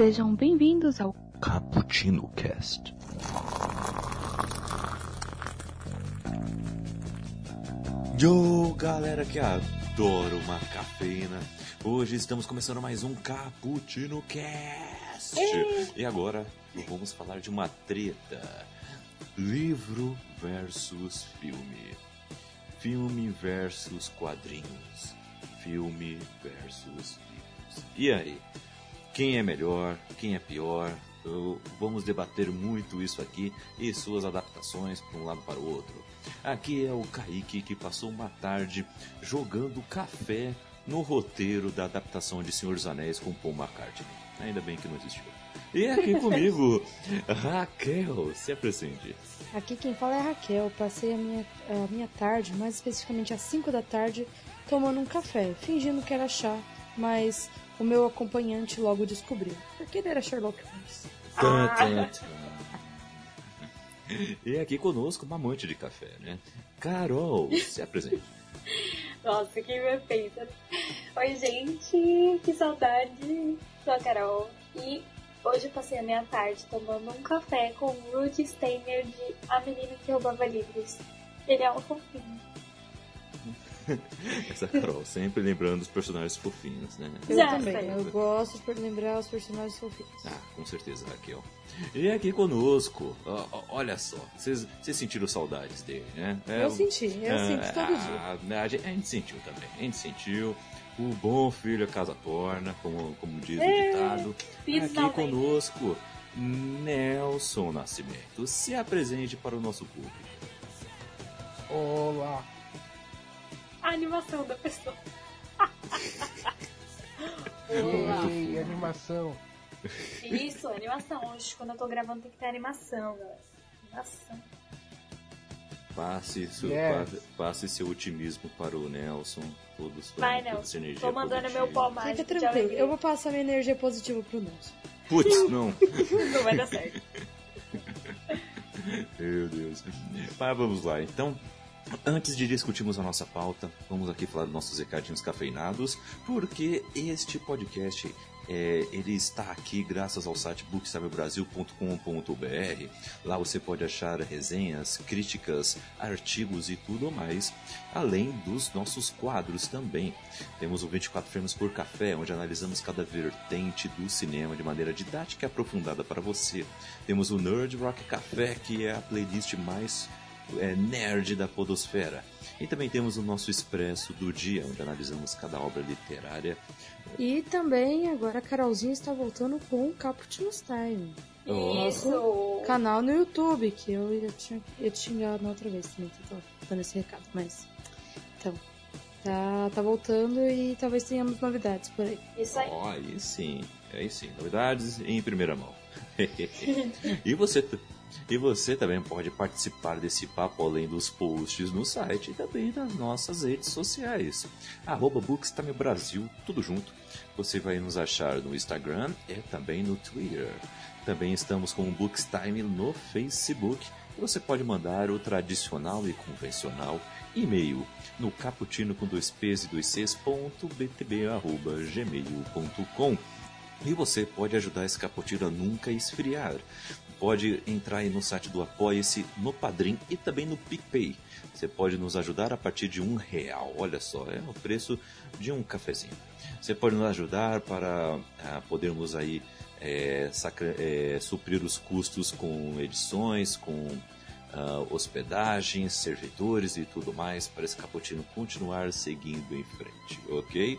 Sejam bem-vindos ao Cappuccino Cast. Yo, galera que adora uma cafeína. Hoje estamos começando mais um Cappuccino Cast. E agora vamos falar de uma treta. Livro versus filme. Filme versus quadrinhos. Filme versus livros. E aí? Quem é melhor? Quem é pior? Vamos debater muito isso aqui e suas adaptações para um lado para o outro. Aqui é o Kaique que passou uma tarde jogando café no roteiro da adaptação de Senhor dos Anéis com Paul McCartney. Ainda bem que não existiu. E aqui comigo, Raquel, se apresente. Aqui quem fala é a Raquel. Passei a minha, a minha tarde, mais especificamente às 5 da tarde, tomando um café, fingindo que era chá, mas o meu acompanhante logo descobriu. Porque ele era Sherlock Holmes. Tan. E aqui conosco uma amante de café, né? Carol, se apresente. Nossa, que perfeita. Oi, gente, que saudade. Sou a Carol e hoje eu passei a minha tarde tomando um café com o Rudy Steiner de A Menina que Roubava Livros. Ele é um fofinho. Essa Carol, sempre lembrando os personagens fofinhos, né? Eu Já, também. sei. Eu gosto de lembrar os personagens fofinhos. Ah, com certeza, Raquel. E aqui conosco, ó, ó, olha só, vocês sentiram saudades dele, né? É, Eu senti, eu ah, sinto todo dia. ah, A, gente, a gente sentiu também, a gente sentiu. O bom filho a casa torna, como, como diz o É, ditado. Aqui conosco, Nelson Nascimento. Se apresente para o nosso público. Olá. A animação da pessoa. Ei, animação. Isso, animação. Hoje, quando eu tô gravando, tem que ter animação, galera. Animação. Passe, seu, Yes. pa- passe seu otimismo para o Nelson. Todos Vai, Nelson. energia Tô mandando positiva. meu pó mágico Fica tranquilo, eu vou passar minha energia positiva pro Nelson. Putz, não. Não vai dar certo. Meu Deus. Mas vamos lá, então. Antes de discutirmos a nossa pauta, vamos aqui falar dos nossos recadinhos cafeinados, porque este podcast é, ele está aqui graças ao site bookstavelbrasil.com.br. Lá você pode achar resenhas, críticas, artigos e tudo mais, além dos nossos quadros também. Temos o 24 Frames por Café, onde analisamos cada vertente do cinema de maneira didática e aprofundada para você. Temos o Nerd Rock Café, que é a playlist mais é, nerd da podosfera. E também temos o nosso Expresso do Dia, onde analisamos cada obra literária. E também, agora a Carolzinha está voltando com o Cappuccino's Time. Oh. Isso. Canal no YouTube, que eu ia tinha, eu tinha na outra vez também, que eu tô dando esse recado, mas. Então. Tá, tá voltando e talvez tenhamos novidades por aí. Isso aí. Ó, aí sim, aí sim, novidades em primeira mão. e você e você também pode participar desse papo além dos posts no site e também nas nossas redes sociais. Arroba Bookstime Brasil, tudo junto. Você vai nos achar no Instagram e também no Twitter. Também estamos com o Bookstime no Facebook. Você pode mandar o tradicional e convencional e-mail no caputino com dois p's e dois c's ponto btb arroba gmail.com e você pode ajudar esse caputino a nunca esfriar. Pode entrar aí no site do Apoia-se, no Padrim e também no PicPay. Você pode nos ajudar a partir de um real. Olha só, é o preço de um cafezinho. Você pode nos ajudar para ah, podermos aí é, sacra- é, suprir os custos com edições, com ah, hospedagens, servidores e tudo mais para esse cappuccino continuar seguindo em frente, ok?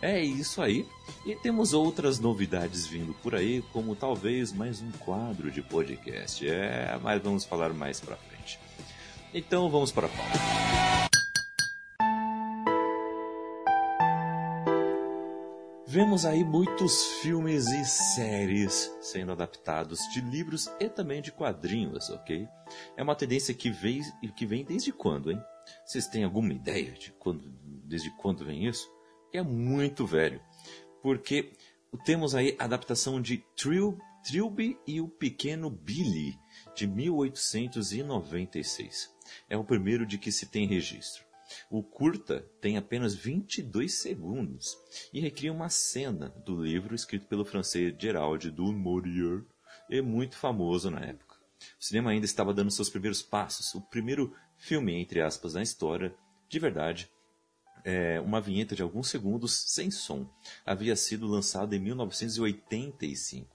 É isso aí. E temos outras novidades vindo por aí, como talvez mais um quadro de podcast. É, mas vamos falar mais pra frente. Então vamos para a pauta. Vemos aí muitos filmes e séries sendo adaptados de livros e também de quadrinhos, ok? É uma tendência que vem, que vem desde quando, hein? Vocês têm alguma ideia de quando, desde quando vem isso? É muito velho, porque temos aí a adaptação de Tril, Trilby e o Pequeno Billy, de 1896. É o primeiro de que se tem registro. O curta tem apenas 22 segundos e recria uma cena do livro escrito pelo francês Gerald Dumouriez e muito famoso na época. O cinema ainda estava dando seus primeiros passos. O primeiro filme, entre aspas, na história, de verdade, é, uma vinheta de alguns segundos sem som, havia sido lançado em 1985.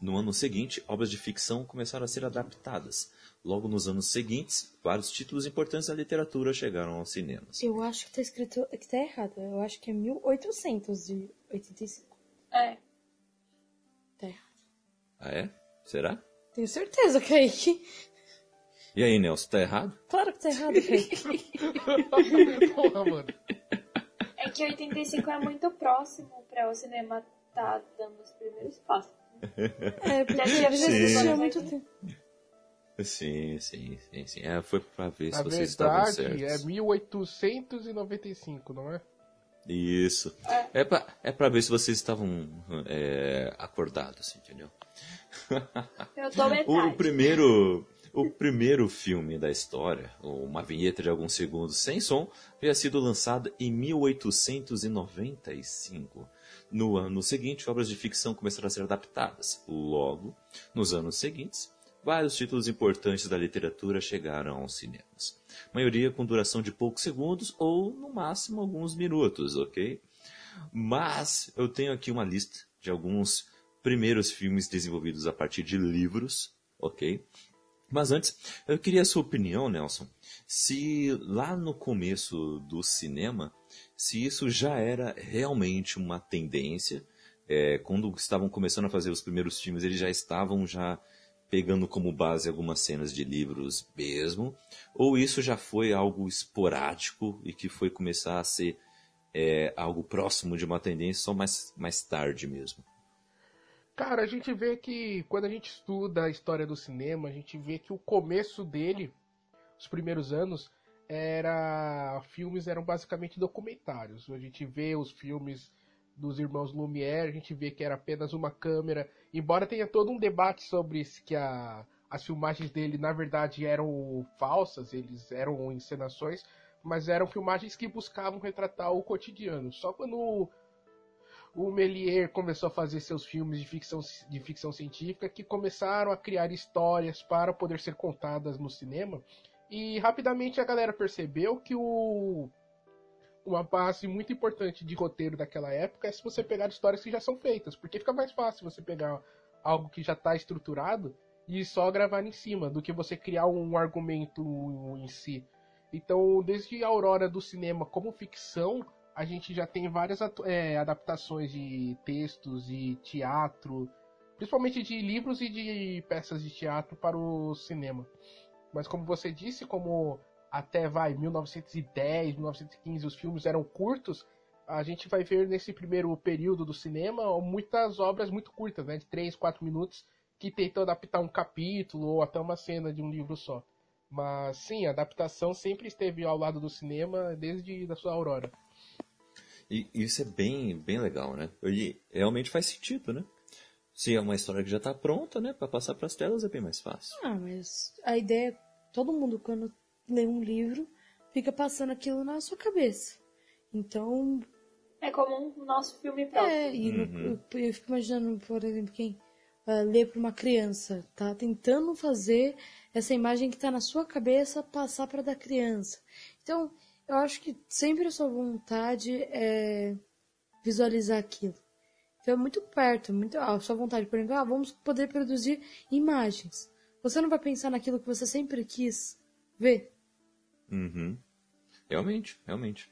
No ano seguinte, obras de ficção começaram a ser adaptadas. Logo nos anos seguintes, vários títulos importantes da literatura chegaram aos cinemas. Eu acho que tá escrito que tá errado. Eu acho que é 1885. É. Tá errado. Ah, é? Será? Tenho certeza, Kaique. E aí, Nelson, tá errado? Claro que tá errado, Kaique. Porra, mano. É que 85 é muito próximo pra o cinema tá dando os primeiros passos. É, porque Já existia há visto, muito né? tempo. Sim, sim, sim, sim. É, foi pra ver Na se vocês estavam verdade, é certos. 1895, não é? Isso. É pra, é pra ver se vocês estavam é, acordados, entendeu? Eu tô metade. O, o primeiro, o primeiro filme da história, uma vinheta de alguns segundos sem som, havia sido lançado em 1895. No ano seguinte, obras de ficção começaram a ser adaptadas. Logo, nos anos seguintes, vários títulos importantes da literatura chegaram aos cinemas. Maioria com duração de poucos segundos ou, no máximo, alguns minutos, ok? Mas eu tenho aqui uma lista de alguns primeiros filmes desenvolvidos a partir de livros, ok? Mas antes, eu queria a sua opinião, Nelson. Se lá no começo do cinema, se isso já era realmente uma tendência, é, quando estavam começando a fazer os primeiros filmes, eles já estavam já pegando como base algumas cenas de livros mesmo, ou isso já foi algo esporádico e que foi começar a ser é, algo próximo de uma tendência só mais, mais tarde mesmo? Cara, a gente vê que quando a gente estuda a história do cinema, a gente vê que o começo dele, os primeiros anos, era filmes eram basicamente documentários. A gente vê os filmes dos irmãos Lumière, a gente vê que era apenas uma câmera, embora tenha todo um debate sobre se que a, as filmagens dele na verdade eram falsas, eles eram encenações, mas eram filmagens que buscavam retratar o cotidiano. Só quando o, Méliès começou a fazer seus filmes de ficção, de ficção científica que começaram a criar histórias para poder ser contadas no cinema. E rapidamente a galera percebeu que o uma base muito importante de roteiro daquela época é se você pegar histórias que já são feitas, porque fica mais fácil você pegar algo que já está estruturado e só gravar em cima, do que você criar um argumento em si. Então, desde a aurora do cinema como ficção, a gente já tem várias é, adaptações de textos e teatro, principalmente de livros e de peças de teatro para o cinema. Mas como você disse, como até vai 1910, 1915 os filmes eram curtos, a gente vai ver nesse primeiro período do cinema muitas obras muito curtas, né, de 3, 4 minutos, que tentam adaptar um capítulo ou até uma cena de um livro só. Mas sim, a adaptação sempre esteve ao lado do cinema desde a sua aurora. E isso é bem, bem legal, né? E realmente faz sentido, né? Se é uma história que já está pronta, né? Para passar para as telas é bem mais fácil. Ah, mas a ideia é todo mundo quando lê um livro fica passando aquilo na sua cabeça. Então, É como um nosso filme próprio. é, e no- eu, eu fico imaginando, por exemplo, quem ah, lê para uma criança, tá tentando fazer essa imagem que está na sua cabeça passar para da criança. Então, eu acho que sempre a sua vontade é visualizar aquilo. Então é muito perto, muito a sua vontade, por exemplo, ah, vamos poder produzir imagens. Você não vai pensar naquilo que você sempre quis ver. Uhum. Realmente, realmente.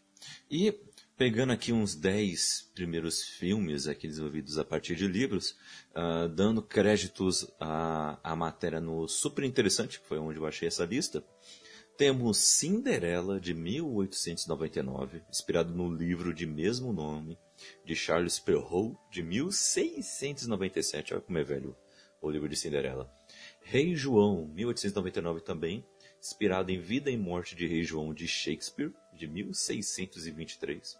E pegando aqui uns 10 primeiros filmes aqui desenvolvidos a partir de livros, ah, dando créditos à, à matéria no Super Interessante, que foi onde eu achei essa lista, temos Cinderela, de 1899, inspirado no livro de mesmo nome, de Charles Perrault, de 1697. Olha como é velho o livro de Cinderela. Rei João, 1899 também, inspirado em Vida e Morte de Rei João de Shakespeare, de 1623.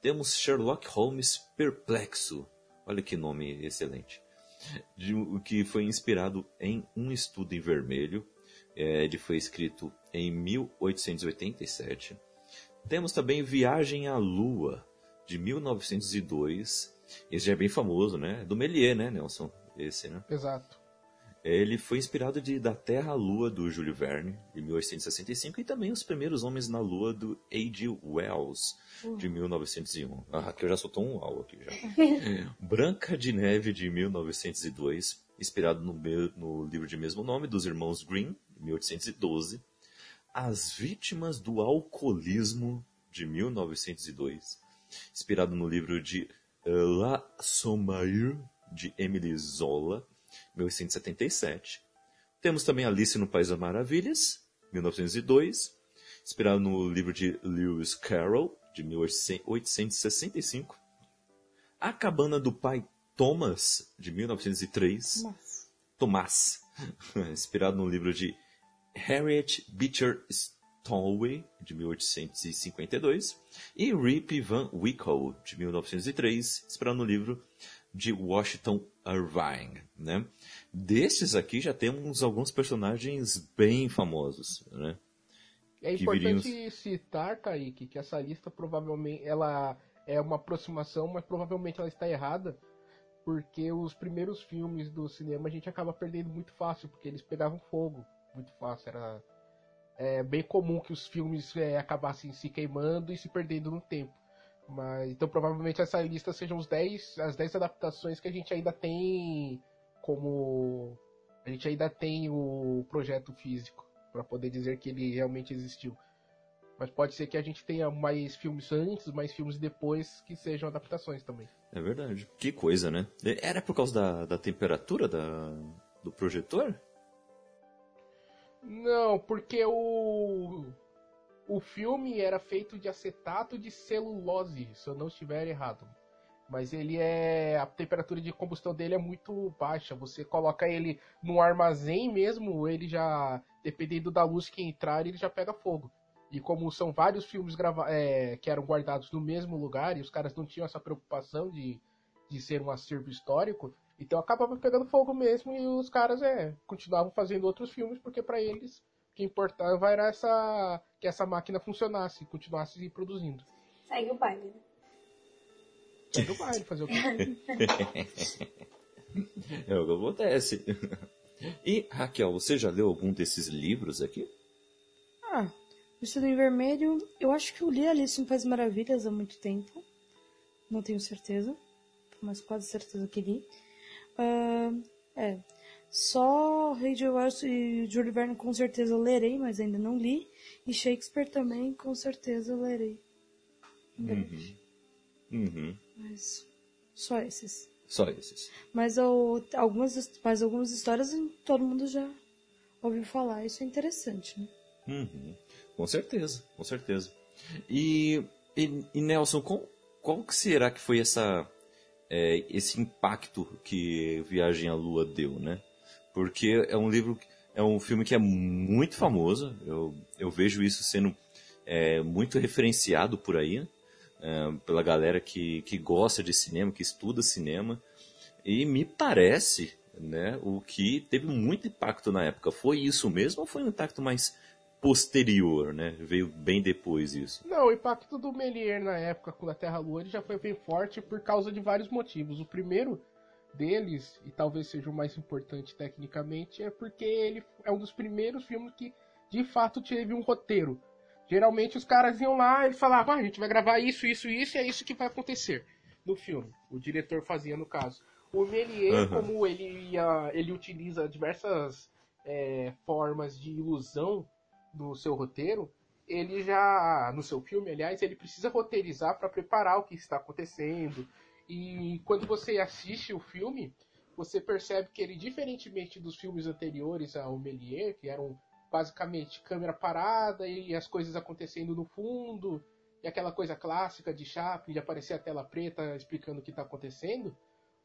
Temos Sherlock Holmes Perplexo, olha que nome excelente, de, que foi inspirado em Um Estudo em Vermelho, é, ele foi escrito em 1887. Temos também Viagem à Lua, de 1902. Esse já é bem famoso, né? Do Méliès, né, Nelson? Esse, né? Exato. Ele foi inspirado de Da Terra à Lua, do Júlio Verne, de 1865, e também Os Primeiros Homens na Lua, do A.G. Wells, de 1901. Ah, aqui eu já soltou um uau aqui já. Branca de Neve, de 1902, inspirado no, no livro de mesmo nome, dos irmãos Green, de 1812. As Vítimas do Alcoolismo, de 1902, inspirado no livro de La Sommaire, de Emily Zola, 1877. Temos também Alice no País das Maravilhas, 1902, inspirado no livro de Lewis Carroll, de 1865. A Cabana do Pai Thomas, de 1903. Mas... Tomás, inspirado no livro de Harriet Beecher Stowe, de 1852. E Rip Van Wickle, de 1903, inspirado no livro de Washington Irving, né? Destes aqui já temos alguns personagens bem famosos, né? É importante viríamos- citar, Kaique, que essa lista provavelmente ela é uma aproximação, mas provavelmente ela está errada, porque os primeiros filmes do cinema a gente acaba perdendo muito fácil, porque eles pegavam fogo muito fácil. Era é, bem comum que os filmes é, acabassem se queimando e se perdendo no tempo. Mas então provavelmente essa lista sejam os 10, as 10 adaptações que a gente ainda tem como a gente ainda tem o projeto físico para poder dizer que ele realmente existiu. Mas pode ser que a gente tenha mais filmes antes, mais filmes depois que sejam adaptações também. É verdade. Que coisa, né? Era por causa da, da temperatura da, do projetor? Não, porque o o filme era feito de acetato de celulose, se eu não estiver errado. Mas ele é a temperatura de combustão dele é muito baixa. Você coloca ele no armazém mesmo, ele já dependendo da luz que entrar, ele já pega fogo. E como são vários filmes grava é, que eram guardados no mesmo lugar e os caras não tinham essa preocupação de, de ser um acervo histórico, então acabava pegando fogo mesmo e os caras é, continuavam fazendo outros filmes porque para eles o que importava era essa que essa máquina funcionasse, continuasse produzindo. Segue o baile, né? Aí do baile fazer o quê? É o que acontece. E, Raquel, você já leu algum desses livros aqui? Ah, Vestido em Vermelho, eu acho que eu li Alice no País Maravilhas há muito tempo. Não tenho certeza, mas quase certeza que li. Ah, é, só Rei de Wells e Júlio Verne com certeza eu lerei, mas ainda não li. E Shakespeare também com certeza eu lerei. Breve. Uhum. Mas só esses. Só esses. Mas, eu, algumas, mas algumas histórias todo mundo já ouviu falar. Isso é interessante, né? Uhum. Com certeza, com certeza. E, e, e Nelson, qual, qual que será que foi essa, é, esse impacto que Viagem à Lua deu, né? Porque é um livro, é um filme que é muito famoso. Eu, eu vejo isso sendo é, muito referenciado por aí, é, pela galera que, que gosta de cinema, que estuda cinema. E me parece, né, o que teve muito impacto na época. Foi isso mesmo ou foi um impacto mais posterior, né? Veio bem depois isso. Não, o impacto do Melier na época com a Terra Lua ele já foi bem forte por causa de vários motivos. O primeiro deles, e talvez seja o mais importante tecnicamente, é porque ele é um dos primeiros filmes que de fato teve um roteiro. Geralmente os caras iam lá e falavam, ah, a gente vai gravar isso, isso, isso, e é isso que vai acontecer no filme. O diretor fazia no caso. O Melier, Uhum. como ele, ia, ele utiliza diversas é, formas de ilusão no seu roteiro, ele já, no seu filme, aliás, ele precisa roteirizar para preparar o que está acontecendo. E quando você assiste o filme, você percebe que ele, diferentemente dos filmes anteriores ao Méliès, que eram basicamente câmera parada e as coisas acontecendo no fundo, e aquela coisa clássica de Chaplin, de aparecer a tela preta explicando o que está acontecendo,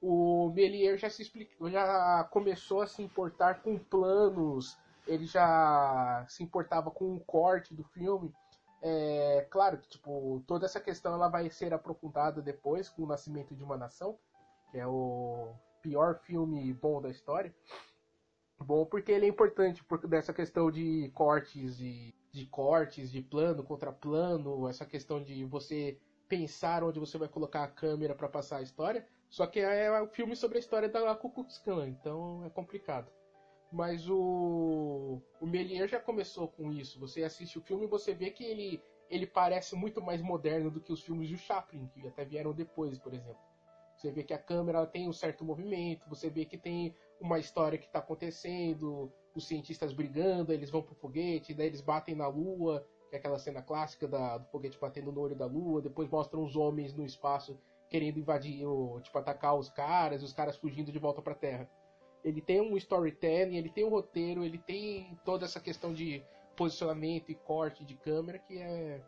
o Méliès já se explicou, já começou a se importar com planos, ele já se importava com o corte do filme. É claro que tipo toda essa questão ela vai ser aprofundada depois com o Nascimento de uma Nação, que é o pior filme bom da história. Bom porque ele é importante por dessa questão de cortes e de cortes, de plano contra plano, essa questão de você pensar onde você vai colocar a câmera para passar a história. Só que é um filme sobre a história da Ku Klux Klan, então é complicado. Mas o o já começou com isso. Você assiste o filme e você vê que ele ele parece muito mais moderno do que os filmes do Chaplin, que até vieram depois, por exemplo. Você vê que a câmera tem um certo movimento, você vê que tem uma história que está acontecendo, os cientistas brigando, eles vão pro foguete, daí eles batem na lua, que é aquela cena clássica da, do foguete batendo no olho da lua, depois mostram os homens no espaço querendo invadir, ou, tipo, atacar os caras, os caras fugindo de volta pra Terra. Ele tem um storytelling, ele tem um roteiro, ele tem toda essa questão de posicionamento e corte de câmera que é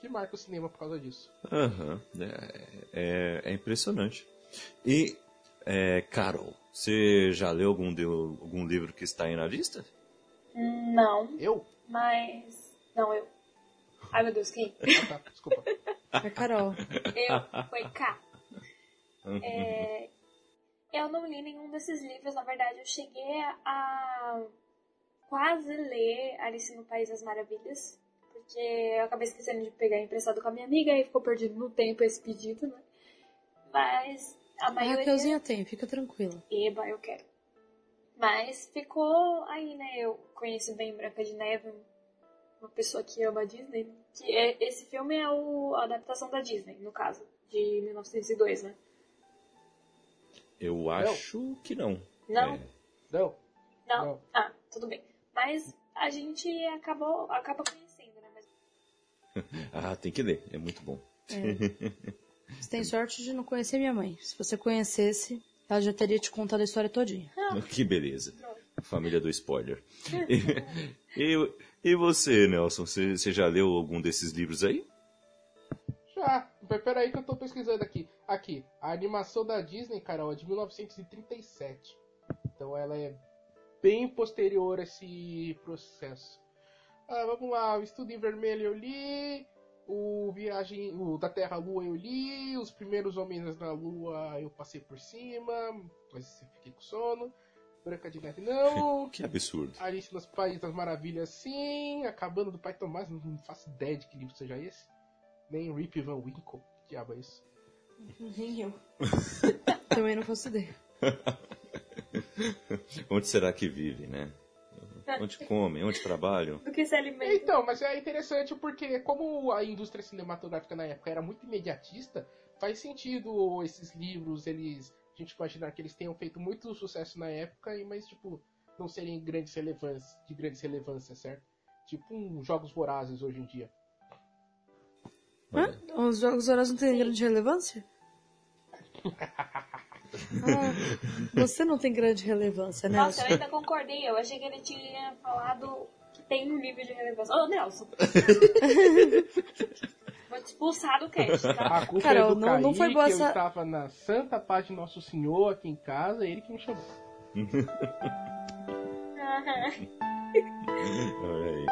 que marca o cinema por causa disso. Aham, é, é, é impressionante. E, é, Carol, você já leu algum, de, algum livro que está aí na lista? Não, Eu? mas. Não, eu. Ai meu Deus, quem? Ah, tá, desculpa. É Carol. Eu. Foi cá. É, eu não li nenhum desses livros, na verdade, eu cheguei a quase ler Alice no País das Maravilhas, porque eu acabei esquecendo de pegar emprestado com a minha amiga e ficou perdido no tempo esse pedido, né? Mas a A maioria. Raquelzinha tem, fica tranquila. Eba, eu quero. Mas ficou aí, né? Eu conheço bem Branca de Neve, uma pessoa que ama a Disney. Que é, esse filme é o, a adaptação da Disney, no caso, de 1902, né? Eu acho que não. Não? É. Não. Não? Não. Ah, tudo bem. Mas a gente acabou, acaba conhecendo, né? Mas Ah, tem que ler, é muito bom. Você tem sorte de não conhecer minha mãe. Se você conhecesse, ela já teria te contado a história todinha. Que beleza. Família do spoiler. E, e, e você, Nelson, você, você já leu algum desses livros aí? Mas Peraí que eu tô pesquisando aqui. Aqui, a animação da Disney, Carol, é de 1937. Então ela é bem posterior a esse processo. Ah, vamos lá, o Estudo em Vermelho eu li, o Viagem o da Terra à Lua eu li, os primeiros Homens na Lua eu passei por cima, mas fiquei com sono. Branca de Neve não. Que absurdo. Alice nos Países das Maravilhas sim. A Cabana do Pai Tomás, não faço ideia de que livro seja esse. Nem Rip Van Winkle. Que diabo é isso? Nem eu. Também não faço ideia. Onde será que vive, né? Onde comem, onde trabalham? do que se alimenta. Então, mas é interessante porque como a indústria cinematográfica na época era muito imediatista, faz sentido esses livros, eles a gente imaginar que eles tenham feito muito sucesso na época, e mas tipo não serem grandes relevância, de grandes relevância, certo? Tipo um Jogos Vorazes hoje em dia. Hã? Os jogos horários não têm grande relevância? Ah, você não tem grande relevância, né? Nossa, eu ainda concordei. Eu achei que ele tinha falado que tem um nível de relevância. Ô, Nelson. Vou te expulsar do cast, tá? A culpa Carol, é do não- não foi boa eu essa- estava na Santa Paz de Nosso Senhor aqui em casa, ele que me chamou. olha aí.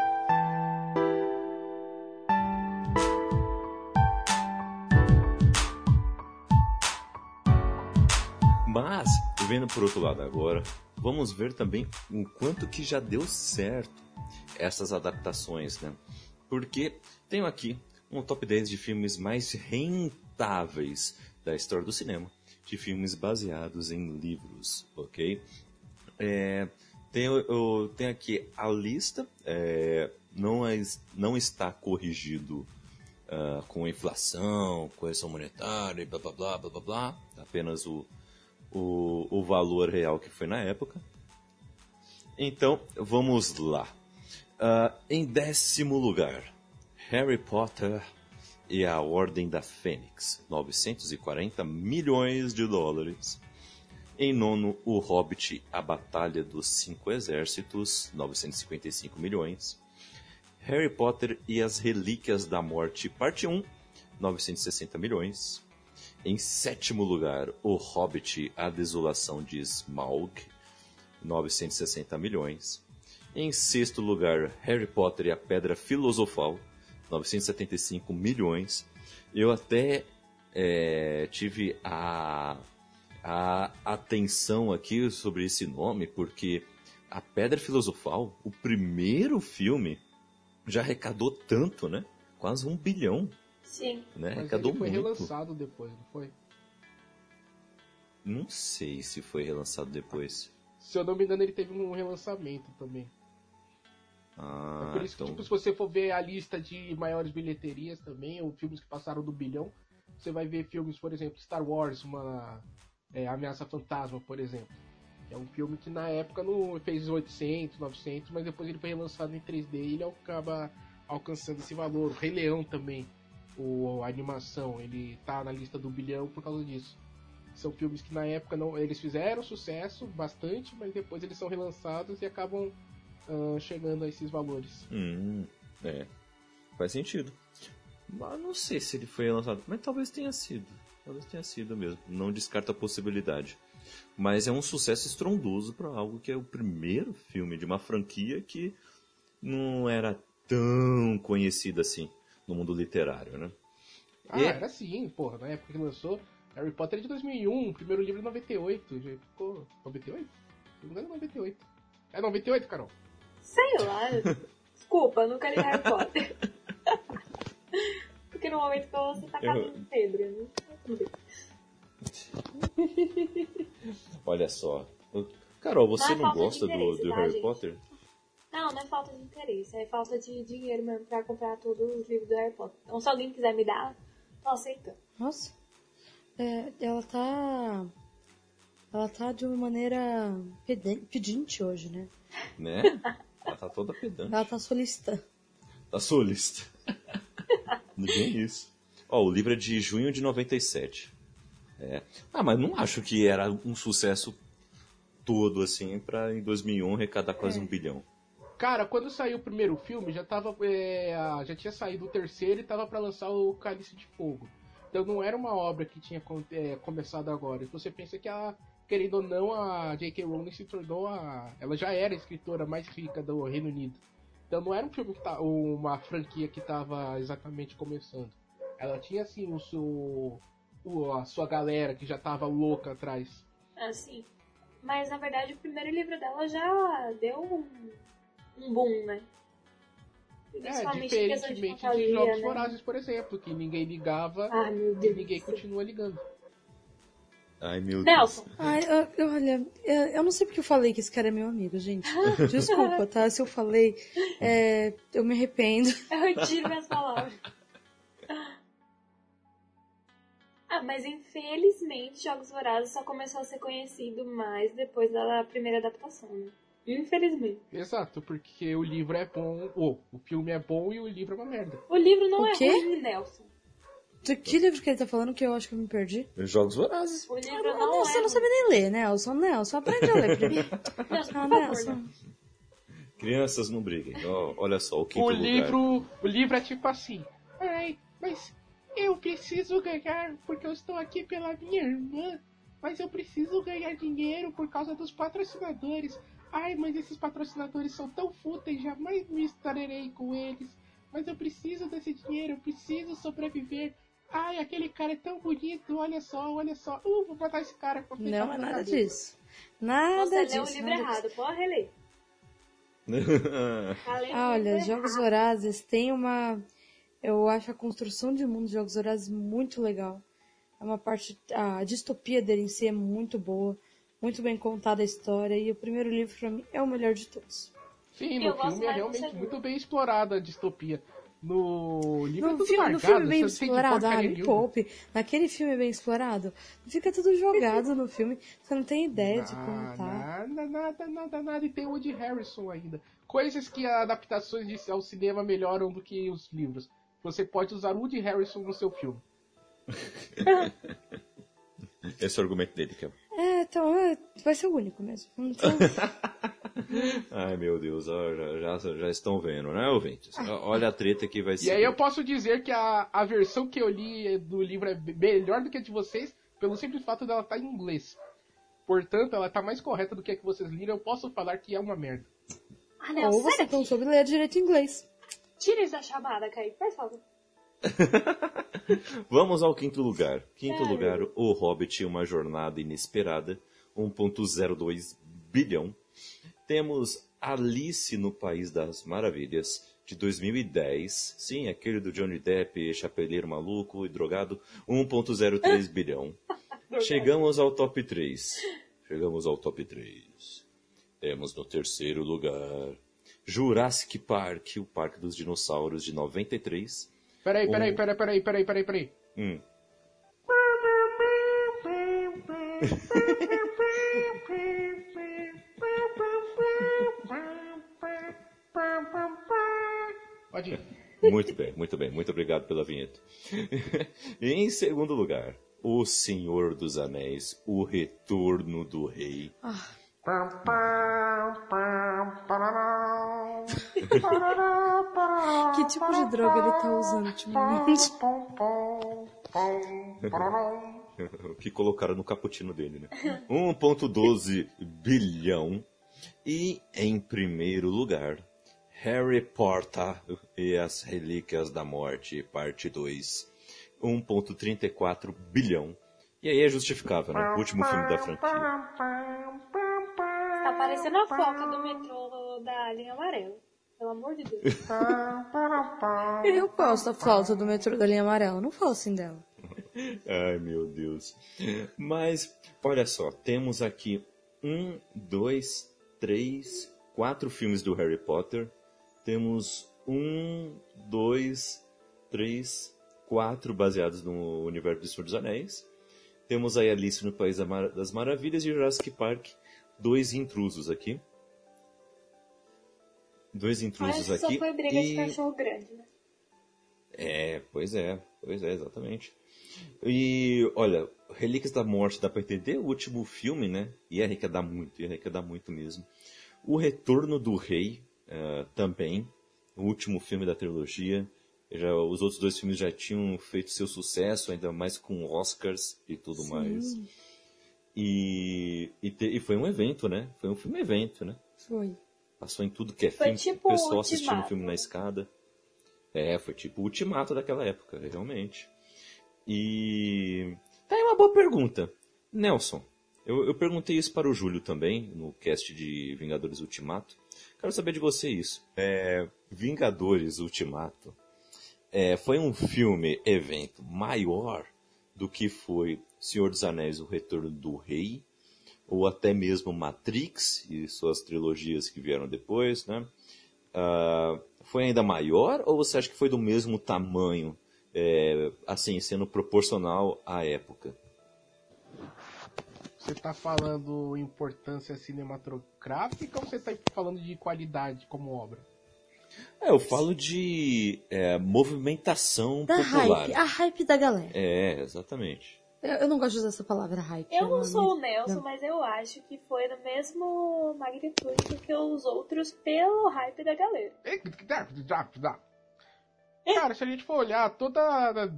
Mas, vendo por outro lado agora, vamos ver também o quanto que já deu certo essas adaptações, né? Porque tenho aqui um top 10 de filmes mais rentáveis da história do cinema, de filmes baseados em livros, ok? É, tenho, eu tenho aqui a lista, é, não, é- não está corrigido ah, com inflação, correção monetária, blá blá blá blá blá blá, apenas o, o, o valor real que foi na época. Então, vamos lá. Ah, em décimo lugar, Harry Potter e a Ordem da Fênix, 940 milhões de dólares. Em nono, O Hobbit, A Batalha dos Cinco Exércitos, 955 milhões. Harry Potter e as Relíquias da Morte, parte 1, 960 milhões. Em sétimo lugar, O Hobbit, A Desolação de Smaug, 960 milhões. Em sexto lugar, Harry Potter e a Pedra Filosofal, 975 milhões. Eu até é, tive a, a atenção aqui sobre esse nome, porque a Pedra Filosofal, o primeiro filme, já arrecadou tanto, né? Quase um bilhão, Sim. né? Mas Arrecadou ele foi muito. relançado depois, não foi? Não sei se foi relançado depois. Se eu não me engano, ele teve um relançamento também. Ah, É por isso que, então... tipo, se você for ver a lista de maiores bilheterias também, ou filmes que passaram do bilhão, você vai ver filmes, por exemplo, Star Wars, uma é, Ameaça Fantasma, por exemplo. Que é um filme que na época não fez 800, 900, mas depois ele foi relançado em 3D e ele acaba alcançando esse valor. O Rei Leão também, o, a animação, ele tá na lista do bilhão por causa disso. São filmes que na época não, eles fizeram sucesso bastante, mas depois eles são relançados e acabam ah, chegando a esses valores. Hum, é. Faz sentido. Mas não sei se ele foi relançado. Mas talvez tenha sido. Talvez tenha sido mesmo. Não descarta a possibilidade. Mas é um sucesso estrondoso para algo que é o primeiro filme de uma franquia que não era tão conhecida assim no mundo literário, né? Ah, E- era sim, porra. Na época que lançou, Harry Potter é de 2001, o primeiro livro é 98. Já ficou. 98? Se não me engano, é 98. É 98, Carol? Sei lá. Desculpa, nunca li Harry Potter. Porque no momento que você tá Eu- cagando pedra, né? Olha só. Carol, você Não é não de gosta do, do Harry gente? Potter? Não, não é falta de interesse, é falta de dinheiro mesmo pra comprar todos os livros do Harry Potter. Então se alguém quiser me dar, tô aceitando. Nossa. É, ela tá. Ela tá de uma maneira pedinte hoje, né? Né? Ela tá toda pedante. Ela tá solicitando. Da sua lista. Bem isso. Ó, o livro é de junho de 97. É. Ah, mas não acho que era um sucesso todo, assim, pra em 2001 arrecadar quase um bilhão. Cara, quando saiu o primeiro filme, já tava. é, já tinha saído o terceiro e tava pra lançar o Cálice de Fogo. Então não era uma obra que tinha é, começado agora. Você pensa que a. Querendo ou não, a J.K. Rowling se tornou a. Ela já era a escritora mais rica do Reino Unido. Então não era um filme que tá, uma franquia que tava exatamente começando. Ela tinha assim o seu. o- a sua galera que já tava louca atrás. Assim. Mas na verdade o primeiro livro dela já deu um, um boom, né? É, de diferentemente de fantasia, Jogos né? Vorazes, por exemplo, que ninguém ligava Ah, meu e Deus. ninguém continua ligando. Ai, meu Nelson, Ai, eu- eu- olha, eu, eu não sei porque eu falei que esse cara é meu amigo, gente. Desculpa, tá? Se eu falei, é, eu me arrependo. eu retiro minhas palavras. Ah, mas infelizmente Jogos Vorazes só começou a ser conhecido mais depois da primeira adaptação, né? Infelizmente. Exato, porque o livro é bom, ou o filme é bom e o livro é uma merda. O livro não O é quê? ruim, Nelson. De que livro que ele tá falando que eu acho que eu me perdi? Jogos Vorazes. O livro Ah, não não, é você não sabe nem ler, Nelson. Nelson, aprende a ler primeiro. Nelson, Ah, Nelson. Crianças não briguem. Ó, olha só, o quinto O lugar. livro, o livro é tipo assim. Ai, mas eu preciso ganhar porque eu estou aqui pela minha irmã. Mas eu preciso ganhar dinheiro por causa dos patrocinadores. Ai, mas esses patrocinadores são tão fúteis, jamais me estarei com eles. Mas eu preciso desse dinheiro, eu preciso sobreviver. Ai, aquele cara é tão bonito, olha só, olha só. Uh, vou matar esse cara. Não é na nada cabeça. disso. Nada Você disso. leu o livro errado, pode reler. Tá Ah, olha, Jogos. Vorazes tem uma. Eu acho a construção de mundo de Jogos Vorazes muito legal. É uma parte. A distopia dele em si é muito boa. Muito bem contada a história. E o primeiro livro, pra mim, é o melhor de todos. Sim, Eu no gosto filme é realmente muito bem explorada a distopia. No livro é No tudo filme, no largado, filme bem não entende explorado, ah, me poupe. Naquele filme bem explorado, fica tudo jogado no filme. Você não tem ideia de como tá. Nada, nada, nada, nada. E tem o Woody Harrison ainda. Coisas que adaptações de- ao cinema melhoram do que os livros. Você pode usar o Woody Harrison no seu filme. Esse é o argumento dele, que é... É, então, é, vai ser o único mesmo. Então, Ai, meu Deus, já, já, já estão vendo, né, ouvintes? Ó, Olha a treta que vai E ser. aí eu posso dizer que a, a versão que eu li do livro é melhor do que a de vocês, pelo simples fato dela estar em inglês. Portanto, ela tá mais correta do que a que vocês liram. Eu posso falar que é uma merda. Ah, Nelson, ou você daqui. soube ler direito inglês. Tira isso da chamada, Kaique, por favor. Vamos ao quinto lugar. Quinto lugar, O Hobbit, Uma Jornada Inesperada, 1.02 bilhão. Temos Alice no País das Maravilhas, de 2010. Sim, aquele do Johnny Depp, chapeleiro maluco e drogado, 1.03 bilhão. Chegamos ao top 3. Chegamos ao top 3. Temos no terceiro lugar Jurassic Park, o Parque dos Dinossauros de 93. Peraí, Um- peraí, peraí, peraí, peraí, peraí, peraí. Hum. Pode ir. Muito bem, muito bem. Muito obrigado pela vinheta. Em segundo lugar, O Senhor dos Anéis, O Retorno do Rei. Que tipo de droga ele tá usando ultimamente? O que colocaram no cappuccino dele, né? 1.12 bilhão. E em primeiro lugar, Harry Potter e as Relíquias da Morte, parte 2. 1.34 bilhão. E aí é justificável, né? O último filme da franquia. Tá parecendo a foca do metrô da linha amarela. Pelo amor de Deus. Eu gosto da flauta do metrô da linha amarela, não falo assim dela. Ai, meu Deus. Mas, olha só, temos aqui um, dois, três, quatro filmes do Harry Potter. Temos um, dois, três, quatro baseados no universo do Senhor dos Anéis. Temos aí Alice no País das Maravilhas e Jurassic Park. Dois intrusos aqui. Dois intrusos que aqui. só foi briga de e- cachorro grande, né? é, pois é, pois é, exatamente. E, olha, Relíquias da Morte dá pra entender o último filme, né? Ia arrecadar muito, ia arrecadar muito mesmo. O Retorno do Rei, eh, também, o último filme da trilogia. Já, os outros dois filmes já tinham feito seu sucesso, ainda mais com Oscars e tudo mais. E, e, te- e foi um evento, né? Foi um filme evento, né? Foi. Passou em tudo que é Foi filme, tipo o pessoal assistindo o Ultimato. filme na escada. É, foi tipo o ultimato daquela época, realmente. E. Tá aí uma boa pergunta. Nelson, eu, eu perguntei isso para o Júlio também, no cast de Vingadores Ultimato. Quero saber de você isso. É, Vingadores Ultimato é, foi um filme, evento maior do que foi Senhor dos Anéis, O Retorno do Rei, ou até mesmo Matrix e suas trilogias que vieram depois, né? Ah, foi ainda maior ou você acha que foi do mesmo tamanho, é, assim, sendo proporcional à época? Você tá falando importância cinematográfica ou você tá falando de qualidade como obra? É, eu falo de é, movimentação Da popular. hype, a hype da galera. É, exatamente. Eu, eu não gosto de usar essa palavra hype. Eu não sou o Nelson, não. mas eu acho que foi no mesmo magnitude que os outros pelo hype da galera. Cara, se a gente for olhar, toda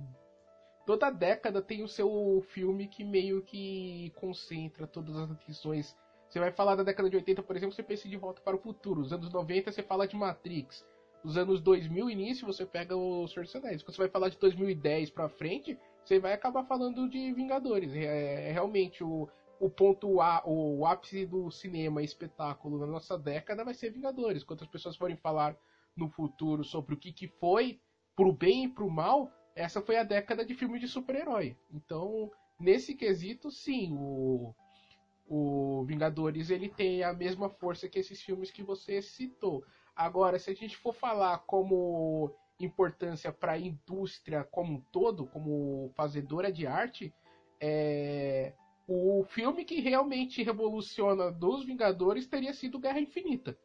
toda década tem o seu filme que meio que concentra todas as atenções. Você vai falar da década de 80, por exemplo, você pensa em De Volta para o Futuro. Os anos 90 você fala de Matrix. Os anos 2000 início você pega o Senhor dos Anéis. Quando você vai falar de 2010 pra frente, você vai acabar falando de Vingadores. É, é realmente o, o ponto A, o ápice do cinema espetáculo na nossa década vai ser Vingadores. Quando as pessoas forem falar no futuro sobre o que, que foi pro bem e pro mal, essa foi a década de filme de super-herói. Então, nesse quesito, sim, o, o Vingadores ele tem a mesma força que esses filmes que você citou. Agora, se a gente for falar como importância para a indústria como um todo, como fazedora de arte, é, o filme que realmente revoluciona dos Vingadores teria sido Guerra Infinita.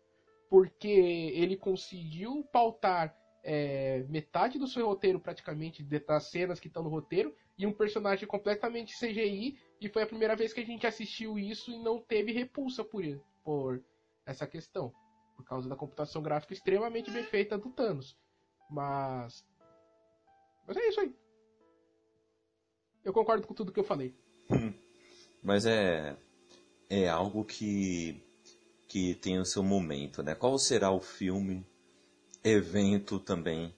Porque ele conseguiu pautar é, metade do seu roteiro, praticamente, das cenas que estão no roteiro, e um personagem completamente CGI, e foi a primeira vez que a gente assistiu isso e não teve repulsa por, por essa questão. Por causa da computação gráfica extremamente bem feita do Thanos. Mas. Mas é isso aí. Eu concordo com tudo que eu falei. Mas é, é algo que, que tem o seu momento, né? Qual será o filme, evento também?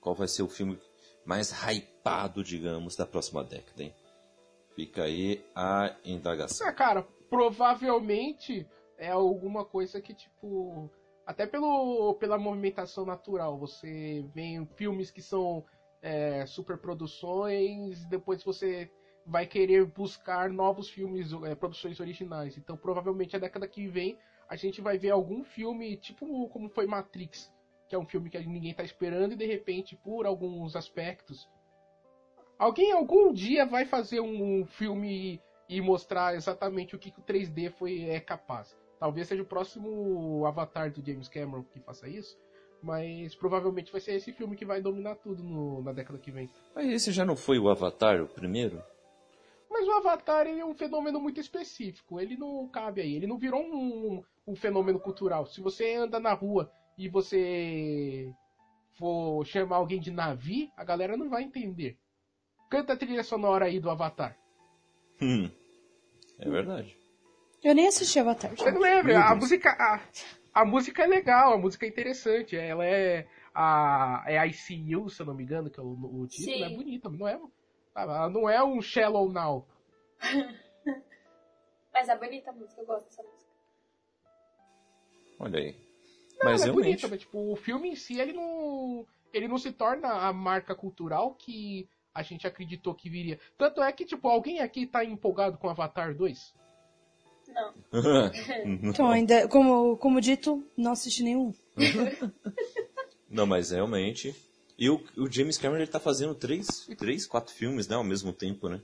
Qual vai ser o filme mais hypado, digamos, da próxima década, hein? Fica aí a indagação. Ah, cara, provavelmente é alguma coisa que, tipo. Até pelo, pela movimentação natural. Você vê filmes que são é, superproduções, depois você vai querer buscar novos filmes, é, produções originais. Então, provavelmente, a década que vem, a gente vai ver algum filme, tipo como foi Matrix, que é um filme que ninguém está esperando, e de repente, por alguns aspectos, alguém algum dia vai fazer um filme e mostrar exatamente o que, que o 3D foi, é capaz. Talvez seja o próximo Avatar do James Cameron que faça isso, mas provavelmente vai ser esse filme que vai dominar tudo no, na década que vem. Mas esse já não foi o Avatar, o primeiro? Mas o Avatar ele é um fenômeno muito específico. Ele não cabe aí. Ele não virou um, um fenômeno cultural. Se você anda na rua e você for chamar alguém de Navi, a galera não vai entender. Canta a trilha sonora aí do Avatar. Hum. É verdade. Eu nem assisti Avatar. Você não lembra? A música, a, a música é legal, a música é interessante. Ela é a é ICU, se eu não me engano, que é o, o título. Sim. É bonita, não é, ela não é um Shallow Now. Mas é bonita a música, eu gosto dessa música. Olha aí. Não, Mas é realmente. bonita, mas tipo, o filme em si, ele não, ele não se torna a marca cultural que a gente acreditou que viria. Tanto é que, tipo, alguém aqui tá empolgado com Avatar 2? Não. Então, ainda, como, como dito, não assisti nenhum. não, mas realmente. E o, o James Cameron ele tá fazendo três, três, quatro filmes, né, ao mesmo tempo, né?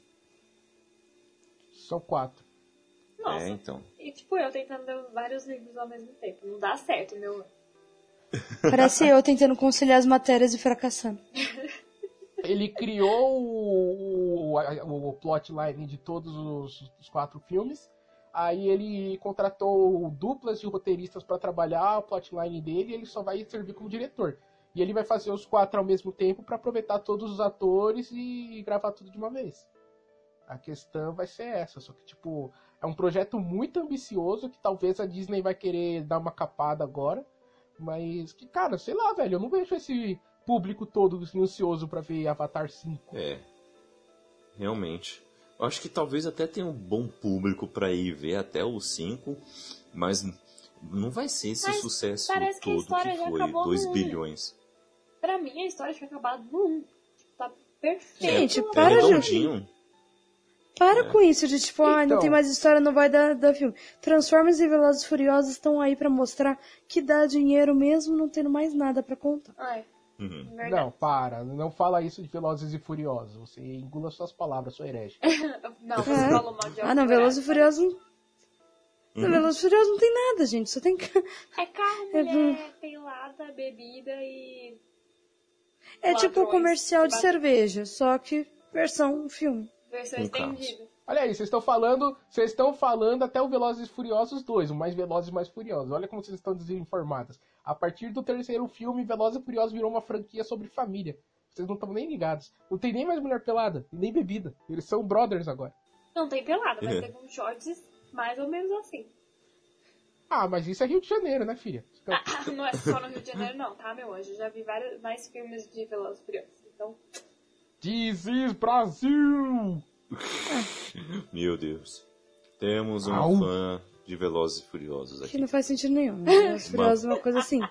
São quatro. Nossa. É, então. E tipo, eu tentando ler vários livros ao mesmo tempo. Não dá certo, meu. Parece eu tentando conciliar as matérias e fracassando. Ele criou o, o, o plotline de todos os, os quatro filmes. Aí ele contratou duplas de roteiristas para trabalhar a plotline dele e ele só vai servir como diretor. E ele vai fazer os quatro ao mesmo tempo para aproveitar todos os atores e gravar tudo de uma vez. A questão vai ser essa, só que tipo, é um projeto muito ambicioso que talvez a Disney vai querer dar uma capada agora, mas que cara, sei lá, velho, eu não vejo esse público todo ansioso para ver Avatar 5. É. Realmente. Eu acho que talvez até tenha um bom público para ir ver até o 5, mas não vai ser esse Mas sucesso parece que a todo história que já foi, acabou 2 no- bilhões. Pra mim, a história tinha acabado no 1. Tipo, tá perfeito. Gente, É para, gente. redondinho. Para com isso, de tipo, ah, não Então. tem mais história, não vai dar, dar filme. Transformers e Velozes e Furiosos estão aí pra mostrar que dá dinheiro mesmo não tendo mais nada pra contar. Ai, Uhum. Não, para, não fala isso de Velozes e Furiosos. Você engula suas palavras, sou herege. Não, você falou mal de Ah, não, alguém, Velozes e Furiosos... não- Uhum. Velozes e Furiosos não tem nada, gente. Só tem... É carro, É mulher, pelada, bebida e... É tipo um Ladrões. comercial de cerveja, só que versão filme. versão estendida. Olha aí, vocês estão falando, vocês estão falando até o Velozes e Furiosos 2, o mais Velozes e mais Furiosos. Olha como vocês estão desinformadas. A partir do terceiro filme, Velozes e Furiosos virou uma franquia sobre família. Vocês não estão nem ligados. Não tem nem mais mulher pelada, nem bebida. Eles são brothers agora. Não tem pelada, mas É. teve uns shorts mais ou menos assim. Ah, mas isso é Rio de Janeiro, né, filha? Então, Não é só no Rio de Janeiro, não, tá, meu anjo? Eu já vi vários, mais filmes de Velozes e Furiosos. Então, This is Brasil! Meu Deus. Temos um Au. fã de Velozes e Furiosos Que aqui. não faz sentido nenhum. Velozes e Furiosos é uma coisa assim.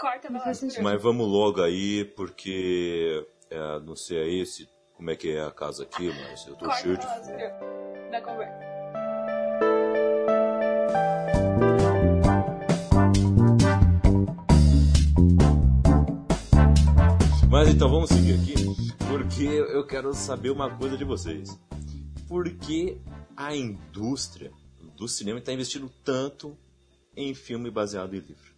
corta Não faz sentido. Mas vamos logo aí, porque é, não sei aí se, como é que é a casa aqui, mas eu tô Corta cheio de da conversa. Mas então vamos seguir aqui, porque eu quero saber uma coisa de vocês. Por que a indústria do cinema está investindo tanto em filme baseado em livro?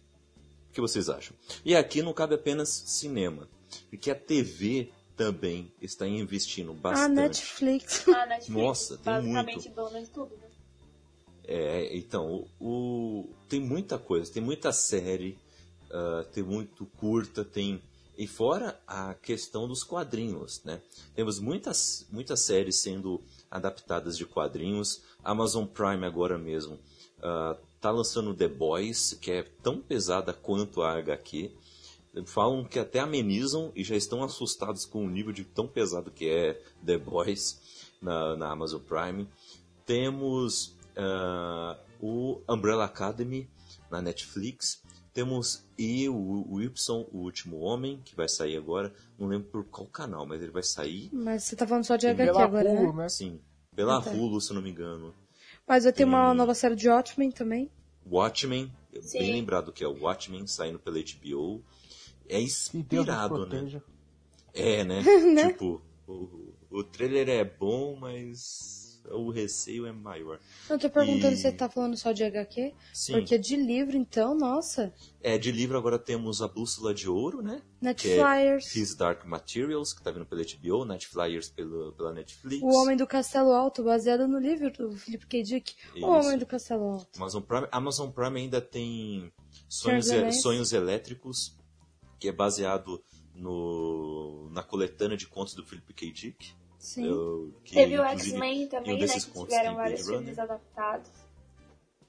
O que vocês acham? E aqui não cabe apenas cinema, porque a TV também está investindo A bastante. Netflix. A Netflix, Nossa, tem basicamente muito. dona de tudo, né? É, então, o, o- tem muita coisa, tem muita série, ah, tem muito curta, tem. E fora a questão dos quadrinhos, né? Temos muitas, muitas séries sendo adaptadas de quadrinhos. Amazon Prime agora mesmo ah, tá lançando The Boys, que é tão pesada quanto a HQ. Falam que até amenizam e já estão assustados com o nível de tão pesado que é The Boys na, na Amazon Prime. Temos ah, o Umbrella Academy na Netflix. Temos e o, o Y, o Último Homem, que vai sair agora. Não lembro por qual canal, mas ele vai sair. Mas você tá falando só de HQ agora, né? né? Sim, pela Ah, tá. Hulu, se eu não me engano. Mas vai ter uma nova série de Watchmen também. Watchmen, Sim. bem lembrado que é o Watchmen, saindo pela HBO. É inspirado, né? É, né? Né? Tipo, o, o trailer é bom, mas o receio é maior. Eu tô perguntando E- se você tá falando só de HQ. Sim, Porque de livro, então, nossa. é de livro agora temos a Bússola de Ouro, né? Que é. His Dark Materials, que tá vindo pela HBO, Netflyers pela, pela Netflix. O Homem do Castelo Alto, baseado no livro do Philip K. Dick. Isso. O Homem do Castelo Alto. Amazon Prime, Amazon Prime ainda tem Sonhos, Anéis. Sonhos Elétricos, que é baseado no, na coletânea de contos do Philip K. Dick. Sim. Eu- que, Teve o X-Men também, um né? Que tiveram vários Blade filmes Runner. adaptados.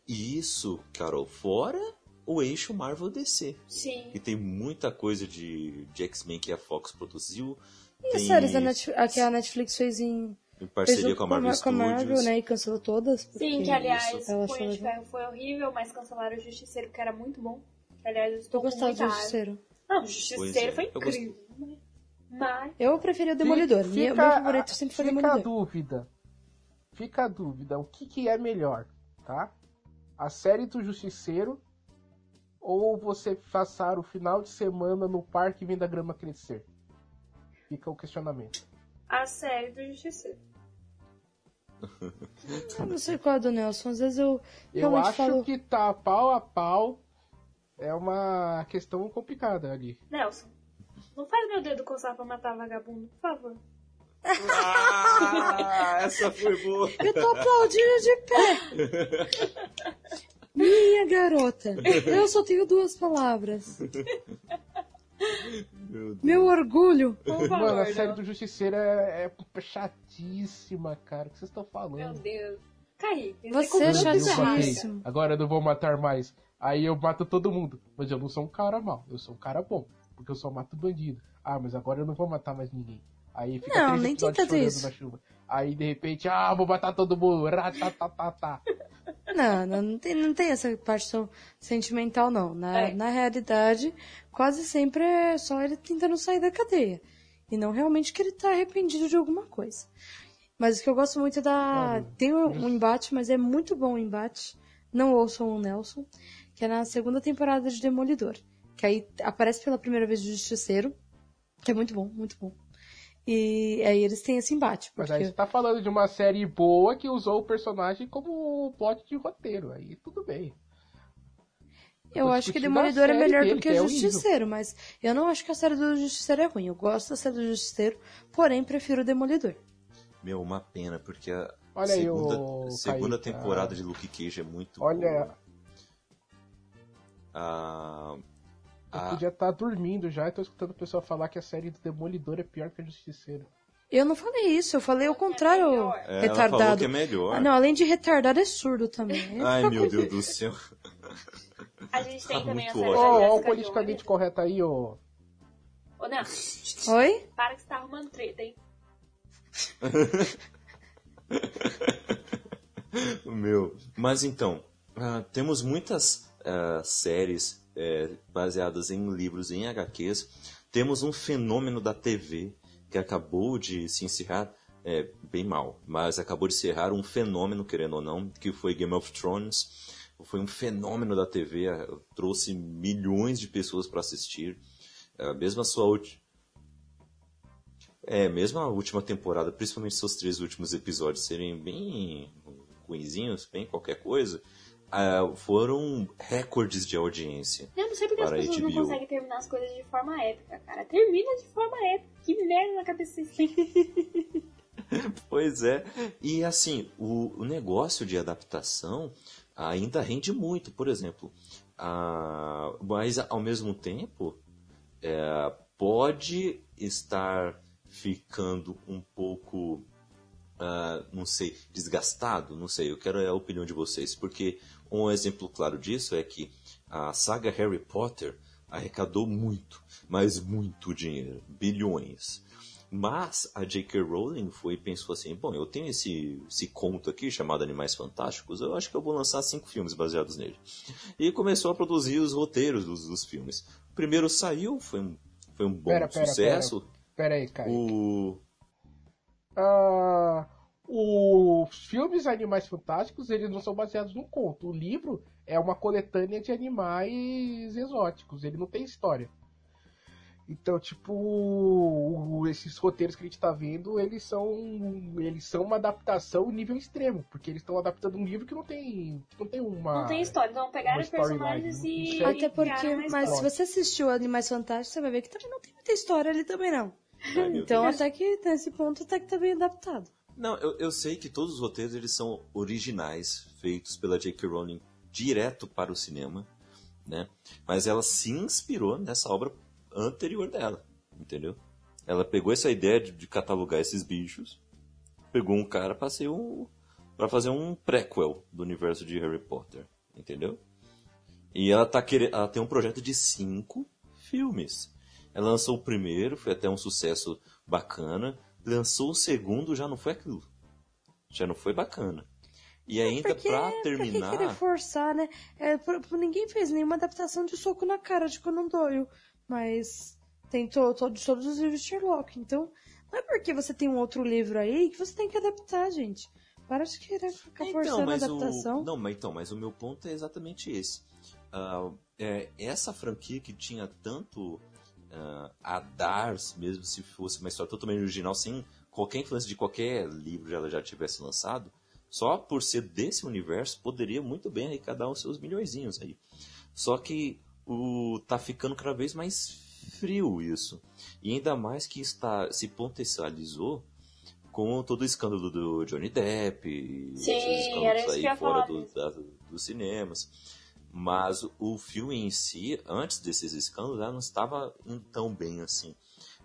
Isso, Carol, fora o eixo Marvel DC. Sim. E tem muita coisa de, de X-Men que a Fox produziu. E as tem séries da Netflix, que a Netflix fez em. em parceria fez com a Marvel com a Marvel, Studios. né? E cancelou todas. Sim, que aliás, o Punho de Ferro foi horrível, mas cancelaram o Justiceiro, que era muito bom. Que, aliás, eu estou muita do. Justiceiro. Não, o Justiceiro é, foi eu gost- incrível. Mas, Eu preferi o Demolidor. Fica- meu favorito sempre foi fica a Demolidor. dúvida. Fica a dúvida. O que, que é melhor, tá? A série do Justiceiro ou você passar o final de semana no parque vendo a grama crescer? Fica o questionamento. a série do Justiceiro. Eu não sei qual é do Nelson. Às vezes eu Eu acho falo. que tá pau a pau é uma questão complicada ali. Nelson, não faz meu dedo coçar pra matar vagabundo, por favor. Ah, essa foi boa. Eu tô aplaudindo de pé. Minha garota. Eu só tenho duas palavras. Meu. Meu orgulho. Por favor, Mano, a série não. do Justiceiro é, é chatíssima, cara. O que vocês estão falando? Meu Deus. Kaique, Você é chatíssimo. Agora eu não vou matar mais. Aí eu mato todo mundo. Mas eu não sou um cara mau, eu sou um cara bom. Porque eu só mato bandido. Ah, mas agora eu não vou matar mais ninguém. Aí fica Não, nem tenta chorando isso. na chuva. Aí de repente, ah, vou matar todo mundo. Não, não, não tem, não tem essa parte sentimental, não. Na, É. na realidade, quase sempre é só ele tentando sair da cadeia. E não realmente que ele tá arrependido de alguma coisa. Mas o que eu gosto muito é da. Tem um, um embate, mas é muito bom o embate. Não ouçam o Nelson. Que é na segunda temporada de Demolidor. Que aí aparece pela primeira vez o Justiceiro. Que é muito bom, muito bom. E aí eles têm esse embate. Mas Porque... aí você tá falando de uma série boa que usou o personagem como plot de roteiro. Aí tudo bem. Eu acho que Demolidor é melhor dele, do que que é. Justiceiro, mas eu não acho que a série do Justiceiro é ruim. Eu gosto da série do Justiceiro, porém prefiro o Demolidor. Meu, uma pena, porque a Olha aí, segunda, ô, segunda Kaique, temporada ah. de Luke Cage é muito Olha, boa. A, eu a, podia estar dormindo já e tô escutando o pessoal falar que a série do Demolidor é pior que a Justiceiro. Eu não falei isso, eu falei o contrário, melhor. É, ela falou retardado. que é melhor. Ah, não, além de retardado, é surdo também. Ai, meu Deus do céu. A gente tem Tá também a ó, o Jessica politicamente Jones. correto aí, ô. Ô, Nelson, Oi? para que você tá arrumando treta, hein? Meu, mas então, ah, temos muitas ah, séries eh, baseadas em livros em HQs. Temos um fenômeno da TV que acabou de se encerrar, eh, bem mal, mas acabou de encerrar um fenômeno, querendo ou não, que foi Game of Thrones. Foi um fenômeno da TV, trouxe milhões de pessoas para assistir. Ah, mesmo a sua última. É, mesmo a última temporada, principalmente seus três últimos episódios serem bem ruinzinhos, bem qualquer coisa, ah, foram recordes de audiência. Eu não sei porque as pessoas não HBO. conseguem terminar as coisas de forma épica, cara. Termina de forma épica. Que merda na cabeça. Pois é. E assim, o, o negócio de adaptação ainda rende muito, por exemplo. Ah, mas ao mesmo tempo, é, pode estar ficando um pouco, ah, não sei, desgastado, não sei, eu quero a opinião de vocês, porque um exemplo claro disso é que a saga Harry Potter arrecadou muito, mas muito dinheiro, bilhões. Mas a J.K. Rowling foi e pensou assim: bom, eu tenho esse, esse conto aqui chamado Animais Fantásticos, eu acho que eu vou lançar cinco filmes baseados nele. E começou a produzir os roteiros dos, dos filmes. O primeiro saiu, foi um, foi um bom Pera, pera, sucesso. Pera aí, Caio. O. Ah, os filmes Animais Fantásticos, eles não são baseados num conto. O livro é uma coletânea de animais exóticos, ele não tem história. Então, tipo, esses roteiros que a gente tá vendo, eles são eles são uma adaptação nível extremo, porque eles estão adaptando um livro que não tem que não tem uma Não tem história, então pegaram os personagens e. Até porque, mas se você assistiu Animais Fantásticos, você vai ver que também não tem muita história ali também, não. Ai, Então, até que nesse ponto, até que tá bem adaptado. Não, eu, eu sei que todos os roteiros eles são originais, feitos pela J.K. Rowling direto para o cinema, né? Mas ela se inspirou nessa obra anterior dela, entendeu? Ela pegou essa ideia de, de catalogar esses bichos, pegou um cara para ser um para fazer um prequel do universo de Harry Potter, entendeu? E ela tá querendo, ela tem um projeto de cinco filmes. Ela lançou o primeiro, foi até um sucesso bacana. Lançou o segundo, já não foi aquilo. Já não foi bacana. E ainda Porque, pra pra que querer terminar. forçar, né? É, por- por- ninguém fez nenhuma adaptação de soco na cara de Conan Doyle. Mas tem to, to- todos os livros de Sherlock. Então, não é porque você tem um outro livro aí que você tem que adaptar, gente. Para de querer ficar forçando a mas adaptação. o. Não, mas então, mas o meu ponto é exatamente esse. Ah, é, essa franquia que tinha tanto ah, a dar, mesmo se fosse uma história totalmente original, sem qualquer influência de qualquer livro que ela já tivesse lançado, só por ser desse universo, poderia muito bem arrecadar os seus milhõezinhos aí. Só que o tá ficando cada vez mais frio isso. E ainda mais que está se potencializou com todo o escândalo do Johnny Depp, Sim, esses escândalos aí fora do- da- dos cinemas. Mas o filme em si, antes desses escândalos, já não estava tão bem assim.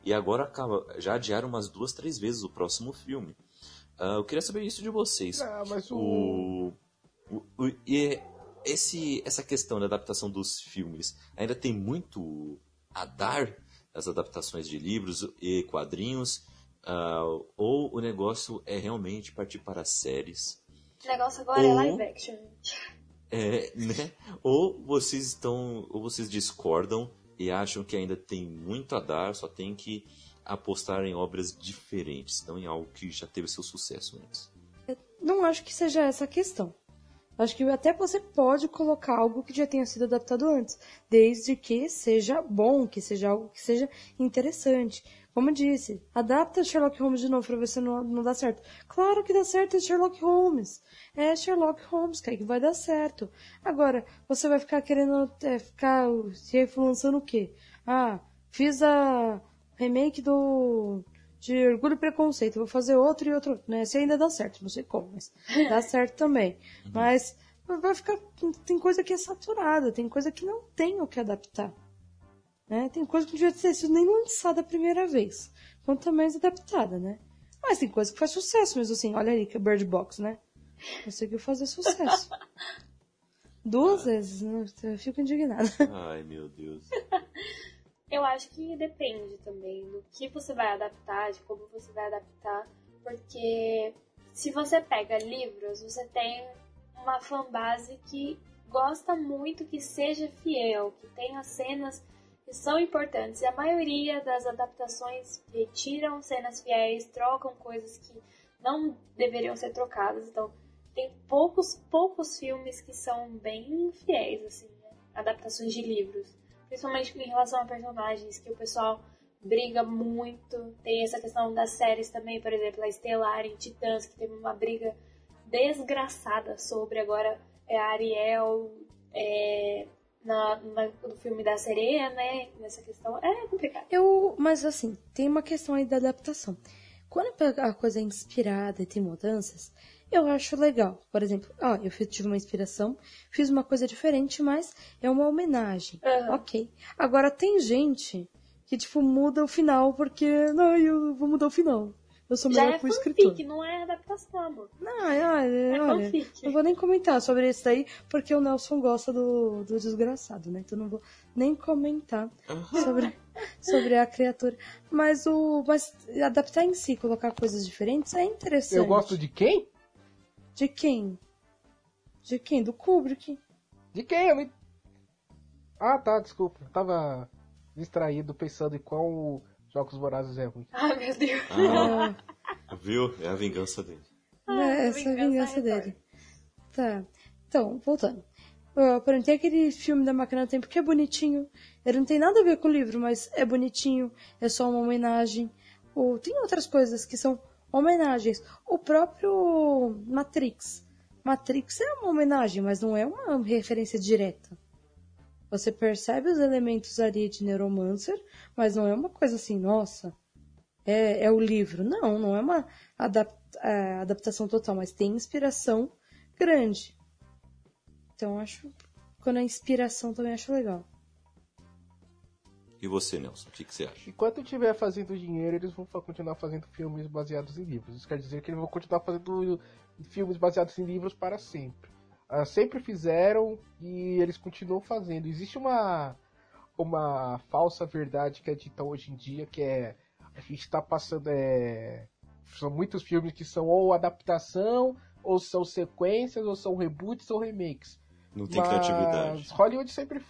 E agora acaba, já adiaram umas duas, três vezes o próximo filme. Ah, eu queria saber isso de vocês. Ah, mas o O, o, o- e esse, essa questão da adaptação dos filmes ainda tem muito a dar as adaptações de livros e quadrinhos, ah, ou o negócio é realmente partir para séries, O negócio agora é Ou- live action. É, né? Ou vocês estão, ou vocês discordam e acham que ainda tem muito a dar, só tem que apostar em obras diferentes, não em algo que já teve seu sucesso antes. Não acho que seja essa a questão. Acho que até você pode colocar algo que já tenha sido adaptado antes, desde que seja bom, que seja algo que seja interessante. Como eu disse, adapta Sherlock Holmes de novo pra ver se não, não dá certo. Claro que dá certo, é Sherlock Holmes. É Sherlock Holmes, cara, que vai dar certo. Agora, você vai ficar querendo é, ficar se lançando o quê? Ah, fiz a remake do de Orgulho e Preconceito. Vou fazer outro e outro. Né? Se ainda dá certo, não sei como, mas dá certo também. Mas vai ficar. Tem coisa que é saturada, tem coisa que não tem o que adaptar. Né? Tem coisa que não devia ter sido nem lançada a primeira vez. Quanto mais adaptada, né? Mas tem coisa que faz sucesso mesmo assim. Olha aí que é Bird Box, né? Conseguiu fazer sucesso. Duas vezes, né? Eu fico indignada. Ai, meu Deus. Eu acho que depende também do que você vai adaptar, de como você vai adaptar, porque se você pega livros, você tem uma fanbase que gosta muito que seja fiel, que tenha cenas que são importantes. E a maioria das adaptações retiram cenas fiéis, trocam coisas que não deveriam ser trocadas. Então, tem poucos, poucos filmes que são bem fiéis, assim, né? adaptações de livros principalmente em relação a personagens que o pessoal briga muito. Tem essa questão das séries também, por exemplo, a Estelar em Titãs, que teve uma briga desgraçada sobre agora é a Ariel é, na, na- no filme da sereia, né? Nessa questão. É complicado. Eu, mas assim, tem uma questão aí da adaptação. Quando a coisa é inspirada e tem mudanças, eu acho legal. Por exemplo, ó, eu tive uma inspiração, fiz uma coisa diferente, mas é uma homenagem. Aham. Ok. Agora tem gente que, tipo, muda o final porque. Não, eu vou mudar o final. Eu sou Já melhor é que o escritor. fanfic, não é adaptação, amor. Não, é, olha, É olha, fanfic. não vou nem comentar sobre isso aí, porque o Nelson gosta do, do desgraçado, né? Então não vou nem comentar sobre, sobre a criatura. Mas o. Mas adaptar em si, colocar coisas diferentes é interessante. Eu gosto de quem? De quem? De quem? Do Kubrick. De quem? Eu me... Ah, tá, desculpa. Eu tava distraído pensando em qual Jogos Vorazes é ruim. Ai, meu Deus. Ah, viu? É a vingança dele. É, essa é a vingança vingança retorna. dele. Tá. Então, voltando. Exemplo, tem aquele filme da Máquina do Tempo que é bonitinho. Ele não tem nada a ver com o livro, mas é bonitinho. É só uma homenagem. Ou tem outras coisas que são homenagens. O próprio Matrix. Matrix é uma homenagem, mas não é uma referência direta. Você percebe os elementos ali de Neuromancer, mas não é uma coisa assim, nossa, é, é o livro. Não, não é uma é, adaptação total, mas tem inspiração grande. Então acho. Quando é inspiração também acho legal. E você, Nelson, o que, que você acha? Enquanto estiver fazendo dinheiro, eles vão continuar fazendo filmes baseados em livros. Isso quer dizer que eles vão continuar fazendo filmes baseados em livros para sempre. Ah, sempre fizeram e eles continuam fazendo. Existe uma uma falsa verdade que é dita hoje em dia, que é a gente está passando é, são muitos filmes que são ou adaptação, ou são sequências, ou são reboots ou remakes. Não tem Mas criatividade. Hollywood sempre.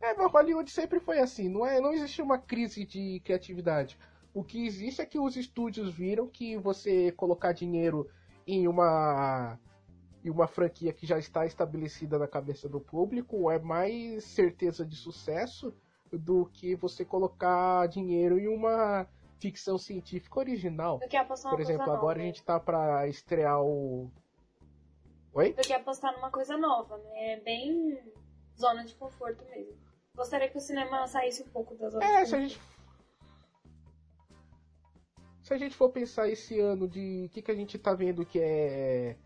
É, mas Hollywood sempre foi assim. Não, é, não existe uma crise de criatividade. O que existe é que os estúdios viram que você colocar dinheiro em uma em uma franquia que já está estabelecida na cabeça do público é mais certeza de sucesso do que você colocar dinheiro em uma ficção científica original. Por exemplo, agora a nova. gente tá pra estrear o. Oi? Do que apostar numa coisa nova, né? É bem zona de conforto mesmo. Gostaria que o cinema saísse um pouco da zona É, de se a gente. Se a gente for pensar esse ano de o que, que a gente tá vendo que é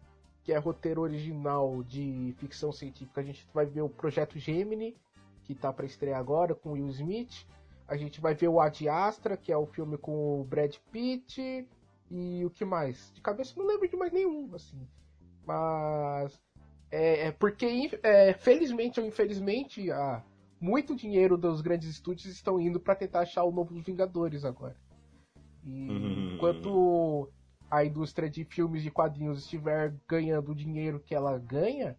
que é roteiro original de ficção científica, a gente vai ver o Projeto Gemini, que tá pra estrear agora com Will Smith. A gente vai ver o Ad Astra, que é o filme com o Brad Pitt. E o que mais? De cabeça não lembro de mais nenhum, assim. Mas. É, é porque, é, felizmente ou infelizmente, a, muito dinheiro dos grandes estúdios estão indo para tentar achar o novo Vingadores agora. E Hum. enquanto a indústria de filmes de quadrinhos estiver ganhando o dinheiro que ela ganha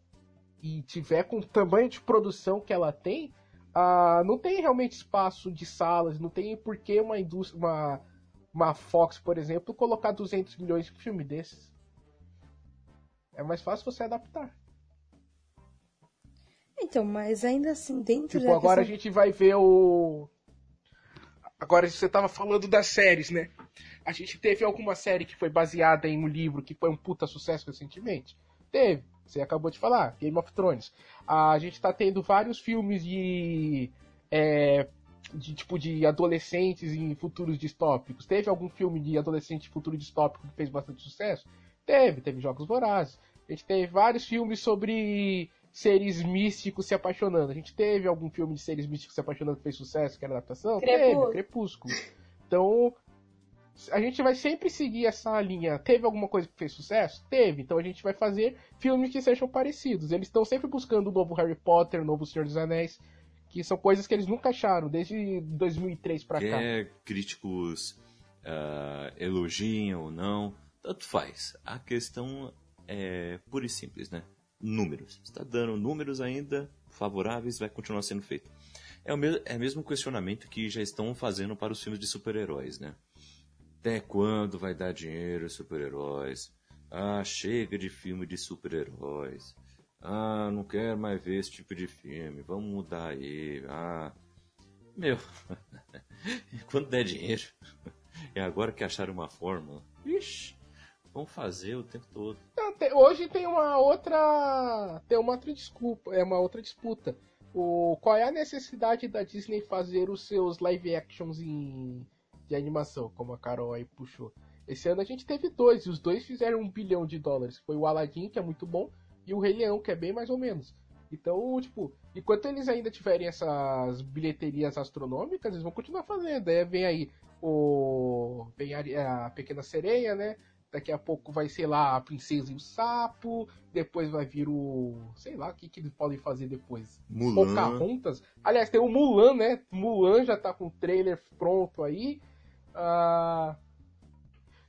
e tiver com o tamanho de produção que ela tem, ah, não tem realmente espaço de salas, não tem por que uma indústria, uma, uma Fox, por exemplo, colocar 200 milhões um filme desses. É mais fácil você adaptar. Então, mas ainda assim, dentro Tipo, da agora a questão- gente vai ver o. Agora você tava falando das séries, né? A gente teve alguma série que foi baseada em um livro que foi um puta sucesso recentemente? Teve. Você acabou de falar, Game of Thrones. A gente tá tendo vários filmes de. é, de tipo de adolescentes em futuros distópicos. Teve algum filme de adolescente em futuro distópico que fez bastante sucesso? Teve, teve Jogos Vorazes. A gente teve vários filmes sobre seres místicos se apaixonando. A gente teve algum filme de seres místicos se apaixonando que fez sucesso, que era adaptação? Crepúsculo. Teve, Crepúsculo. Então, a gente vai sempre seguir essa linha. Teve alguma coisa que fez sucesso? Teve. Então a gente vai fazer filmes que sejam parecidos. Eles estão sempre buscando o novo Harry Potter, o novo Senhor dos Anéis, que são coisas que eles nunca acharam desde 2003 pra cá. Quer críticos ah, elogiem ou não, tanto faz. A questão é pura e simples, né? Números. Está dando números ainda favoráveis, vai continuar sendo feito. É o, mesmo, é o mesmo questionamento que já estão fazendo para os filmes de super-heróis, né? Até quando vai dar dinheiro aos super-heróis? Ah, chega de filme de super-heróis. Ah, não quero mais ver esse tipo de filme. Vamos mudar aí. Ah, meu, quando der dinheiro. É agora que acharam uma fórmula. Ixi, vão fazer o tempo todo. Tem- Hoje tem uma outra. Tem uma outra desculpa. É uma outra disputa. O, qual é a necessidade da Disney fazer os seus live actions em, de animação, como a Carol aí puxou? Esse ano a gente teve dois, e os dois fizeram um bilhão de dólares. Foi o Aladdin, que é muito bom, e o Rei Leão, que é bem mais ou menos. Então, tipo, enquanto eles ainda tiverem essas bilheterias astronômicas, eles vão continuar fazendo. Aí vem aí o vem a, a Pequena Sereia, né? Daqui a pouco vai, sei lá, a Princesa e o Sapo. Depois vai vir o. Sei lá, o que, que eles podem fazer depois? Mulan. Pocahontas. Aliás, tem o Mulan, né? Mulan já tá com o trailer pronto aí. Ah,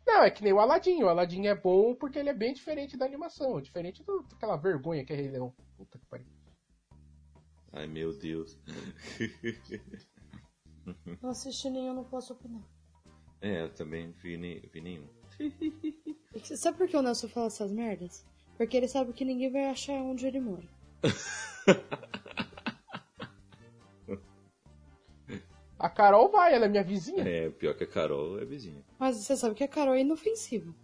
Não, é que nem o Aladdin. O Aladdin é bom porque ele é bem diferente da animação. Diferente do- daquela vergonha que é Rei Leão. Puta que pariu. Ai, meu Deus. Não assisti nenhum, não posso opinar. é, eu também vi, nem, vi nenhum. Sabe por que o Nelson fala essas merdas? Porque ele sabe que ninguém vai achar onde ele mora. A Carol vai, ela é minha vizinha. É, pior que a Carol é vizinha. Mas você sabe que a Carol é inofensiva.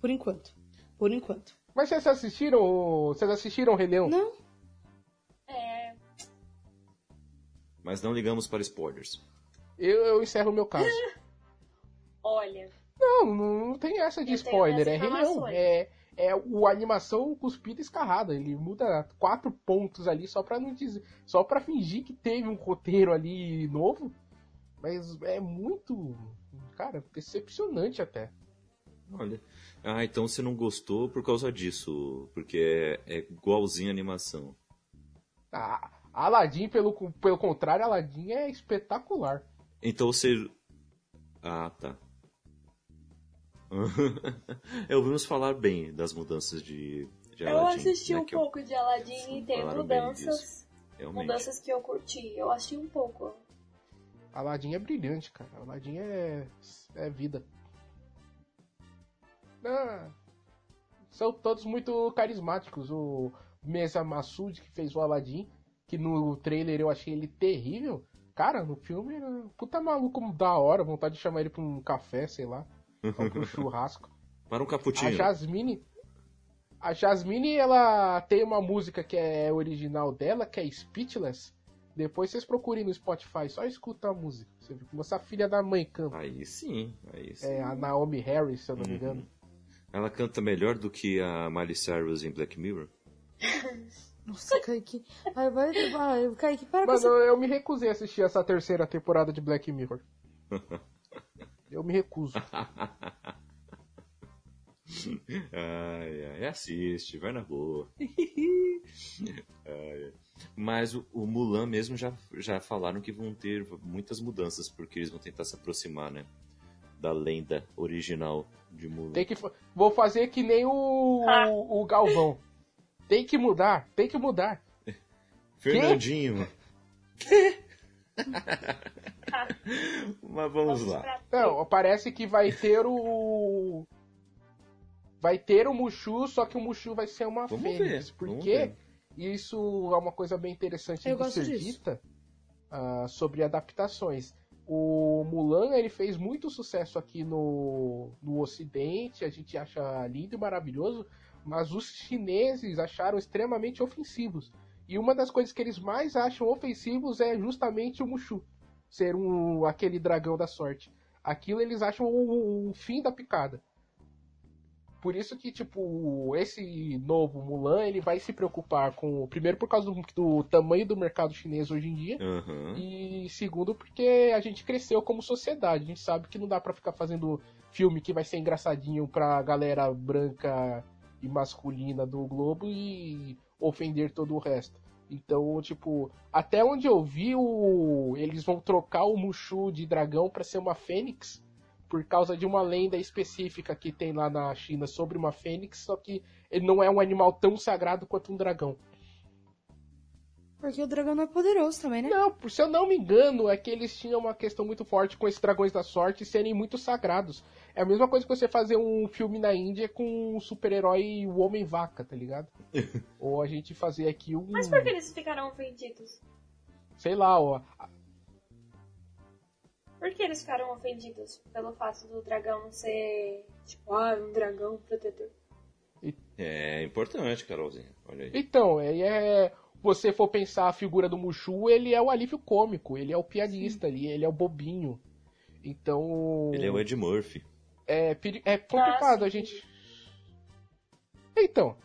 Por enquanto. Por enquanto. Mas vocês assistiram. o- Vocês assistiram o Rei Leão? Não? É, Mas não ligamos para spoilers. Eu, eu encerro o meu caso. olha, Não, não, tem essa de Eu spoiler. É informações. É, é o a animação cuspida e escarrada. Ele muda quatro pontos ali só pra não dizer. Só pra fingir que teve um roteiro ali novo. Mas é muito. Cara, decepcionante até. Olha. Ah, então você não gostou por causa disso. Porque é, é igualzinho a animação. A Aladdin, pelo, pelo contrário, Aladdin é espetacular. Então você. Ah, tá. é, ouvimos falar bem das mudanças de, de eu Aladdin. assisti né, um que eu- pouco de Aladdin e tem mudanças, mudanças que eu curti. Eu assisti um pouco. Aladdin é brilhante, cara. Aladdin é, é vida. Ah, são todos muito carismáticos. O Mesa Massoud, que fez o Aladdin, que no trailer eu achei ele terrível. Cara, no filme, era puta maluco da hora. Vontade de chamar ele pra um café, sei lá. Pra um churrasco. Para um A cappuccino. Jasmine. A Jasmine, ela tem uma música que é original dela, que é Speechless. Depois vocês procurem no Spotify, só escuta a música. Você vê como essa filha da mãe canta. Aí sim, aí sim. É a Naomi Harris, se eu não me Uhum. engano. Ela canta melhor do que a Miley Cyrus em Black Mirror? Nossa, Kaique. Ai, vai, vai, Kaique, para com Mano, essa... eu me recusei a assistir essa terceira temporada de Black Mirror. Eu me recuso. Ai, ai, assiste, vai na boa. Ai. Mas o, o Mulan mesmo já, já falaram que vão ter muitas mudanças, porque eles vão tentar se aproximar, né? Da lenda original de Mulan. Tem que, vou fazer que nem o, Ah. o Galvão. Tem que mudar, tem que mudar. Fernandinho! Mas vamos lá. Não, parece que vai ter o. Vai ter o Mushu, só que o Mushu vai ser uma Vamos fênix. ver, Porque ver. isso é uma coisa bem interessante Eu de gosto ser disso. dita ah, sobre adaptações. O Mulan ele fez muito sucesso aqui no, no Ocidente, a gente acha lindo e maravilhoso, mas os chineses acharam extremamente ofensivos. E uma das coisas que eles mais acham ofensivos é justamente o Mushu ser um aquele dragão da sorte. Aquilo eles acham o, o fim da picada. Por isso que, tipo, esse novo Mulan, ele vai se preocupar com. Primeiro, por causa do, do tamanho do mercado chinês hoje em dia. Aham. E segundo, porque a gente cresceu como sociedade. A gente sabe que não dá pra ficar fazendo filme que vai ser engraçadinho pra galera branca e masculina do globo e ofender todo o resto. Então, tipo, até onde eu vi, o... eles vão trocar o Mushu de dragão pra ser uma fênix por causa de uma lenda específica que tem lá na China sobre uma fênix, só que ele não é um animal tão sagrado quanto um dragão. Porque o dragão não é poderoso também, né? Não, se eu não me engano, é que eles tinham uma questão muito forte com esses dragões da sorte serem muito sagrados. É a mesma coisa que você fazer um filme na Índia com um super-herói o Homem-Vaca, tá ligado? Ou a gente fazer aqui um. Mas por que eles ficaram ofendidos? Sei lá, ó. Por que eles ficaram ofendidos pelo fato do dragão ser, tipo, ah, um dragão protetor? É importante, Carolzinha. Olha aí. Então, é, é. Você for pensar a figura do Mushu, ele é o alívio cômico, ele é o piadista ali, ele é o bobinho. Então. Ele é o Ed Murphy. É, é complicado Ah, a sim. gente. Então.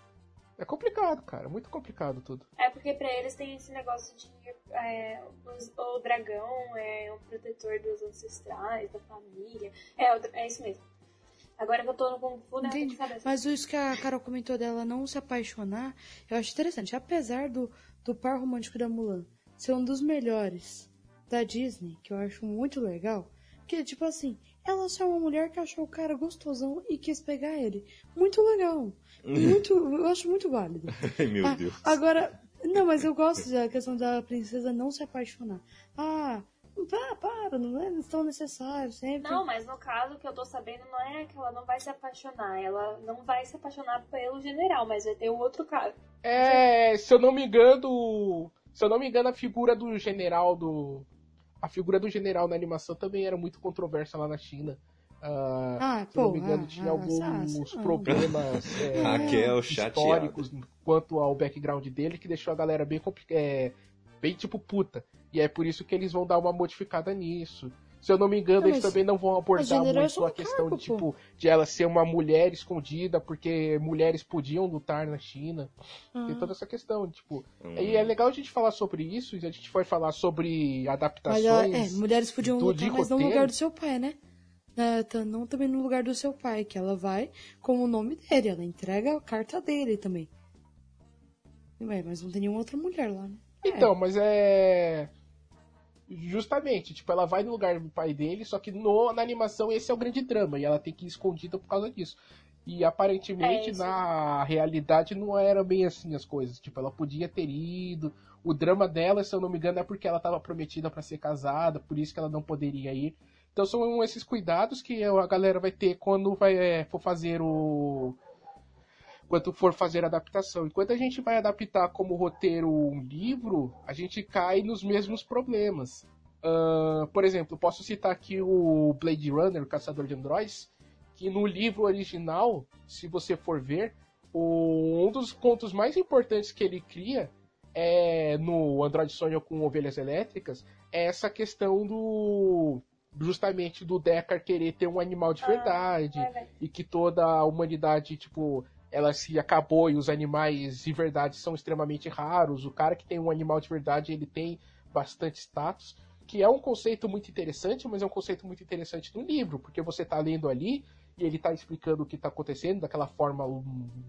É complicado, cara. Muito complicado tudo. É porque pra eles tem esse negócio de é, os- o dragão é um protetor dos ancestrais, da família. É, o é isso mesmo. Agora que eu tô no Kung Fu, né? eu tenho Entendi. que saber. Mas isso que a Carol comentou dela não se apaixonar, eu acho interessante. Apesar do, do par romântico da Mulan ser um dos melhores da Disney, que eu acho muito legal, que tipo assim, ela só é uma mulher que achou o cara gostosão e quis pegar ele. Muito legal. Muito, eu acho muito válido. Ai, meu Ah, Deus. Agora, não, mas eu gosto da questão da princesa não se apaixonar. Ah, para, para, não é tão necessário sempre. Não, mas no caso, o que eu tô sabendo não é que ela não vai se apaixonar. Ela não vai se apaixonar pelo general, mas vai ter o outro cara. É, se eu não me engano, se eu não me engano, a figura do general do a figura do general na animação também era muito controversa lá na China. Ah, Ah, se eu não pô, me engano, ah, tinha ah, alguns ah, lá. problemas é, Raquel chateada. históricos quanto ao background dele que deixou a galera bem é, bem tipo puta. E é por isso que eles vão dar uma modificada nisso. Se eu não me engano, Não, eles mas- também não vão abordar é muito a questão cargo, de tipo de ela ser uma mulher escondida porque mulheres podiam lutar na China. Tem Ah. toda essa questão, tipo. Hum. E é legal a gente falar sobre isso, e a gente foi falar sobre Mas adaptações. ela, é, mulheres podiam do- lutar, mas não no lugar do seu pai, né? É, tá- não também no lugar do seu pai, que ela vai com o nome dele, ela entrega a carta dele também. Ué, mas não tem nenhuma outra mulher lá, né? É. Então, mas é. Justamente, tipo, ela vai no lugar do pai dele, só que no, na animação esse é o grande drama, e ela tem que ir escondida por causa disso. E aparentemente É, na realidade não era bem assim as coisas. Tipo, ela podia ter ido. O drama dela, se eu não me engano, é porque ela estava prometida para ser casada, por isso que ela não poderia ir. Então são esses cuidados que a galera vai ter quando vai, é, for fazer o. Quando for fazer adaptação. Enquanto a gente vai adaptar como roteiro um livro, a gente cai nos mesmos problemas. Ah, por exemplo, posso citar aqui o Blade Runner, o Caçador de Androids, que no livro original, se você for ver, o- um dos pontos mais importantes que ele cria é no Android Sonho com ovelhas elétricas é essa questão do justamente do Deckard querer ter um animal de Ah, verdade Vai, vai. e que toda a humanidade, tipo, ela se acabou e os animais de verdade são extremamente raros. O cara que tem um animal de verdade, ele tem bastante status, que é um conceito muito interessante, mas é um conceito muito interessante no livro, porque você tá lendo ali e ele tá explicando o que tá acontecendo daquela forma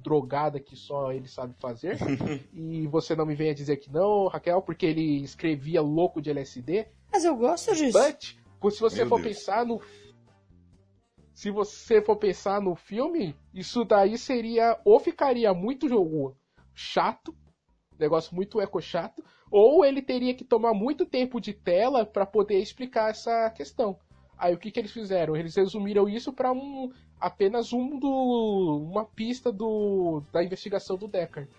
drogada que só ele sabe fazer. e você não me venha dizer que não, Raquel, porque ele escrevia louco de LSD. Mas eu gosto disso. But, se você Meu for Deus. pensar no. Se você for pensar no filme, isso daí seria. Ou ficaria muito jogo chato, negócio muito eco chato, ou ele teria que tomar muito tempo de tela para poder explicar essa questão. Aí o que, que eles fizeram? Eles resumiram isso para um apenas um do uma pista do da investigação do Deckard.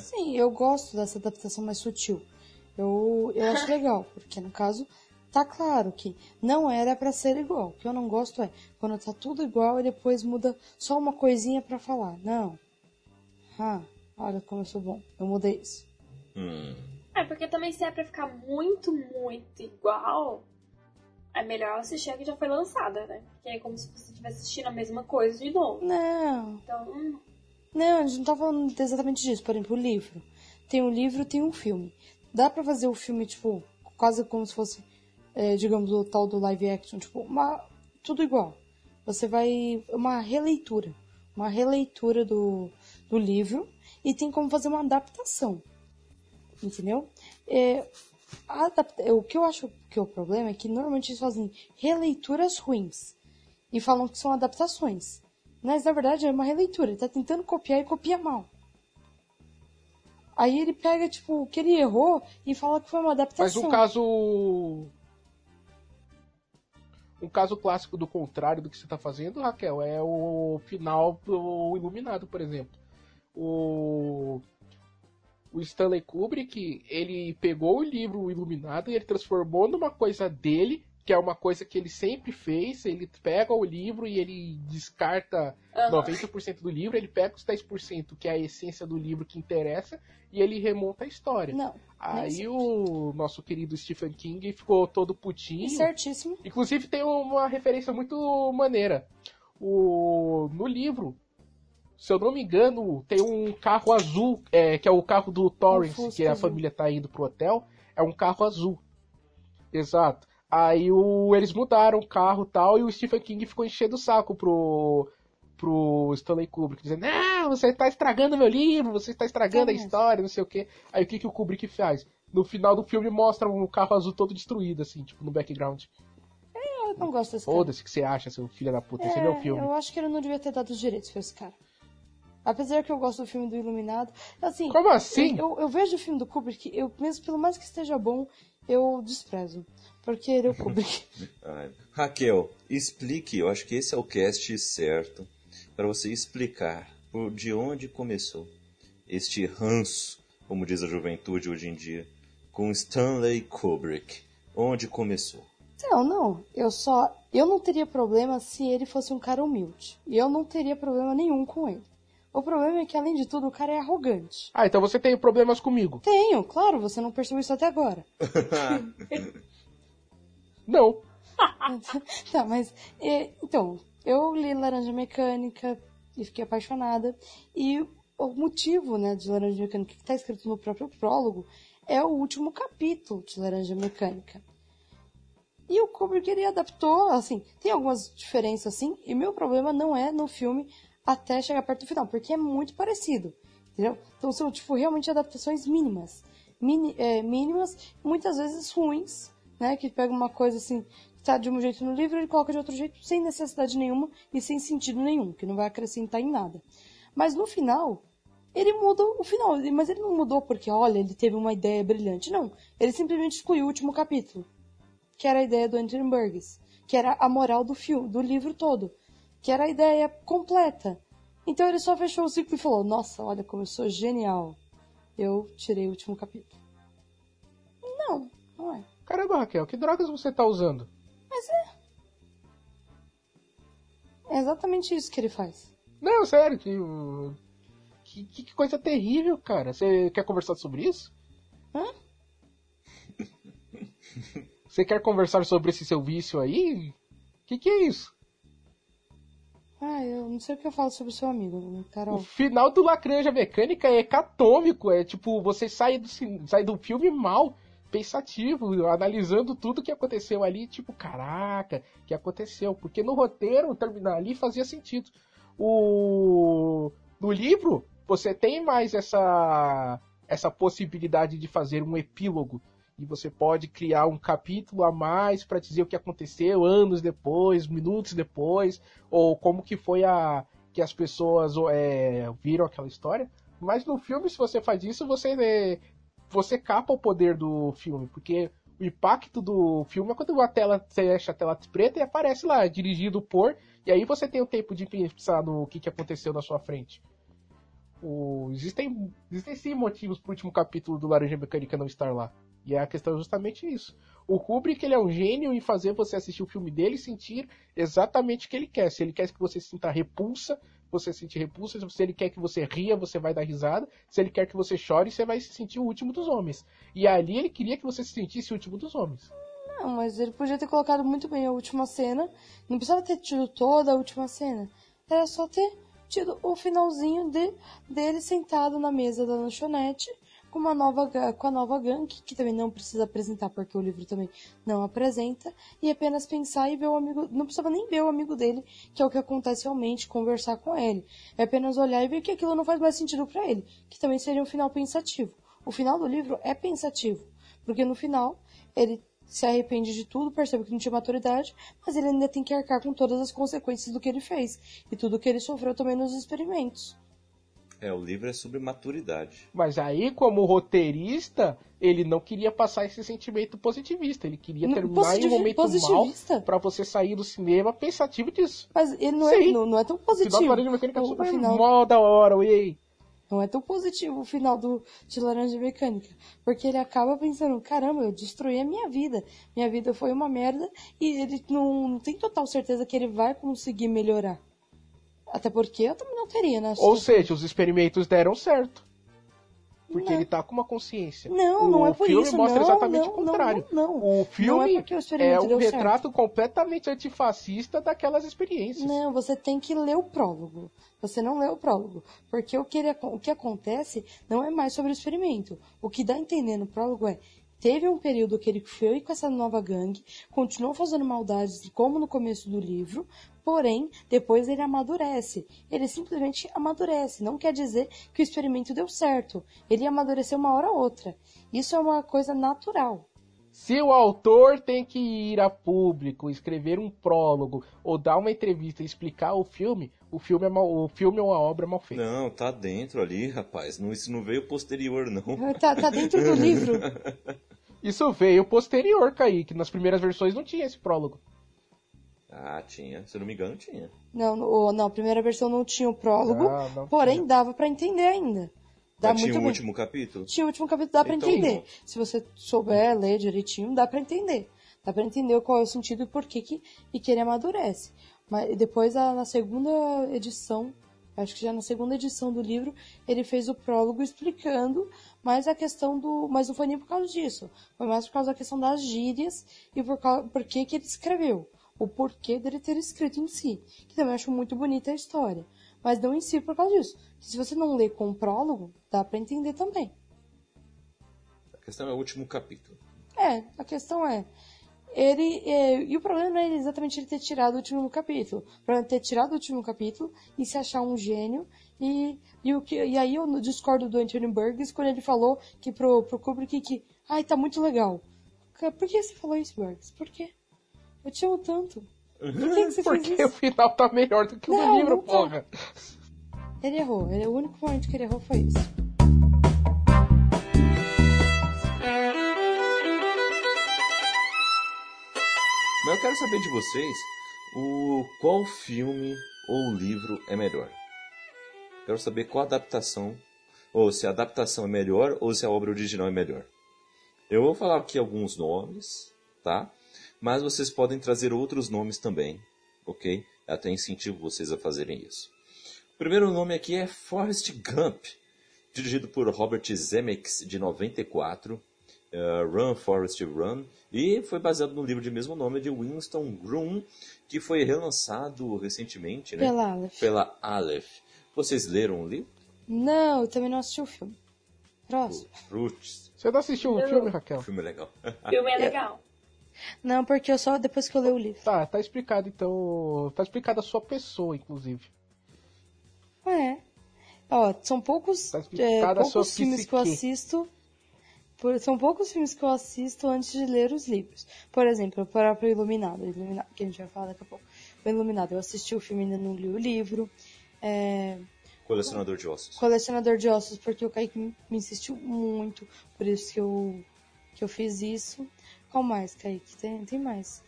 Sim, eu gosto dessa adaptação mais sutil. Eu, eu acho legal, porque no caso, tá claro que não era pra ser igual. O que eu não gosto é quando tá tudo igual e depois muda só uma coisinha pra falar. Não. Ah, olha como eu sou bom. Eu mudei isso. Hum. É, porque também se é pra ficar muito, muito igual, é melhor assistir a que já foi lançada, né? Porque é como se você estivesse assistindo a mesma coisa de novo. Não, Então, hum, não, a gente não tá falando exatamente disso. Por exemplo, o livro. Tem um livro, tem um filme. Dá pra fazer o filme, tipo, quase como se fosse, é, digamos, o tal do live action, tipo, uma, tudo igual. Você vai. Uma releitura. Uma releitura do, do livro. E tem como fazer uma adaptação. Entendeu? É, adapta- o que eu acho que é o problema é que normalmente eles fazem releituras ruins. E falam que são adaptações. Mas na verdade é uma releitura. Ele tá tentando copiar e copia mal. Aí ele pega, tipo, o que ele errou e fala que foi uma Mas adaptação. um caso. Um caso clássico do contrário do que você está fazendo, Raquel, é o final do Iluminado, por exemplo. O. O Stanley Kubrick, ele pegou o livro Iluminado e ele transformou numa coisa dele, que é uma coisa que ele sempre fez. Ele pega o livro e ele descarta aham. 90% do livro, ele pega os 10% que é a essência do livro que interessa e ele remonta a história. Não, Aí o nosso querido Stephen King ficou todo putinho. certíssimo. Inclusive tem uma referência muito maneira. O, no livro, se eu não me engano, tem um carro azul, é, que é o carro do Torrance, Fusca que a azul. família tá indo pro hotel. É um carro azul. Exato. Aí o, eles mudaram o carro e tal, e o Stephen King ficou enchendo o saco pro, pro Stanley Kubrick, dizendo, não, você tá estragando meu livro, você está estragando a história, não sei o quê. Aí o que, que o Kubrick faz? No final do filme mostra um carro azul todo destruído, assim, tipo, no background. Eu não gosto desse cara. Foda-se o que você acha, seu filho da puta, esse é meu filme. Eu acho que ele não devia ter dado os direitos pra esse cara. Apesar que eu gosto do filme do Iluminado. Assim, Como assim? Eu, eu vejo o filme do Kubrick, eu, mesmo pelo mais que esteja bom, eu desprezo. Porque ele é o Kubrick. Raquel, explique, eu acho que esse é o cast certo para você explicar por de onde começou este ranço, como diz a juventude hoje em dia, com Stanley Kubrick. Onde começou? Não, não. Eu só. Eu não teria problema se ele fosse um cara humilde. E eu não teria problema nenhum com ele. O problema é que, além de tudo, o cara é arrogante. Ah, então você tem problemas comigo. Tenho, claro, você não percebeu isso até agora. Não. tá, mas. é, então, eu li Laranja Mecânica e fiquei apaixonada. E o motivo, né, de Laranja Mecânica, que está escrito no próprio prólogo, é o último capítulo de Laranja Mecânica. E o Kubrick ele adaptou, assim, tem algumas diferenças assim, e meu problema não é no filme até chegar perto do final, porque é muito parecido, entendeu? Então são, tipo, realmente adaptações mínimas. Mini- é, mínimas, muitas vezes ruins, né? Que pega uma coisa assim, que tá de um jeito no livro, ele coloca de outro jeito, sem necessidade nenhuma e sem sentido nenhum, que não vai acrescentar em nada. Mas no final, ele muda o final, mas ele não mudou porque, olha, ele teve uma ideia brilhante. Não, ele simplesmente excluiu o último capítulo que era a ideia do Anthony Burgess, que era a moral do filme, do livro todo, que era a ideia completa. Então ele só fechou o ciclo e falou: Nossa, olha como eu sou genial. Eu tirei o último capítulo. Não, não é. Caramba, Raquel, que drogas você tá usando? É exatamente isso que ele faz. Não, sério, que, que, que coisa terrível, cara. Você quer conversar sobre isso? Hã? Você quer conversar sobre esse seu vício aí? Que que é isso? Ah, eu não sei o que eu falo sobre o seu amigo, né, O Carol. final do Lacranja Mecânica é catômico, é tipo, você sai do, sai do filme mal, pensativo, analisando tudo que aconteceu ali, tipo, caraca, que aconteceu? Porque no roteiro, terminar ali fazia sentido. O no livro, você tem mais essa essa possibilidade de fazer um epílogo e você pode criar um capítulo a mais para dizer o que aconteceu anos depois, minutos depois, ou como que foi a que as pessoas é, viram aquela história. Mas no filme, se você faz isso, você é, você capa o poder do filme, porque o impacto do filme é quando a tela fecha a tela preta e aparece lá, dirigido por, e aí você tem o tempo de pensar no que, que aconteceu na sua frente. O- existem, existem sim motivos pro último capítulo do Laranja Mecânica não estar lá. E a questão é justamente isso. O Kubrick ele é um gênio em fazer você assistir o filme dele e sentir exatamente o que ele quer. Se ele quer que você sinta repulsa, você sente repulsa. Se ele quer que você ria, você vai dar risada. Se ele quer que você chore, você vai se sentir o último dos homens. E ali ele queria que você se sentisse o último dos homens. Não, mas ele podia ter colocado muito bem a última cena. Não precisava ter tido toda a última cena. Era só ter tido o finalzinho de, dele sentado na mesa da lanchonete com uma nova com a nova gank, que também não precisa apresentar porque o livro também não apresenta, e apenas pensar e ver o amigo, não precisava nem ver o amigo dele, que é o que acontece realmente, conversar com ele. É apenas olhar e ver que aquilo não faz mais sentido para ele, que também seria um final pensativo. O final do livro é pensativo, porque no final ele se arrepende de tudo, percebe que não tinha maturidade, mas ele ainda tem que arcar com todas as consequências do que ele fez e tudo que ele sofreu também nos experimentos. É, o livro é sobre maturidade. Mas aí, como roteirista, ele não queria passar esse sentimento positivista. Ele queria No- terminar em um positivi- momento mal positivista? pra você sair do cinema pensativo disso. Mas ele não, é, não, não é tão O final do positivo. Laranja Mecânica é O- o super final- mó da hora, uei. Não é tão positivo o final do, de Laranja Mecânica. Porque ele acaba pensando, caramba, eu destruí a minha vida. Minha vida foi uma merda e ele não, não tem total certeza que ele vai conseguir melhorar. Até porque eu também não teria, né? Ou seja, os experimentos deram certo. porque Não. ele tá com uma consciência. Não, o não é por filme isso. mostra não, exatamente não, o contrário. Não, não, não. O Não filme é o é um deu certo. retrato completamente antifascista daquelas experiências. Não, você tem que ler o prólogo. Você não lê o prólogo. Porque o que, ele- o que acontece não é mais sobre o experimento. O que dá a entender no prólogo é. Teve um período que ele foi com essa nova gangue, continuou fazendo maldades como no começo do livro, porém, depois ele amadurece. Ele simplesmente amadurece. Não quer dizer que o experimento deu certo. Ele amadureceu uma hora ou outra. Isso é uma coisa natural. Se o autor tem que ir a público, escrever um prólogo ou dar uma entrevista e explicar o filme, o filme é, mal- o filme é uma obra mal feita. Não, tá dentro ali, rapaz. Não, isso não veio posterior, não. Tá, tá dentro do livro. Isso veio posterior, Kaique. Nas primeiras versões não tinha esse prólogo. Ah, tinha. Se eu não me engano, tinha. Não, no- não, a primeira versão não tinha o prólogo, Ah, não porém tinha. dava pra entender ainda. Dá Mas tinha o bem. último capítulo? Tinha o último capítulo, dá pra Então- entender. Se você souber ler direitinho, dá pra entender. Dá pra entender qual é o sentido e por que que, e que ele amadurece. Mas depois, a- na segunda edição, acho que já na segunda edição do livro, ele fez o prólogo explicando mais a questão do... Mas não foi nem por causa disso. Foi mais por causa da questão das gírias e por, causa, por que que ele escreveu. O porquê dele ter escrito em si. Que também acho muito bonita a história. Mas não em si por causa disso. Se você não lê com o prólogo, dá pra entender também. A questão é o último capítulo. É, a questão é. Ele. é, e o problema não é exatamente ele ter tirado o último capítulo. O problema é ter tirado o último capítulo e se achar um gênio. E, e, o que, e aí eu discordo do Anthony Burgess quando ele falou que pro, pro Kubrick que. Ai, tá muito legal. Por que você falou isso, Burgess? Por quê? Eu te amo tanto. Por que, que você fez Porque o isso? final tá melhor do que o Não, livro, não tá. porra. Ele errou. Ele, o único momento que ele errou foi isso. Quero saber de vocês o qual filme ou livro é melhor. Quero saber qual adaptação, ou se a adaptação é melhor ou se a obra original é melhor. Eu vou falar aqui alguns nomes, tá? Mas vocês podem trazer outros nomes também, ok? Até incentivo vocês a fazerem isso. O primeiro nome aqui é Forrest Gump, dirigido por Robert Zemeckis, de 94. Eh, Run, Forrest Run, e foi baseado no livro de mesmo nome de Winston Groom, que foi relançado recentemente né? Pela Aleph. pela Aleph. Vocês leram o livro? Não, eu também não assisti o filme. Próximo. Roots. Você não assistiu o Eu- filme, O Raquel? filme é legal. Filme é legal. Não, porque eu só depois que eu ler o livro. Tá, tá explicado então. Tá explicada a sua pessoa, inclusive. É. Ó, são poucos, Tá é, poucos filmes que eu psique. assisto. Por- são poucos filmes que eu assisto antes de ler os livros. Por exemplo, o próprio Iluminado, Iluminado, que a gente vai falar daqui a pouco. O Iluminado, eu assisti o filme e ainda não li o livro. É, Colecionador de ossos. Colecionador de Ossos, porque o Kaique me insistiu muito, por isso que eu, que eu fiz isso. Qual mais, Kaique? Tem, tem mais.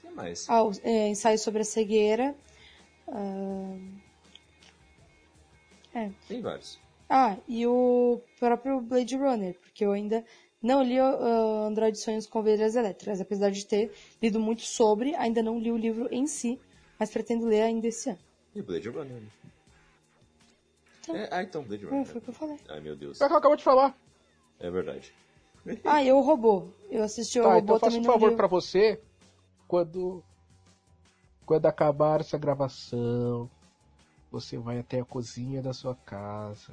Que mais? Ah, o, é, ensaio sobre a cegueira. Ah, é. Tem vários. Ah, e o próprio Blade Runner, porque eu ainda não li o Android Sonhos com Ovelhas Elétricas, apesar de ter lido muito sobre, ainda não li o livro em si, mas pretendo ler ainda esse ano. E Blade Runner. Então. É, ah, então, Blade Runner. foi o que eu falei. Ai, meu Deus. Só que eu acabo de falar. É verdade. Ah, e o Robô. Eu assisti o Tá, Robô então faça também um favor li. pra você. Quando. Quando acabar essa gravação, você vai até a cozinha da sua casa.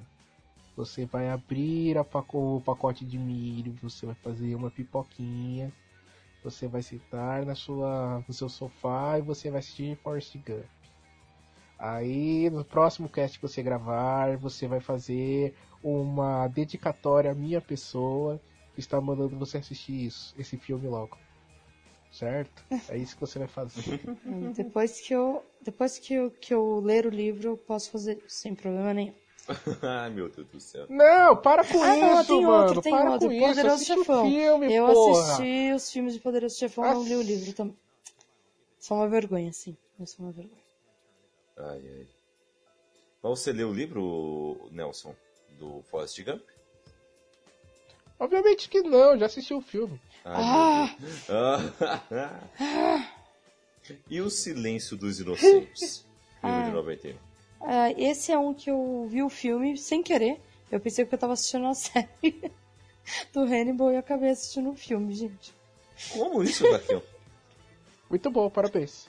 Você vai abrir a paco- o pacote de milho, você vai fazer uma pipoquinha. Você vai sentar na sua, no seu sofá e você vai assistir Forrest Gump. Aí, no próximo cast que você gravar, você vai fazer uma dedicatória à minha pessoa que está mandando você assistir isso, esse filme logo. Certo? É isso que você vai fazer. Depois que eu, depois que eu, que eu ler o livro, eu posso fazer sem problema nenhum. Ai, meu Deus do céu. Não, para com Ah, não, isso, tem mano. outro, tem para outro. com isso. Poderoso Assiste Chefão. filme, eu porra. assisti os filmes de Poderoso Chefão, não li o livro também. Só uma vergonha, sim. É só uma vergonha. Ai, ai. Mas você leu o livro, Nelson, do Forrest Gump? Obviamente que não, já assisti o filme. Ai, Ah! Ah. e o Silêncio dos Inocentes? Filme de Ah. 91. Ah, esse é um que eu vi o filme sem querer. Eu pensei que eu tava assistindo uma série do Hannibal e acabei assistindo um filme, gente. Como isso, Raquel? Muito bom, parabéns.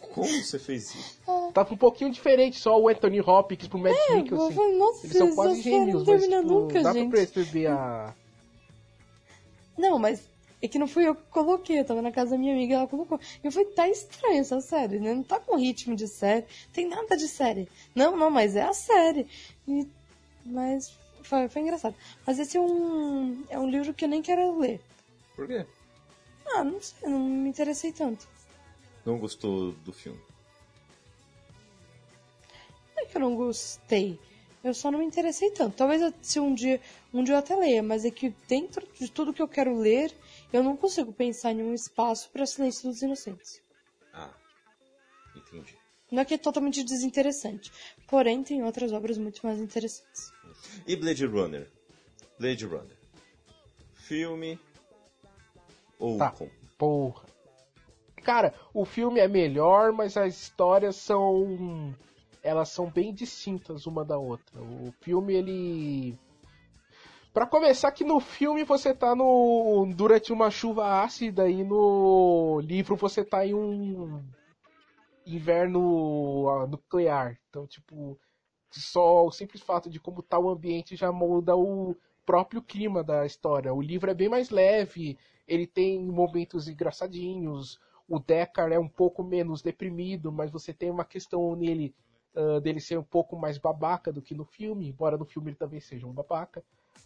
Como você fez isso? Tava um pouquinho diferente só o Anthony Hopkins pro Matt É, eu Mikkelsen. falei, nossa, Eles são essa quase série não gêmeos, mas termina tipo, nunca, dá gente. pra perceber a... Não, mas é que não fui eu que coloquei, eu tava na casa da minha amiga e ela colocou. Eu falei, tá estranha essa série, né? Não tá com ritmo de série, tem nada de série. Não, não, mas é a série. E- mas foi, foi engraçado. Mas esse é um, é um livro que eu nem quero ler. Por quê? Ah, não sei, não me interessei tanto. Não gostou do filme? Não é que eu não gostei. Eu só não me interessei tanto. Talvez se um dia, um dia eu até leia, mas é que dentro de tudo que eu quero ler, eu não consigo pensar em um espaço para Silêncio dos Inocentes. Ah, entendi. Não é que é totalmente desinteressante. Porém, tem outras obras muito mais interessantes. E Blade Runner? Blade Runner. Filme ou Tá. com- Porra. Cara, o filme é melhor, mas as histórias são. Elas são bem distintas uma da outra. O filme, ele. Pra começar, que no filme você tá no. durante uma chuva ácida e no livro você tá em um. inverno ah, nuclear. Então, tipo. Só o simples fato de como tá o ambiente já muda o próprio clima da história. O livro é bem mais leve, ele tem momentos engraçadinhos. O Deckard é um pouco menos deprimido, mas você tem uma questão nele ah, dele ser um pouco mais babaca do que no filme, embora no filme ele também seja um babaca.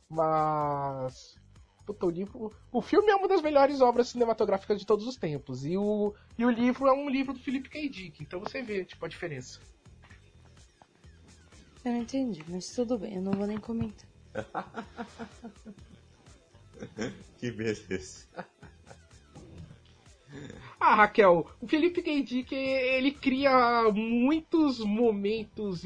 Mas. Puta, o livro. O filme é uma das melhores obras cinematográficas de todos os tempos. E o, e o livro é um livro do Philip K. Dick. Então você vê, tipo, a diferença. Eu não entendi, mas tudo bem, eu não vou nem comentar. Que beleza. Ah, Raquel, o Felipe. Dick, ele cria muitos momentos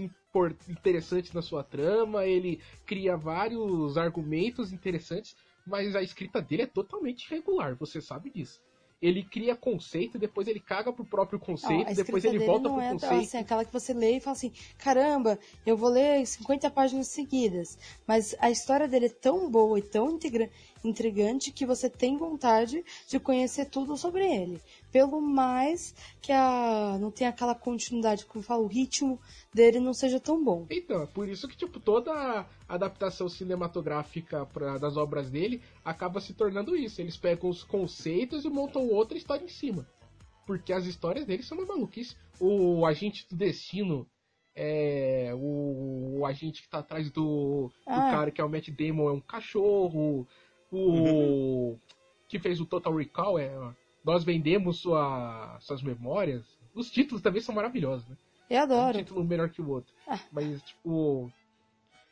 interessantes na sua trama, ele cria vários argumentos interessantes, mas a escrita dele é totalmente irregular, você sabe disso. Ele cria conceito, depois ele caga pro próprio Não, conceito, a depois ele volta não pro é conceito. assim, aquela que você lê e fala assim, caramba, eu vou ler 50 páginas seguidas. Mas a história dele é tão boa e tão integra- intrigante que você tem vontade de conhecer tudo sobre ele. Pelo mais que a não tenha aquela continuidade, como eu falo, o ritmo dele não seja tão bom. Então, é por isso que, tipo, toda a adaptação cinematográfica pra, das obras dele acaba se tornando isso. Eles pegam os conceitos e montam outra história em cima. Porque as histórias dele são uma maluquice. O agente do destino, é, o, o agente que tá atrás do, do Ah. cara que é o Matt Damon é um cachorro. O que fez o Total Recall é Nós vendemos sua, suas memórias. Os títulos também são maravilhosos, né? Eu Um adoro. título melhor que o outro. Ah. Mas, tipo.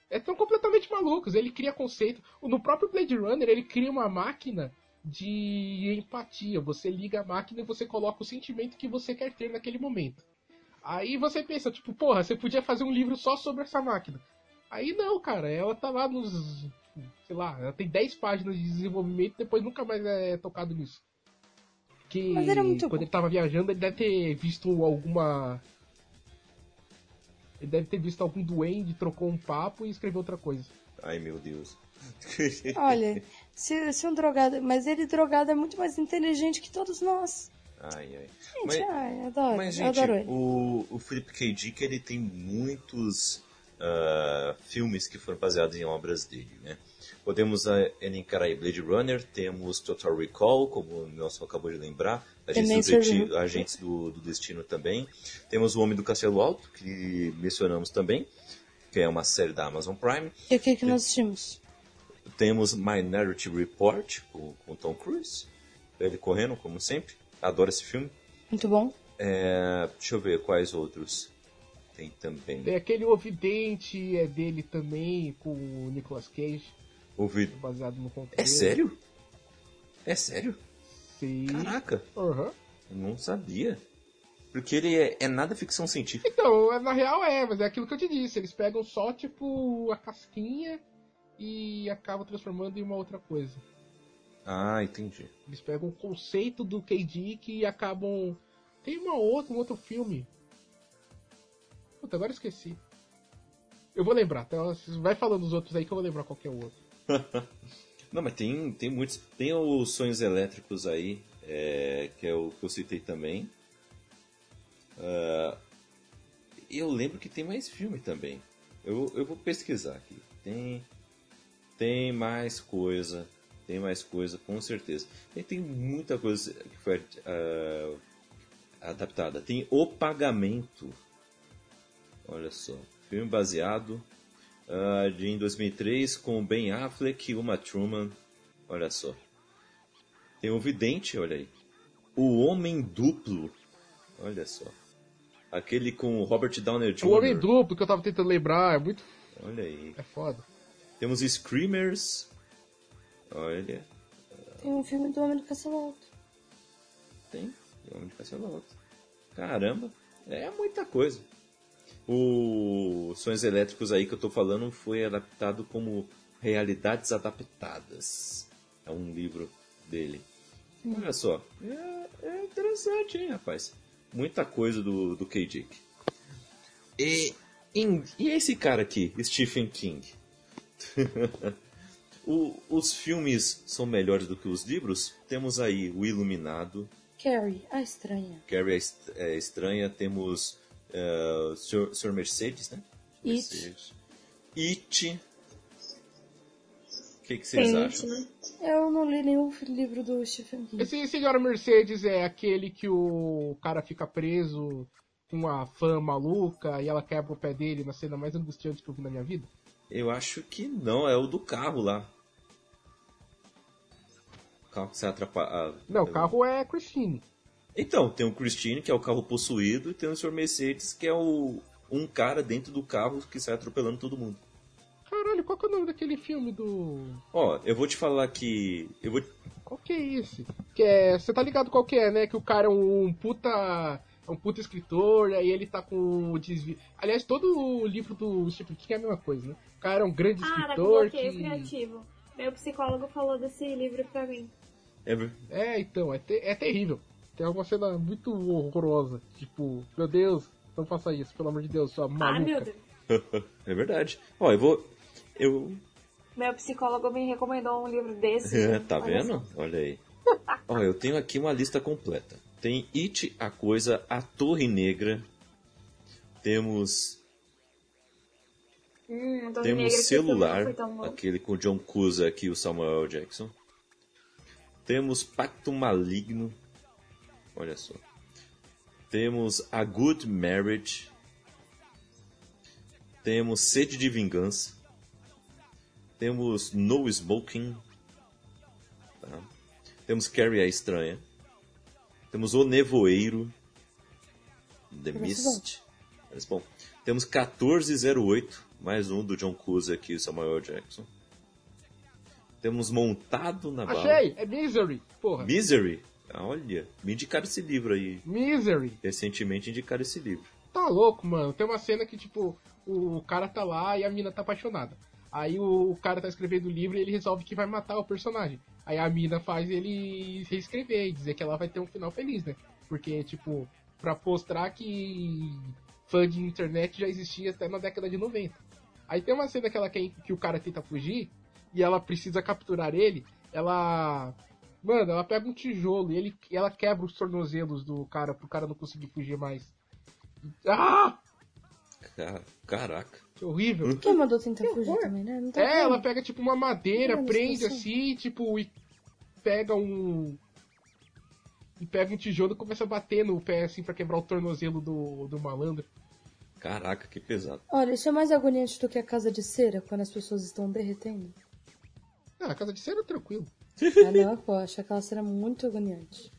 É tão completamente malucos. Ele cria conceito. No próprio Blade Runner, ele cria uma máquina de empatia. Você liga a máquina e você coloca o sentimento que você quer ter naquele momento. Aí você pensa, tipo, porra, você podia fazer um livro só sobre essa máquina. Aí não, cara, ela tá lá nos. Sei lá, ela tem 10 páginas de desenvolvimento e depois nunca mais é tocado nisso. Que Mas é muito quando bom. ele tava viajando, ele deve ter visto alguma. Ele deve ter visto algum duende, trocou um papo e escreveu outra coisa. Ai, meu Deus. Olha, se, se um drogado. Mas ele drogado é muito mais inteligente que todos nós. Ai, ai. Gente, Mas- ai, adoro. Mas, gente, adoro ele. o, o Philip K. Dick, ele tem muitos ah, filmes que foram baseados em obras dele, né? Podemos elencar aí Blade Runner, temos Total Recall, como o Nelson acabou de lembrar, Agentes, do, Deti-. Agentes do, do Destino também. Temos O Homem do Castelo Alto, que mencionamos também, que é uma série da Amazon Prime. E o que, que nós assistimos? Temos Minority Report, com, com Tom Cruise, ele correndo, como sempre. Adoro esse filme. Muito bom. É, deixa eu ver quais outros tem também. Tem aquele Ovidente, é dele também, com o Nicolas Cage, Ouvido. baseado no conto É sério? É sério? Sim. Caraca, Aham. eu não sabia. Porque ele é, é nada ficção científica. Então, é- na real é, mas é aquilo que eu te disse. Eles pegam só, tipo, a casquinha e acabam transformando em uma outra coisa. Ah, entendi. Eles pegam o conceito do K-Dick e acabam. Tem uma outra, um outro filme. Puta, agora esqueci. Eu vou lembrar, então vai falando os outros aí que eu vou lembrar qual é o outro. Não, mas tem, tem muitos. Tem os sonhos elétricos aí, é, que é o que eu citei também. Uh, eu lembro que tem mais filme também. Eu, eu vou pesquisar aqui. Tem, tem mais coisa. Tem mais coisa, com certeza. E tem muita coisa que foi uh, adaptada. Tem O Pagamento. Olha só. Filme baseado uh, de em 2003 com Ben Affleck e Uma Truman. Olha só. Tem o Vidente, olha aí. O Homem Duplo. Olha só. Aquele com Robert Downey Jr. O Homem Duplo que eu tava tentando lembrar, é muito. Olha aí. É foda. Temos Screamers. Olha. Tem um filme do Homem do Castelo Alto. Tem. O Homem do Castelo Alto. Caramba. É muita coisa. O Sonhos Elétricos aí que eu tô falando foi adaptado como Realidades Adaptadas. É um livro dele. Hum. Olha só. É, é, interessante, hein, rapaz. Muita coisa do, do K. E, e esse cara aqui, Stephen King? o, os filmes são melhores do que os livros? Temos aí O Iluminado. Carrie, a Estranha. Carrie, a é, Estranha. Temos uh, Sr. Sr. Mercedes, né? It. It. O que, que vocês Tem acham? Né? Eu não li nenhum livro do Stephen King. Esse Senhora Mercedes é aquele que o cara fica preso com uma fã maluca e ela quebra o pé dele na cena mais angustiante que eu vi na minha vida? Eu acho que não, é o do carro lá. O carro que você atrapalha. Ah, não, o carro é Christine. Então, tem o Christine, que é o carro possuído, e tem o Sr. Mercedes, que é o um cara dentro do carro que sai atropelando todo mundo. Caralho, qual que é o nome daquele filme do. Ó, eu vou te falar que. Eu vou. Qual que é esse? Que é. Você tá ligado qual que é, né? Que o cara é um puta. É um puta escritor, e aí ele tá com o desvio. Aliás, todo o livro do Stephen King é a mesma coisa, né? O cara é um grande ah, escritor. Ah, que... criativo. Meu psicólogo falou desse livro pra mim. É, é então, é, te... é terrível. Tem alguma cena muito horrorosa. Tipo, meu Deus, não faça isso, pelo amor de Deus, sua maluca. Ah, meu Deus. é verdade. Ó, eu vou. Eu. Meu psicólogo me recomendou um livro desse. É, tá Olha vendo? Só. Olha aí. Ó, eu tenho aqui uma lista completa. Tem It, a Coisa, A Torre Negra. Temos. Hum, Temos Celular, aquele com John Cusack e o Samuel Jackson. Temos Pacto Maligno. Olha só. Temos A Good Marriage. Temos Sede de Vingança. Temos No Smoking. Tá? Temos Carrie a Estranha. Temos O Nevoeiro. The Mist. Parece bom. Temos 1408. Mais um do John Cusack e Samuel Jackson. Temos Montado na Bala. Achei! É Misery! Porra. Misery? Olha, me indicaram esse livro aí. Misery. Recentemente indicaram esse livro. Tá louco, mano. Tem uma cena que, tipo, o cara tá lá e a mina tá apaixonada. Aí o cara tá escrevendo o livro e ele resolve que vai matar o personagem. Aí a mina faz ele reescrever e dizer que ela vai ter um final feliz, né? Porque, tipo, pra mostrar que fã de internet já existia até na década de 90. Aí tem uma cena que ela quer que o cara tenta fugir e ela precisa capturar ele. Ela Mano, ela pega um tijolo e ele, ela quebra os tornozelos do cara pro cara não conseguir fugir mais. Ah! Caraca. Que horrível. Quem mandou tentar que fugir também, né? Tá é, ela pega tipo uma madeira, não, prende assim, tipo, e pega um. E pega um tijolo e começa a bater no pé assim pra quebrar o tornozelo do, do malandro. Caraca, que pesado. Olha, isso é mais agoniante do que a casa de cera quando as pessoas estão derretendo. Ah, a casa de cera é tranquilo. Ah, não, pô, acho aquela cena muito agoniante.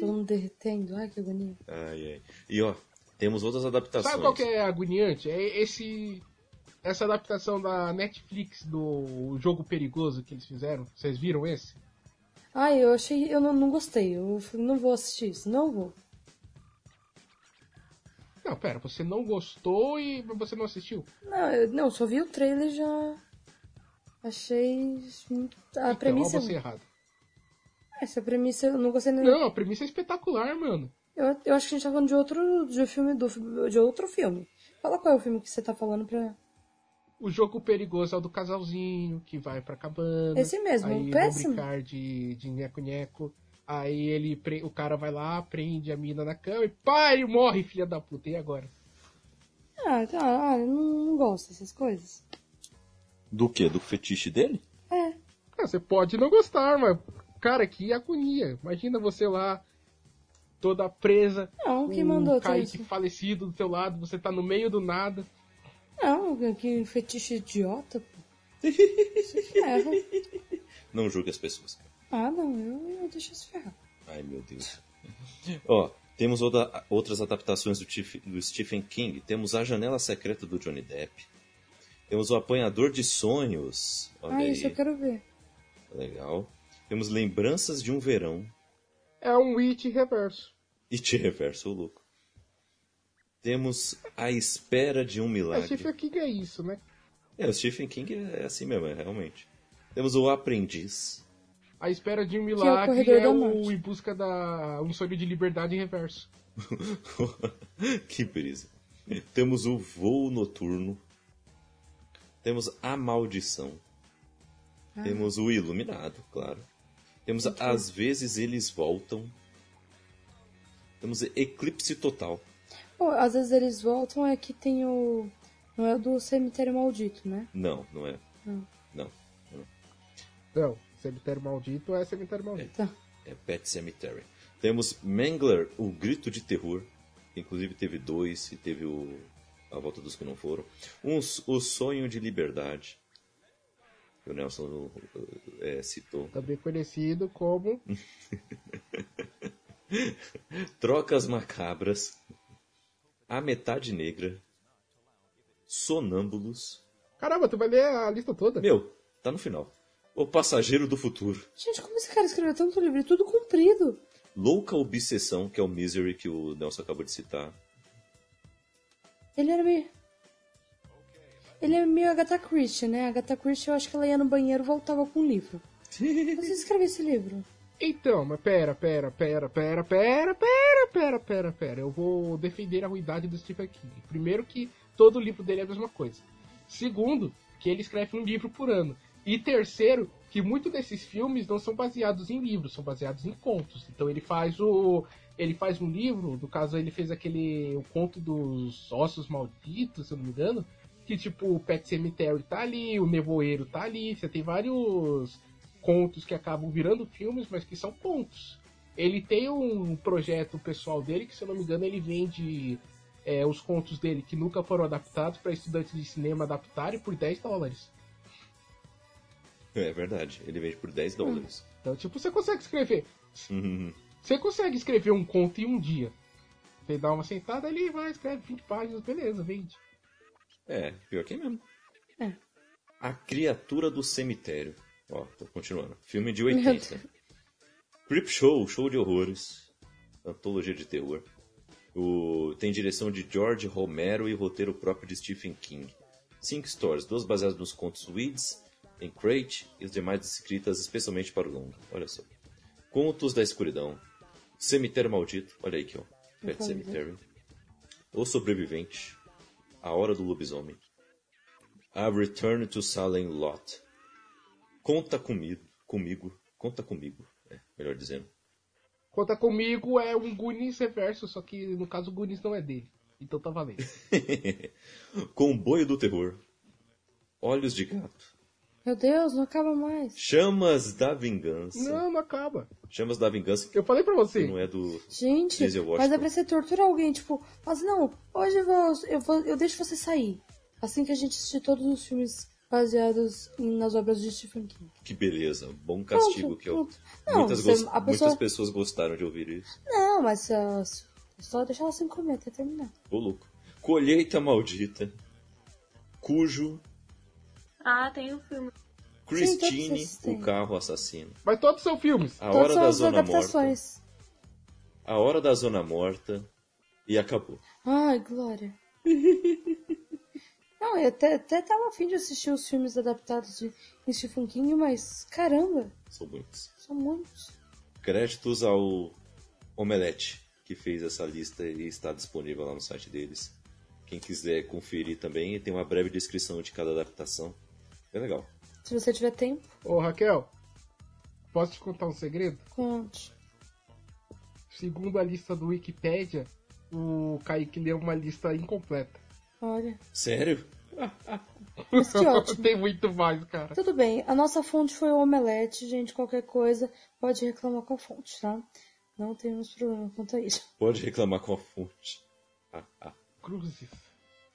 Todo mundo derretendo, ai que agonia. Ai, ai. E ó, temos outras adaptações. Sabe qual que é agoniante? É esse. Essa adaptação da Netflix do jogo perigoso que eles fizeram. Vocês viram esse? Ai, eu achei. Eu não, não gostei. Eu não vou assistir isso. Não vou. Não, pera, você não gostou e você não assistiu? Não, eu não, só vi o trailer e já. Achei. A então, premissa. Você errado. Essa premissa eu não gostei nem. Não, a premissa é espetacular, mano. Eu, eu acho que a gente tá falando de outro de filme do, de outro filme. Fala qual é o filme que você tá falando pra. O jogo perigoso é o do casalzinho que vai pra cabana. Esse mesmo, aí péssimo. brincar de, de nheco-nheco. Aí ele, o cara vai lá, prende a mina na cama e pá, ele morre, filha da puta. E agora? Ah, tá, ah, eu não, não gosto dessas coisas. Do que? Do fetiche dele? É. Ah, você pode não gostar, mas, cara, que agonia. Imagina você lá, toda presa, Não, quem o mandou ter Kaique isso? falecido do seu lado, você tá no meio do nada. Não, que fetiche idiota, pô. Se ferra. Não julgue as pessoas. Ah, não, eu, eu deixo se ferrar. Ai, meu Deus. Ó, temos outra- outras adaptações do, Tif- do Stephen King. Temos A Janela Secreta do Johnny Depp. Temos O Apanhador de Sonhos. Olha ah, aí, isso eu quero ver. legal. Temos Lembranças de um Verão. É um Witch reverso. E te reverso, ô louco. Temos A Espera de um É, Milagre. Stephen King é isso, né? É, o Stephen King é assim mesmo, é, realmente. Temos O Aprendiz. A espera de um é o milagre Corredor é, o Morte. em busca da um sonho de liberdade em reverso. que brisa. Temos o Voo Noturno. Temos A Maldição. Ah. Temos o Iluminado, claro. Temos Às vezes Eles Voltam. Temos Eclipse Total. Pô, às vezes eles voltam, é que tem o. Não é o do cemitério maldito, né? Não, não é. Não. Não. Não, cemitério maldito é cemitério maldito. Tá. É Pet Cemetery. Temos Mangler, o Grito de Terror. Inclusive teve dois e teve o A Volta dos que não foram. Um, o Sonho de Liberdade. Que o Nelson é, citou. Também conhecido como Trocas Macabras. A Metade Negra. Sonâmbulos. Caramba, tu vai ler a lista toda? Meu, tá no final. O Passageiro do Futuro. Gente, como esse cara escreveu tanto livro? E Tudo comprido. Louca Obsessão, que é o Misery que o Nelson acabou de citar. Ele era meio. Ele é meio Agatha Christie, né? Agatha Christie, eu acho que ela ia no banheiro e voltava com um livro. Você escreveu esse livro? Então, mas pera, pera, pera, pera, pera, pera, pera, pera, pera. Eu vou defender a ruidade do Stephen King. Primeiro que todo livro dele é a mesma coisa. Segundo, que ele escreve um livro por ano. E terceiro, que muitos desses filmes não são baseados em livros, são baseados em contos. Então ele faz o ele faz um livro, no caso ele fez aquele o conto dos ossos malditos, se eu não me engano, que tipo o Pet Cemetery tá ali, o Nevoeiro tá ali, você tem vários contos que acabam virando filmes, mas que são contos. Ele tem um projeto pessoal dele que, se eu não me engano, ele vende é, os contos dele que nunca foram adaptados para estudantes de cinema adaptarem por 10 dólares. É verdade, ele vende por 10 dólares. Então, tipo, você consegue escrever. Uhum. Você consegue escrever um conto em um dia. Você dá uma sentada ali, vai, escreve 20 páginas, beleza, vende. É, pior que mesmo. É. A Criatura do Cemitério. Ó, tô continuando. Filme de Meu 80. Creep Show, show de horrores. Antologia de terror. O... Tem direção de George Romero e roteiro próprio de Stephen King. Cinco histórias, duas baseadas nos contos Weeds, em Crate e as demais escritas especialmente para o longo. Olha só. Contos da Escuridão. Cemitério Maldito. Olha aí aqui, ó. Pet. Cemetery. O Sobrevivente. A Hora do Lobisomem. A Return to Salem Lot. Conta comigo. Comigo. Conta comigo. É, melhor dizendo. Conta comigo é um Goonies reverso, só que no caso o Goonies não é dele. Então tá valendo. Comboio do Terror. Olhos de Gato. Meu Deus, não acaba mais. Chamas da Vingança. Não, não acaba. Chamas da Vingança, que Eu falei pra você. não é do. Gente, Denzel mas é pra você torturar alguém, tipo, mas não, hoje eu vou, eu vou, eu deixo você sair. Assim que a gente assistir todos os filmes baseados nas obras de Stephen King. Que beleza. Bom castigo Pronto, que eu. Não, muitas, você- pessoa- muitas pessoas gostaram de ouvir isso. Não, mas uh, só deixar ela sem comer até terminar. Ô louco. Colheita Maldita. Cujo. Ah, tem um filme. Christine, todos têm. o carro assassino. Mas todos são filmes. A Todas hora são da as zona morta. adaptações. A hora da zona morta. E acabou. Ai, Glória. Não, eu até, até tava afim de assistir os filmes adaptados de Stephen King, mas caramba, São muitos. são muitos. Créditos ao Omelete, que fez essa lista e está disponível lá no site deles. Quem quiser conferir também, tem uma breve descrição de cada adaptação. É legal. Se você tiver tempo, Ô Raquel, posso te contar um segredo? conte. Segundo a lista do Wikipedia, o Kaique leu uma lista incompleta. Olha. Sério? Mas que ótimo. Tem muito mais, cara. Tudo bem, a nossa fonte foi o Omelete, gente. Qualquer coisa pode reclamar com a fonte, tá? Não temos problema quanto a isso. Pode reclamar com a fonte. Ah, ah, Cruzes.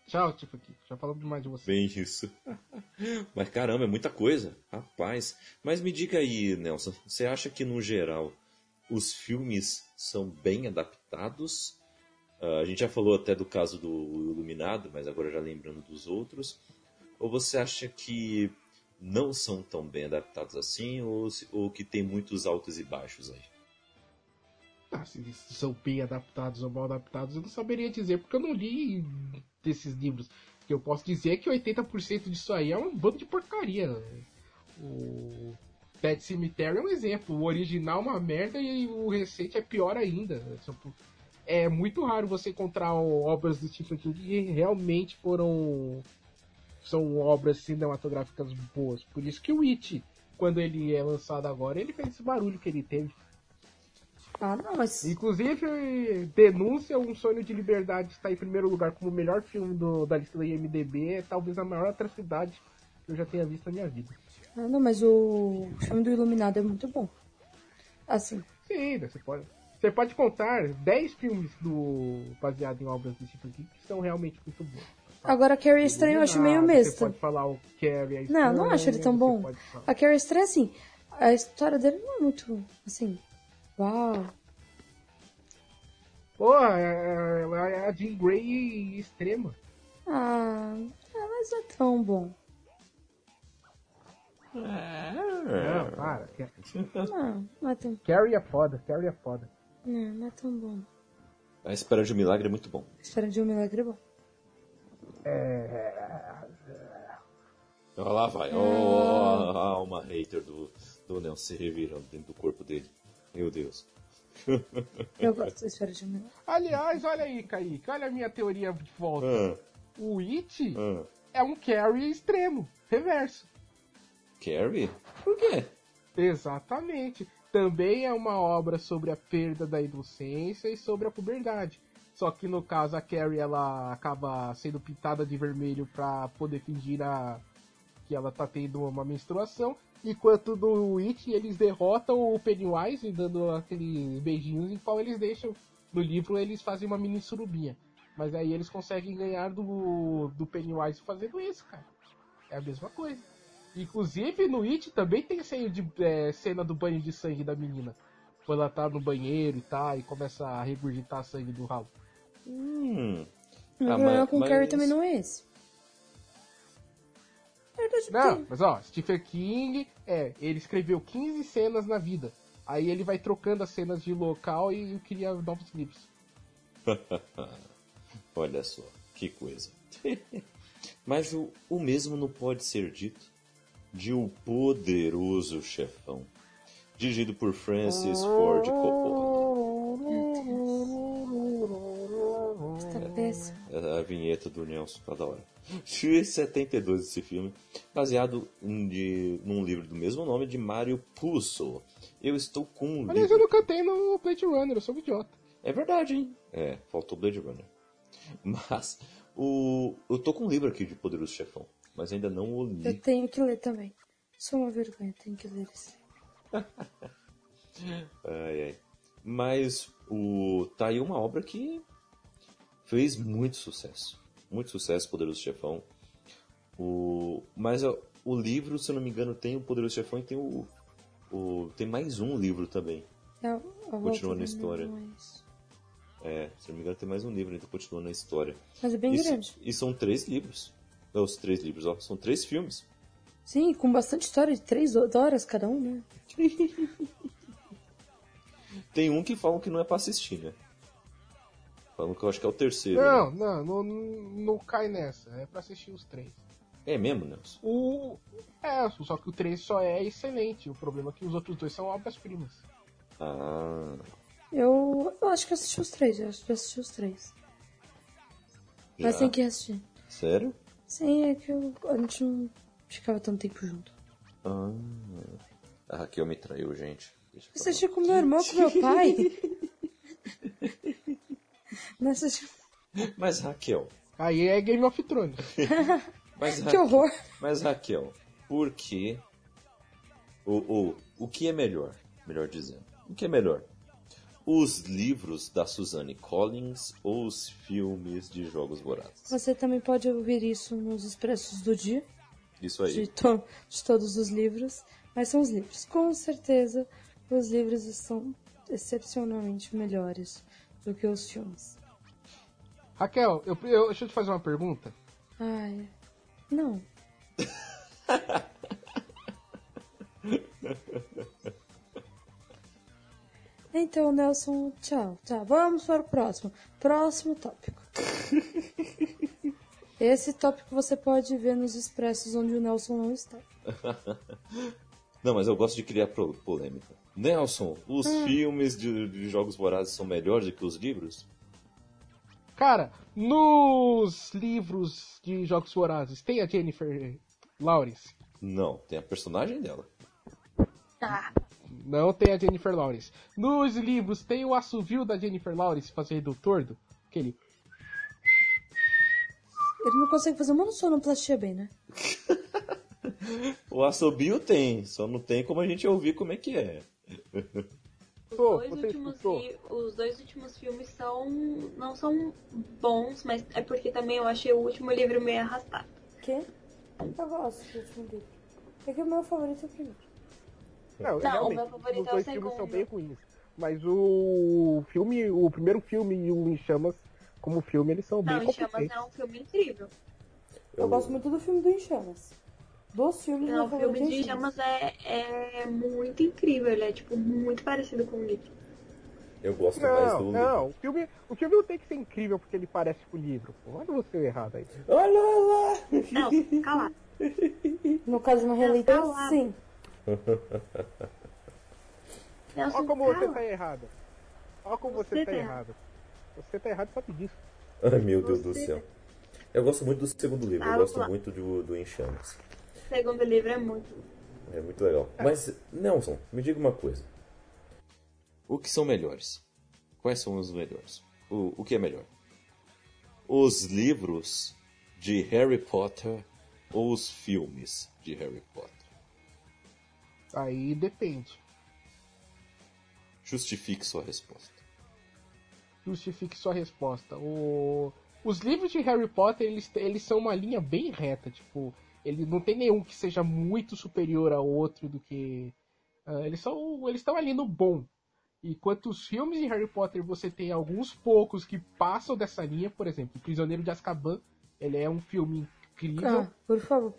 Tchau, tipo aqui. Já falamos demais de você. bem isso. Mas caramba, é muita coisa. Rapaz. Mas me diga aí, Nelson, você acha que no geral os filmes são bem adaptados? Ah, a gente já falou até do caso do Iluminado, mas agora já lembrando dos outros. Ou você acha que não são tão bem adaptados assim, ou, ou que tem muitos altos e baixos aí? Ah, são bem adaptados ou mal adaptados, eu não saberia dizer, porque eu não li desses livros. Que eu posso dizer que 80% disso aí é um bando de porcaria. O Pet Cemetery é um exemplo. O original é uma merda e o recente é pior ainda. Tipo, É muito raro você encontrar obras do Stephen King que realmente foram. São obras cinematográficas boas. Por isso que o It, quando ele é lançado agora, ele fez esse barulho que ele teve. Ah, não, mas. Inclusive, Denúncia, Um Sonho de Liberdade está em primeiro lugar como o melhor filme do- da lista da IMDB. É talvez a maior atrocidade que eu já tenha visto na minha vida. Ah, não, mas o filme do Iluminado é muito bom. Assim, Sim, você pode, você pode contar 10 filmes do, baseados em obras do Stephen King que são realmente muito bons. agora Carrie Estranho eu acho meio Iluminado, Você pode falar o Carrie, a Não, não acho ele tão bom. A Carrie Estranho, assim, a história dele não é muito, assim, uau. Porra, é- ela é a Jean Grey extrema. Ah, ah, mas não é tão bom. Não, para. Não, não é tão, Carrie é foda, Carrie é foda. não, não é tão bom. A Espera de um Milagre é muito bom. História de um milagre é bom. Olha lá vai. Oh, a alma hater do, do Nelson se revirando dentro do corpo dele. Meu Deus. Eu gosto da história de milagre. Aliás, olha aí, Kaique, olha a minha teoria de volta. Ah, O It ah. é um Carrie extremo, reverso. Carrie? Por quê? Exatamente. Também é uma obra sobre a perda da inocência e sobre a puberdade. Só que no caso a Carrie ela acaba sendo pintada de vermelho pra poder fingir a... que ela tá tendo uma menstruação. Enquanto no It eles derrotam o Pennywise dando aqueles beijinhos em qual eles deixam. No livro eles fazem uma mini surubinha. Mas aí eles conseguem ganhar do, do Pennywise fazendo isso, cara. É a mesma coisa. Inclusive no It também tem cena, de, é, cena do banho de sangue da menina. Quando ela tá no banheiro e tá, e começa a regurgitar sangue do ralo. Hum. O Ah, problema mas- com mas- Carrie também não é esse. Não, tem. mas ó, Stephen King, é, ele escreveu 15 cenas na vida. Aí ele vai trocando as cenas de local e cria novos livros. Olha só, que coisa. Mas o, o mesmo não pode ser dito de O Poderoso Chefão, dirigido por Francis Ford Coppola. Péssimo. É A vinheta do Nelson tá da hora. De 72 esse filme, baseado em, de, num livro do mesmo nome de Mario Puzo. Eu estou com um Aliás, eu livro... não cantei no Blade Runner, eu sou um idiota. É verdade, hein? É, faltou Blade Runner. Mas o, eu tô com um livro aqui de Poderoso Chefão, mas ainda não o li. Eu tenho que ler também. Sou uma vergonha, tenho que ler esse. Ai, ai. Mas o tá aí uma obra que fez muito sucesso. Muito sucesso, Poderoso Chefão. O, mas ó, o livro, se eu não me engano, tem o Poderoso Chefão e tem o, o tem mais um livro também. É, a- a volta Continuando a história. É, se eu não me engano, tem mais um livro, então continuando a história. Mas é bem e, grande. e são três livros. Não, os três livros, ó. São três filmes. Sim, com bastante história de três horas cada um, né? Tem um que falam que não é pra assistir, né? Falam que eu acho que é o terceiro. Não, né? não, não, não cai nessa. É pra assistir os três. É mesmo, Nelson? O. É, só que o 3 só é excelente. O problema é que os outros dois são obras-primas. Ah. Eu, eu acho que eu assisti os três, eu acho que eu assisti os três. Mas Já? tem que assistir. Sério? Sim, é que eu- a gente não ficava tanto tempo junto. Ah, a Raquel me traiu, gente. Eu Você falar. assistiu com meu irmão, com meu pai? Assistiu. Mas Raquel, Aí é Game of Thrones. mas Que horror. mas Raquel, por que o, o, o que é melhor? Melhor dizendo, o que é melhor? Os livros da Suzanne Collins ou os filmes de Jogos Vorazes? Você também pode ouvir isso nos expressos do dia, Isso aí. de, to- de todos os livros. Mas são os livros. Com certeza, os livros são excepcionalmente melhores do que os filmes. Raquel, eu, eu- deixa eu te fazer uma pergunta. Ai, não. Então, Nelson, tchau. Tá, vamos para o próximo. Próximo tópico. Esse tópico você pode ver nos expressos onde o Nelson não está. Não, mas eu gosto de criar polêmica. Nelson, os filmes de, de Jogos Vorazes são melhores do que os livros? Cara, nos livros de Jogos Vorazes tem a Jennifer Lawrence? Não, tem a personagem dela. Ah, Não tem a Jennifer Lawrence. Nos livros tem o assovio da Jennifer Lawrence fazendo o tordo? Aquele. Ele não consegue fazer uma sonoplastia bem, né? O assobio tem, só não tem como a gente ouvir como é que é. Os, Pô, dois últimos fi- os dois últimos filmes são. não são bons, mas é porque também eu achei o último livro meio arrastado. Que? Eu gosto do último livro. É que o meu favorito é o primeiro. Não, o realmente, meu favorito os é o dois filmes são segundo. bem ruins. Mas o filme, o primeiro filme e o Em Chamas, como filme, eles são Não, bem Em Chamas é um filme incrível. Eu, gosto muito do filme do Em Chamas. Dos filmes, Não, meu o filme é de Chamas. É, é muito incrível. Ele é, tipo, muito parecido com o livro. Eu gosto mais Não, do não, livro. o filme, o filme não tem que ser incrível porque ele parece com o livro. Pô, olha você errado aí. Olha lá! Não, cala. No caso de uma releitura, Não, sim. Nelson, Olha como você cala. tá errado. Olha como você, Você tá tá errado. Você tá errado sabe disso. Ai meu Deus do Você- céu. Eu gosto muito do segundo livro, Ah, eu gosto muito do, do Em Chamas. O segundo livro é muito. É muito legal. Mas, Nelson, me diga uma coisa. O que são melhores? Quais são os melhores? O, o que é melhor? Os livros de Harry Potter ou os filmes de Harry Potter? Aí depende. Justifique sua resposta. Justifique sua resposta. O- Os livros de Harry Potter, eles, eles são uma linha bem reta. Tipo, ele não tem nenhum que seja muito superior ao outro do que. ah, eles são. Eles estão ali no bom. Enquanto os filmes de Harry Potter você tem alguns poucos que passam dessa linha, por exemplo, Prisioneiro de Azkaban, ele é um filme incrível. Ah, por favor.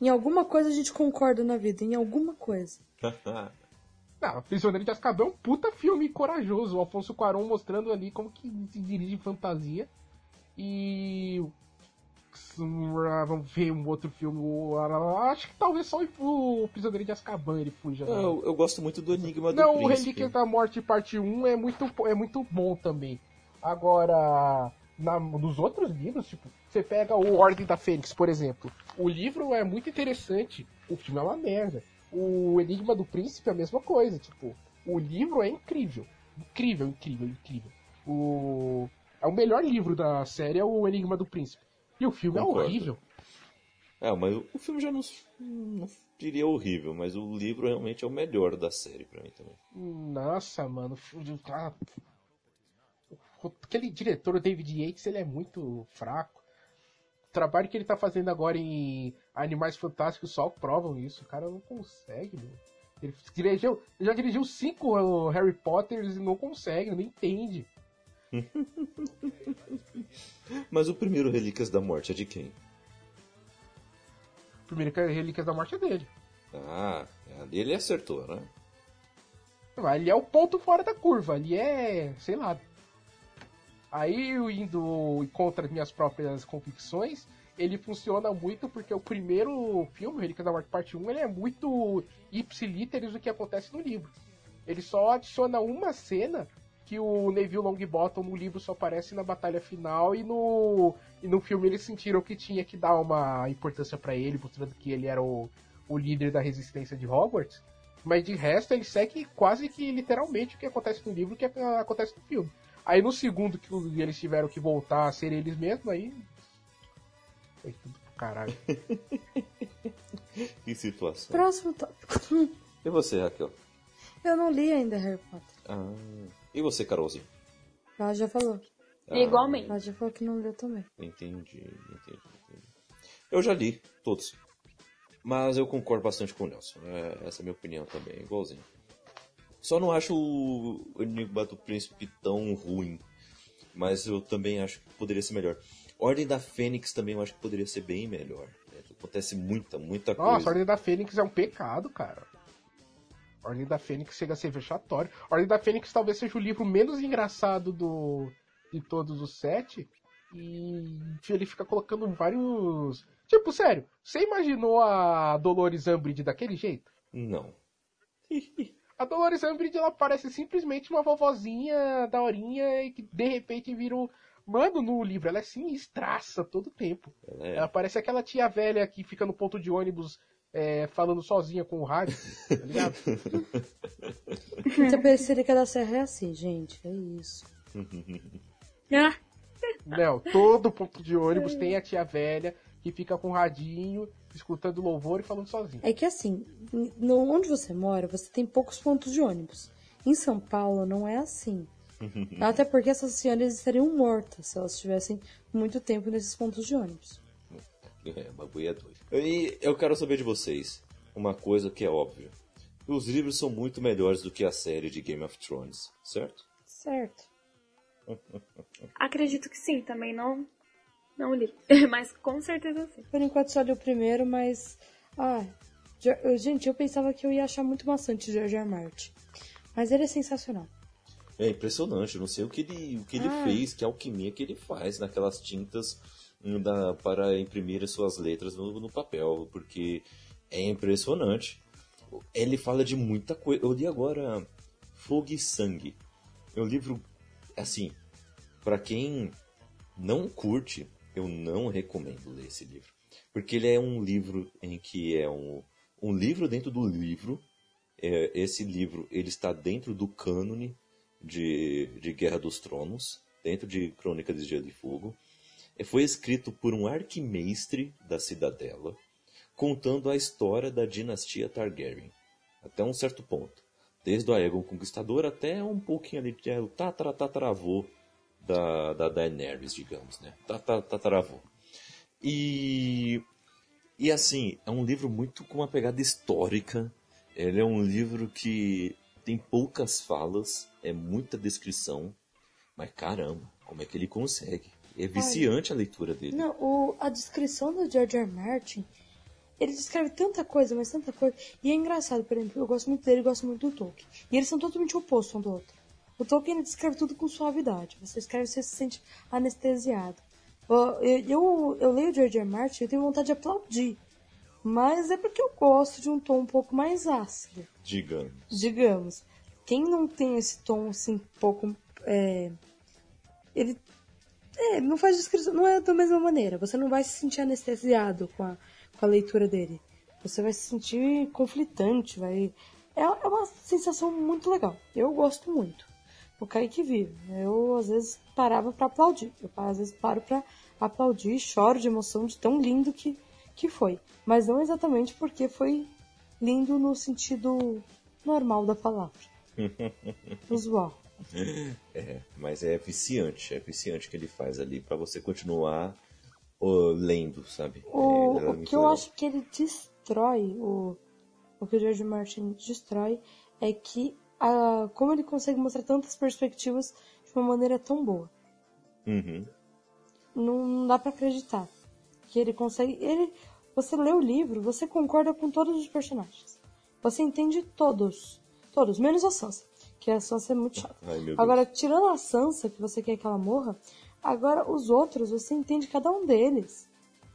Em alguma coisa a gente concorda na vida. Em alguma coisa. Não, Prisioneiro de Azkaban é um puta filme corajoso. O Alfonso Cuarón mostrando ali como que se dirige fantasia. E. Vamos ver um outro filme. o- Acho que talvez só o Prisioneiro de Azkaban ele fuja. né? eu, eu gosto muito do Enigma do Não, o Príncipe. Relíquia da Morte parte 1 é muito, é muito bom também. Agora, na, nos outros livros, tipo, você pega o Ordem da Fênix, por exemplo. O livro é muito interessante, o filme é uma merda. O Enigma do Príncipe é a mesma coisa, tipo, o livro é incrível. Incrível, incrível, incrível. O, é o melhor livro da série, é o Enigma do Príncipe. E o filme Concordo. é horrível. É, mas o filme já não, não diria horrível, mas o livro realmente é o melhor da série pra mim também. Nossa, mano. ah, Aquele diretor, o David Yates, ele é muito fraco. O trabalho que ele tá fazendo agora em Animais Fantásticos só provam isso. O cara não consegue, meu. Ele dirigiu, já dirigiu cinco uh, Harry Potters e não consegue, não entende. Mas o primeiro Relíquias da Morte é de quem? Primeiro que a Relíquias da Morte é dele. Ah, ele acertou, né? Ali é o ponto fora da curva, ali é, sei lá. Aí eu indo contra as minhas próprias convicções, ele funciona muito porque o primeiro filme, Relíquias da Morte Parte 1, ele é muito ipsilíteres do que acontece no livro. Ele só adiciona uma cena que o Neville Longbottom no livro só aparece na batalha final e no, e no filme eles sentiram que tinha que dar uma importância para ele, mostrando que ele era o, o líder da resistência de Hogwarts. Mas de resto ele segue quase que literalmente o que acontece no livro e o que acontece no filme. Aí no segundo que eles tiveram que voltar a ser eles mesmos, aí. Foi tudo pro caralho. que situação. Próximo tópico. E você, Raquel? Eu não li ainda Harry Potter. Ah. E você, Carolzinha? Ela já falou. Ah, Igualmente. Ela já falou que não leu também. Entendi, entendi, entendi. Eu já li todos. Mas eu concordo bastante com o Nelson. É, essa é a minha opinião também, igualzinho. Só não acho o Enigma do Príncipe tão ruim. Mas eu também acho que poderia ser melhor. Ordem da Fênix também eu acho que poderia ser bem melhor. É, acontece muita, muita coisa. Nossa, Ordem da Fênix é um pecado, cara. Ordem da Fênix chega a ser vexatório. Ordem da Fênix talvez seja o livro menos engraçado do de todos os sete. E ele fica colocando vários. Tipo, sério, você imaginou a Dolores Umbridge daquele jeito? Não. A Dolores Umbridge ela parece simplesmente uma vovozinha daorinha e que de repente vira um. Mano, no livro ela é sinistraça todo tempo. É. Ela parece aquela tia velha que fica no ponto de ônibus é, falando sozinha com o rádio, tá ligado? Então, Periférica da Serra é assim, gente. É isso. Ah, Não, todo ponto de ônibus tem a tia velha que fica com o radinho, escutando louvor e falando sozinha. É que assim, no, onde você mora, você tem poucos pontos de ônibus. Em São Paulo não é assim. Até porque essas senhoras estariam mortas se elas estivessem muito tempo nesses pontos de ônibus. É, o bagulho é doido. E eu quero saber de vocês uma coisa que é óbvia. Os livros são muito melhores do que a série de Game of Thrones, certo? Certo. acredito que sim, também não, não li. Mas com certeza sim. Por enquanto só li o primeiro, mas. Ah, gente, eu pensava que eu ia achar muito maçante o George R. R. Martin. Mas ele é sensacional. É impressionante, eu não sei o que ele, o que ele Ah. fez, que alquimia que ele faz naquelas tintas da, para imprimir as suas letras no, no papel, porque é impressionante. Ele fala de muita coisa. Eu li agora Fogo e Sangue. É um livro, assim, para quem não curte, eu não recomendo ler esse livro. Porque ele é um livro em que é um, um livro dentro do livro. É, esse livro ele está dentro do cânone de, de Guerra dos Tronos, dentro de Crônica de Gelo e Fogo. É, foi escrito por um arquimestre da Cidadela, contando a história da dinastia Targaryen, até um certo ponto. Desde o Aegon Conquistador até um pouquinho ali, é, o da, da Daenerys, digamos, né? Tata- Tataravô. E, e assim, é um livro muito com uma pegada histórica. Ele é um livro que tem poucas falas, é muita descrição, mas caramba, como é que ele consegue? É viciante a leitura dele. Não, o, a descrição do George R. Martin, ele descreve tanta coisa, mas tanta coisa. E é engraçado, por exemplo, eu gosto muito dele gosto muito do Tolkien. E eles são totalmente opostos um do outro. O Tolkien ele descreve tudo com suavidade. Você escreve, você se sente anestesiado. Eu, eu, eu leio o George R. Martin e eu tenho vontade de aplaudir. Mas é porque eu gosto de um tom um pouco mais ácido Digamos. digamos, quem não tem esse tom assim, um pouco. É, ele, é, não faz descrição, não é da mesma maneira. Você não vai se sentir anestesiado com a, com a leitura dele. Você vai se sentir conflitante, vai. É, é uma sensação muito legal. Eu gosto muito. O Kaique vive. Eu às vezes parava pra aplaudir. Eu às vezes paro pra aplaudir e choro de emoção de tão lindo que, que foi. Mas não exatamente porque foi lindo no sentido normal da palavra. Usual. É, mas é viciante, é viciante que ele faz ali pra você continuar lendo, sabe? O, É, é o muito que eu legal. acho que ele destrói, o, o que o George Martin destrói, é que a, como ele consegue mostrar tantas perspectivas de uma maneira tão boa. Uhum. Não, não dá pra acreditar que ele consegue. Ele, você lê o livro, você concorda com todos os personagens. Você entende todos. Todos, menos a Sansa. Que a Sansa é muito chata. Ai. Agora, tirando a Sansa, que você quer que ela morra, agora os outros, você entende cada um deles.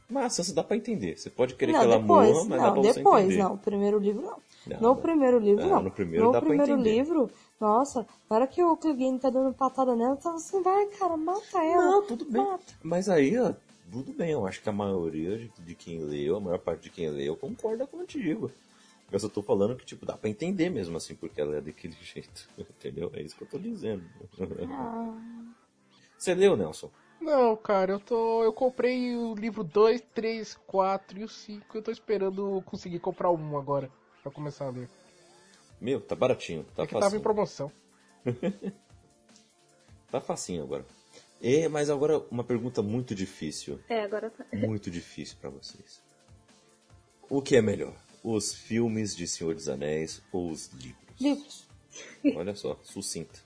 Mas Sansa dá pra entender. Você pode querer não, que ela depois, morra, mas dá não, pra você depois, entender. não. O primeiro livro não. Não, No primeiro livro, Ah, não. no primeiro dá pra primeiro livro, nossa, na hora que o Clegane tá dando patada nela, tá assim, vai, cara, mata ela. Não, tudo bem. Mata. Mas aí, ó, tudo bem. Eu acho que a maioria de, de quem leu, a maior parte de quem leu, concorda contigo. Eu só tô falando que, tipo, dá pra entender mesmo, assim, porque ela é daquele jeito. Entendeu? É isso que eu tô dizendo. Ah, Você leu, Nelson? Não, cara, eu tô. Eu comprei o livro 2, 3, 4 e o 5. Eu tô esperando conseguir comprar um agora. Pra começar a ler. Meu, tá baratinho. Tá é que tava em promoção. Tá facinho agora. E, mas agora uma pergunta muito difícil. É, agora tá. Muito difícil pra vocês. O que é melhor? Os filmes de Senhor dos Anéis ou os livros? livros. Olha só, sucinta.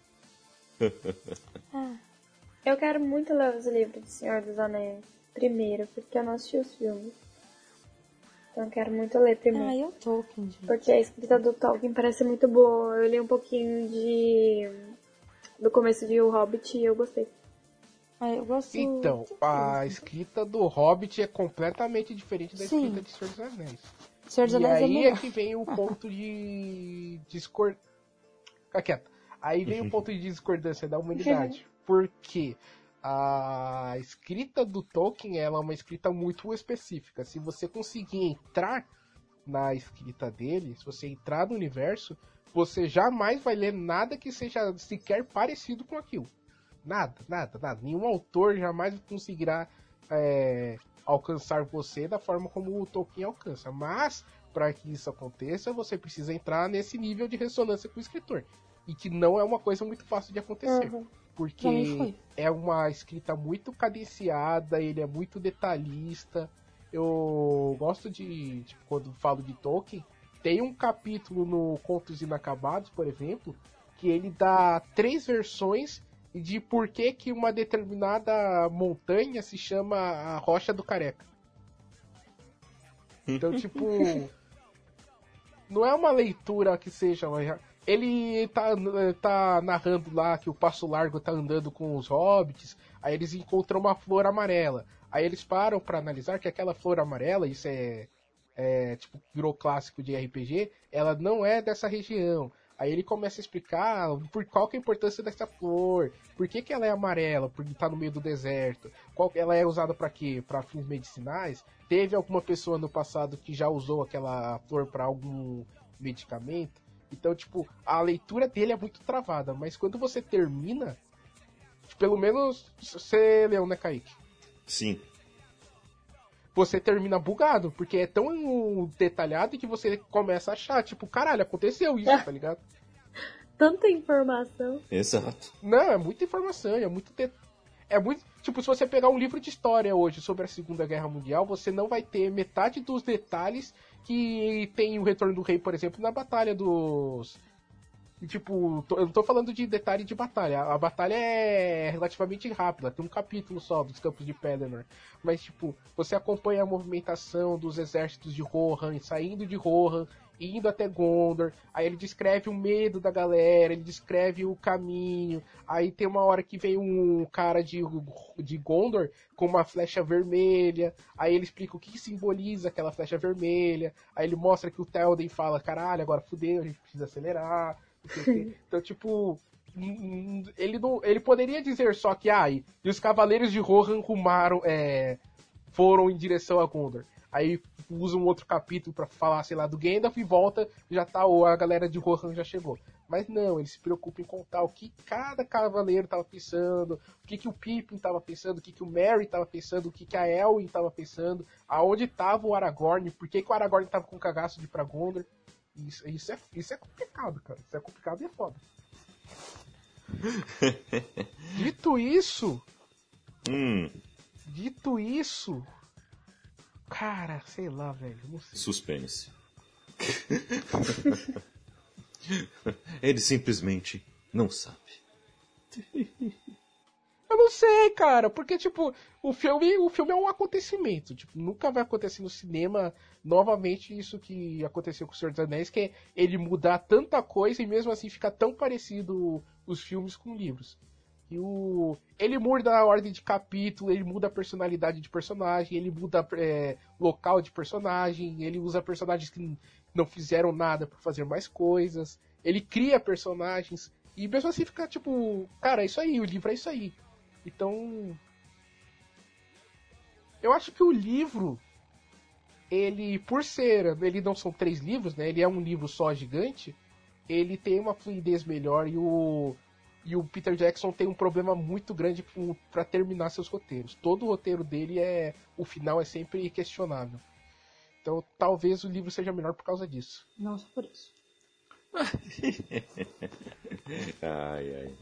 Eu quero muito ler os livros de Senhor dos Anéis primeiro, porque eu não assisti os filmes. Então eu quero muito ler primeiro. Ah, eu Tolkien, gente. Porque a escrita do Tolkien parece muito boa. Eu li um pouquinho de. do começo de O Hobbit e eu gostei. Ah, eu gosto Então, a escrita do Hobbit é completamente diferente da Sim. escrita de Senhor dos Anéis. Senhor dos E Anéis é aí é melhor. que vem o ponto de discordância. Fica quieto. Aí vem o ponto de discordância da humanidade. Porque a escrita do Tolkien ela é uma escrita muito específica. Se você conseguir entrar na escrita dele, se você entrar no universo, você jamais vai ler nada que seja sequer parecido com aquilo. Nada, nada, nada. Nenhum autor jamais conseguirá é, alcançar você da forma como o Tolkien alcança. Mas, para que isso aconteça, você precisa entrar nesse nível de ressonância com o escritor. E que não é uma coisa muito fácil de acontecer. Uhum. Porque é uma escrita muito cadenciada, ele é muito detalhista. Eu gosto de, tipo, quando falo de Tolkien, tem um capítulo no Contos Inacabados, por exemplo, que ele dá três versões de por que, que uma determinada montanha se chama a Rocha do Careca. Então, tipo, não é uma leitura que seja. Ele tá, tá narrando lá que o Passo Largo tá andando com os hobbits, aí eles encontram uma flor amarela. Aí eles param pra analisar que aquela flor amarela, isso é, é tipo, virou clássico de RPG, ela não é dessa região. Aí ele começa a explicar por qual que é a importância dessa flor, por que, que ela é amarela, porque tá no meio do deserto, qual ela é usada para quê? Para fins medicinais? Teve alguma pessoa no passado que já usou aquela flor para algum medicamento? Então, tipo, a leitura dele é muito travada, mas quando você termina, pelo menos você leu, né, Kaique? Sim. Você termina bugado, porque é tão detalhado que você começa a achar, tipo, caralho, aconteceu isso, tá ligado? Tanta informação. Exato. Não, é muita informação, é muito. de- É muito. Tipo, se você pegar um livro de história hoje sobre a Segunda Guerra Mundial, você não vai ter metade dos detalhes que tem o Retorno do Rei, por exemplo, na Batalha dos. Tipo, tô- eu não tô falando de detalhe de batalha. A batalha é relativamente rápida, tem um capítulo só dos campos de Pelennor. Mas, tipo, você acompanha a movimentação dos exércitos de Rohan, saindo de Rohan, indo até Gondor. Aí ele descreve o medo da galera, ele descreve o caminho. Aí tem uma hora que vem um cara de, de Gondor com uma flecha vermelha. Aí ele explica o que, que simboliza aquela flecha vermelha. Aí ele mostra que o Telden fala: caralho, agora fudeu, a gente precisa acelerar. Então, tipo. Ele, não, ele poderia dizer só que, ai, e os cavaleiros de Rohan rumaram, é, foram em direção a Gondor. Aí usa um outro capítulo pra falar, sei lá, do Gandalf e volta, já tá, ou a galera de Rohan já chegou. Mas não, ele se preocupa em contar o que cada cavaleiro tava pensando, o que, que o Pippin tava pensando, o que, que o Merry tava pensando, o que, que a Elwin tava pensando, aonde tava o Aragorn, por que, que o Aragorn tava com cagaço de ir pra Gondor. Isso, isso, é, isso é complicado, cara. Isso é complicado e é foda. Dito isso, Hum, dito isso. Cara, sei lá, velho. Não sei. suspense. Ele simplesmente não sabe. Eu não sei, cara, porque, tipo, o filme, o filme é um acontecimento. Tipo, nunca vai acontecer no cinema novamente isso que aconteceu com o Senhor dos Anéis, que é ele mudar tanta coisa e mesmo assim ficar tão parecido os filmes com livros. E o. Ele muda a ordem de capítulo, ele muda a personalidade de personagem, ele muda é, local de personagem, ele usa personagens que não fizeram nada para fazer mais coisas, ele cria personagens, e mesmo assim fica tipo, cara, é isso aí, o livro é isso aí. Então. Eu acho que o livro, ele, por ser. Ele não são três livros, né? Ele é um livro só gigante. Ele tem uma fluidez melhor e o e o Peter Jackson tem um problema muito grande para terminar seus roteiros. Todo o roteiro dele é. O final é sempre questionável. Então talvez o livro seja melhor por causa disso. Não só por isso. ai, ai.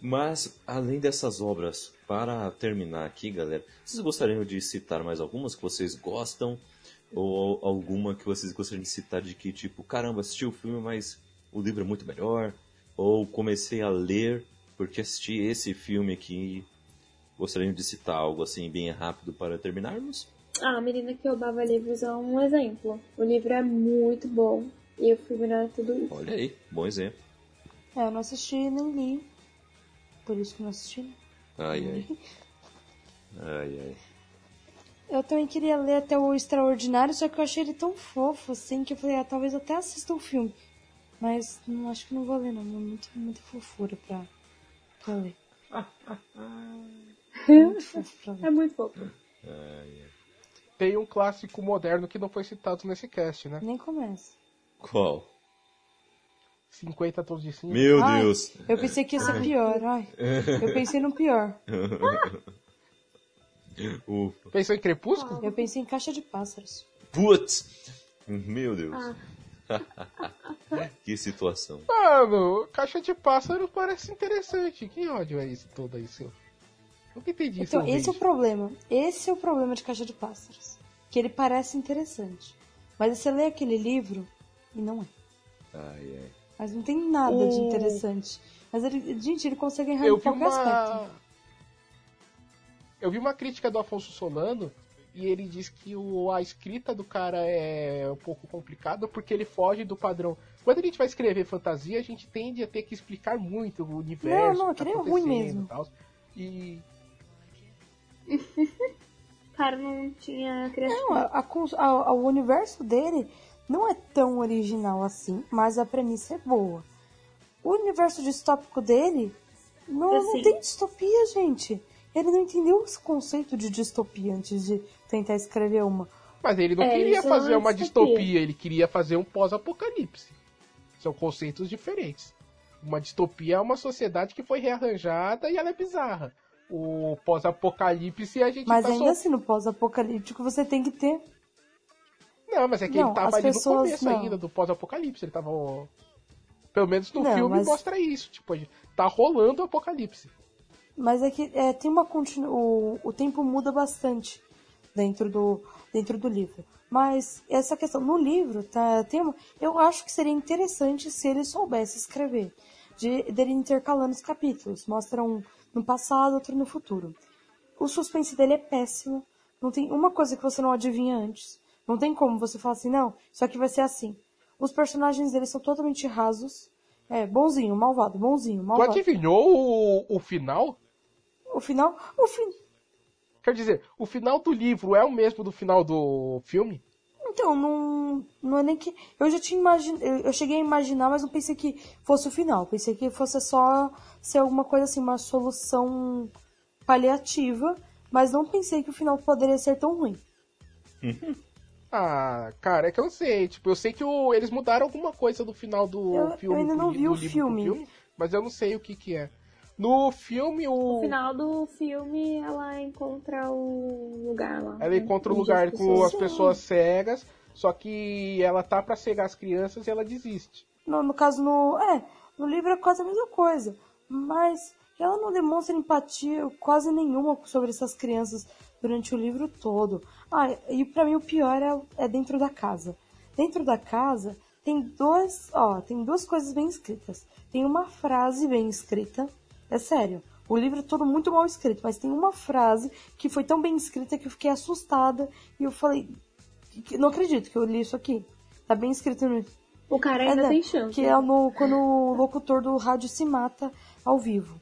Mas, além dessas obras, para terminar aqui, galera, vocês gostariam de citar mais algumas que vocês gostam? Ou alguma que vocês gostariam de citar de que, tipo, caramba, assisti o filme, mas o livro é muito melhor? ou comecei a ler porque assisti esse filme aqui. Gostaria de citar algo assim bem rápido para terminarmos? Ah, a Menina que Roubava Livros é um exemplo. O livro é muito bom e o filme não é tudo isso. Olha aí, bom exemplo. É, eu não assisti nem li. Por isso que não assisti. Né? Ai, ai. ai, ai. Eu também queria ler até o Extraordinário, só que eu achei ele tão fofo, assim, que eu falei, ah, talvez até assista o filme. Mas não, acho que não vou ler, não. É muito, muita fofura pra, pra ler. é muito fofo pra ler. É muito fofo. Tem um clássico moderno que não foi citado nesse cast, né? Nem começa. Qual? 50 tons de cinza. Meu Ai, Deus! Eu pensei que ia ser pior. Ai, eu pensei no pior. Ufa. Pensou em Crepúsculo? Eu pensei em Caixa de Pássaros. Putz! Meu Deus. Ah. que situação. Mano, caixa de pássaro parece interessante. Que ódio é esse todo aí, seu? Nunca entendi isso. Então, esse é o problema. Esse é o problema de Caixa de Pássaros. Que ele parece interessante. Mas você lê aquele livro e não é. Ai, ai. Mas não tem nada o... de interessante. Mas ele, gente, ele consegue errar em qualquer uma... aspecto. Eu vi uma crítica do Afonso Solano e ele diz que o, a escrita do cara é um pouco complicada porque ele foge do padrão. Quando a gente vai escrever fantasia, a gente tende a ter que explicar muito o universo. Não, não, que tá ruim mesmo. E. cara não tinha criatividade. Não, a, a, a, o universo dele não é tão original assim, mas a premissa é boa. O universo distópico dele não, assim. não tem distopia, gente. Ele não entendeu esse conceito de distopia antes de tentar escrever uma. Mas ele não é, queria fazer uma distopia, ele queria fazer um pós-apocalipse. São conceitos diferentes. Uma distopia é uma sociedade que foi rearranjada e ela é bizarra. O pós-apocalipse a gente Mas tá ainda assim, no pós-apocalíptico você tem que ter. Não, mas é que não, ele tava ali pessoas, no começo não. ainda do pós-apocalipse. Ele tava. Pelo menos no não, filme mas... mostra isso. Tipo, tá rolando o apocalipse. Mas é que é, tem uma continu... o, o tempo muda bastante dentro do, dentro do livro. Mas essa questão, no livro, tá, tem uma, eu acho que seria interessante se ele soubesse escrever, de dele intercalando os capítulos. Mostra um no passado, outro no futuro. O suspense dele é péssimo. Não tem uma coisa que você não adivinha antes. Não tem como você falar assim, não, isso aqui vai ser assim. Os personagens dele são totalmente rasos. É, bonzinho, malvado, bonzinho, malvado. Tu adivinhou o, o final? O final. O fin... Quer dizer, o final do livro é o mesmo do final do filme? Então, não, não é nem que. Eu já tinha imaginado. Eu cheguei a imaginar, mas não pensei que fosse o final. Pensei que fosse só ser alguma coisa assim, uma solução paliativa. Mas não pensei que o final poderia ser tão ruim. Ah, cara, é que eu sei. Tipo, eu sei que o, eles mudaram alguma coisa do final do eu, filme. Eu ainda não vi o filme. filme. Mas eu não sei o que que é. No filme, o. No final do filme, ela encontra o lugar lá. Ela encontra o lugar com as pessoas cegas, só que ela tá para cegar as crianças e ela desiste. No, no caso, no. É, no livro é quase a mesma coisa. Mas ela não demonstra empatia quase nenhuma sobre essas crianças durante o livro todo. Ah, e para mim o pior é, é dentro da casa. Dentro da casa tem dois, ó, tem duas coisas bem escritas. Tem uma frase bem escrita é sério. O livro é todo muito mal escrito, mas tem uma frase que foi tão bem escrita que eu fiquei assustada e eu falei, não acredito que eu li isso aqui. Tá bem escrito no. O cara ainda é, tem chance. Que é no, quando o locutor do rádio se mata ao vivo.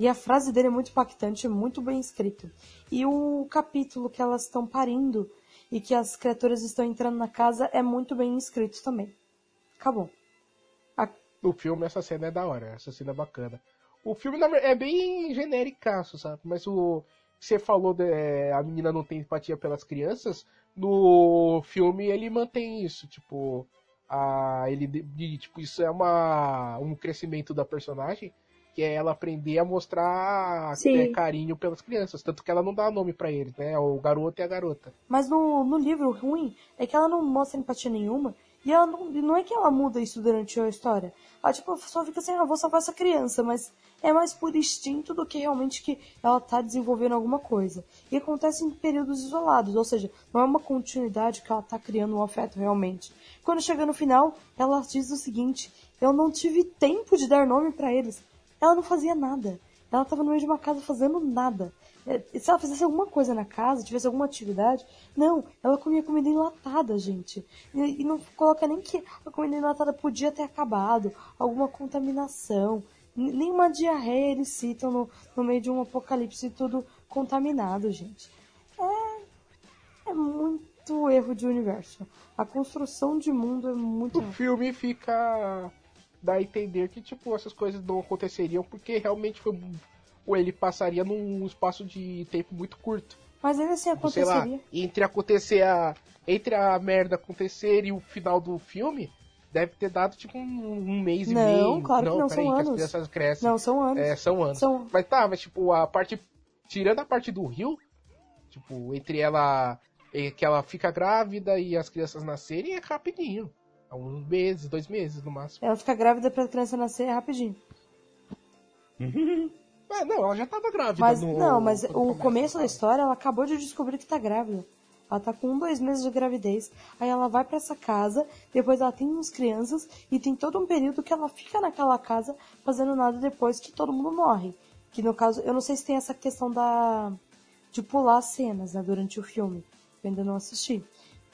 E a frase dele é muito impactante, muito bem escrito. E o capítulo que elas estão parindo e que as criaturas estão entrando na casa é muito bem escrito também. Acabou. A... No filme essa cena é da hora, essa cena é bacana. O filme é bem genéricaço, sabe? Mas o você falou de, é, a menina não tem empatia pelas crianças, no filme ele mantém isso, tipo, a, ele tipo, isso é uma, um crescimento da personagem, que é ela aprender a mostrar é, carinho pelas crianças, tanto que ela não dá nome para eles, né? O garoto e a garota. Mas no, no livro ruim é que ela não mostra empatia nenhuma e ela não, não é que ela muda isso durante a história. Ela tipo, só fica assim, ah, vou salvar essa criança, mas é mais por instinto do que realmente que ela está desenvolvendo alguma coisa. E acontece em períodos isolados, ou seja, não é uma continuidade que ela está criando um afeto realmente. Quando chega no final, ela diz o seguinte: eu não tive tempo de dar nome para eles. Ela não fazia nada. Ela estava no meio de uma casa fazendo nada. É, se ela fizesse alguma coisa na casa, tivesse alguma atividade, não, ela comia comida enlatada, gente. E, e não coloca nem que a comida enlatada podia ter acabado, alguma contaminação. Nenhuma diarreia eles citam no, no meio de um apocalipse tudo contaminado, gente. É, é muito erro de universo. A construção de mundo é muito. O filme fica. Dá a entender que, tipo, essas coisas não aconteceriam porque realmente foi. Ou ele passaria num espaço de tempo muito curto. Mas ainda assim aconteceria. Sei lá, entre acontecer a. Entre a merda acontecer e o final do filme, deve ter dado tipo um, um mês não, e meio. Não, claro que não, são anos. as crianças crescem. Não, são anos. É, são anos. São... Mas tá, mas tipo, a parte. Tirando a parte do rio, tipo, entre ela. Que ela fica grávida e as crianças nascerem é rapidinho. Uns meses, dois meses no máximo. Ela fica grávida pra criança nascer rapidinho. é, não, ela já tava grávida. Mas, no, não, mas o começo da história, ela acabou de descobrir que tá grávida. Ela tá com um, dois meses de gravidez. Aí ela vai para essa casa, depois ela tem uns crianças e tem todo um período que ela fica naquela casa fazendo nada depois que todo mundo morre. Que no caso, eu não sei se tem essa questão da de pular cenas, né, durante o filme. Eu ainda não assisti.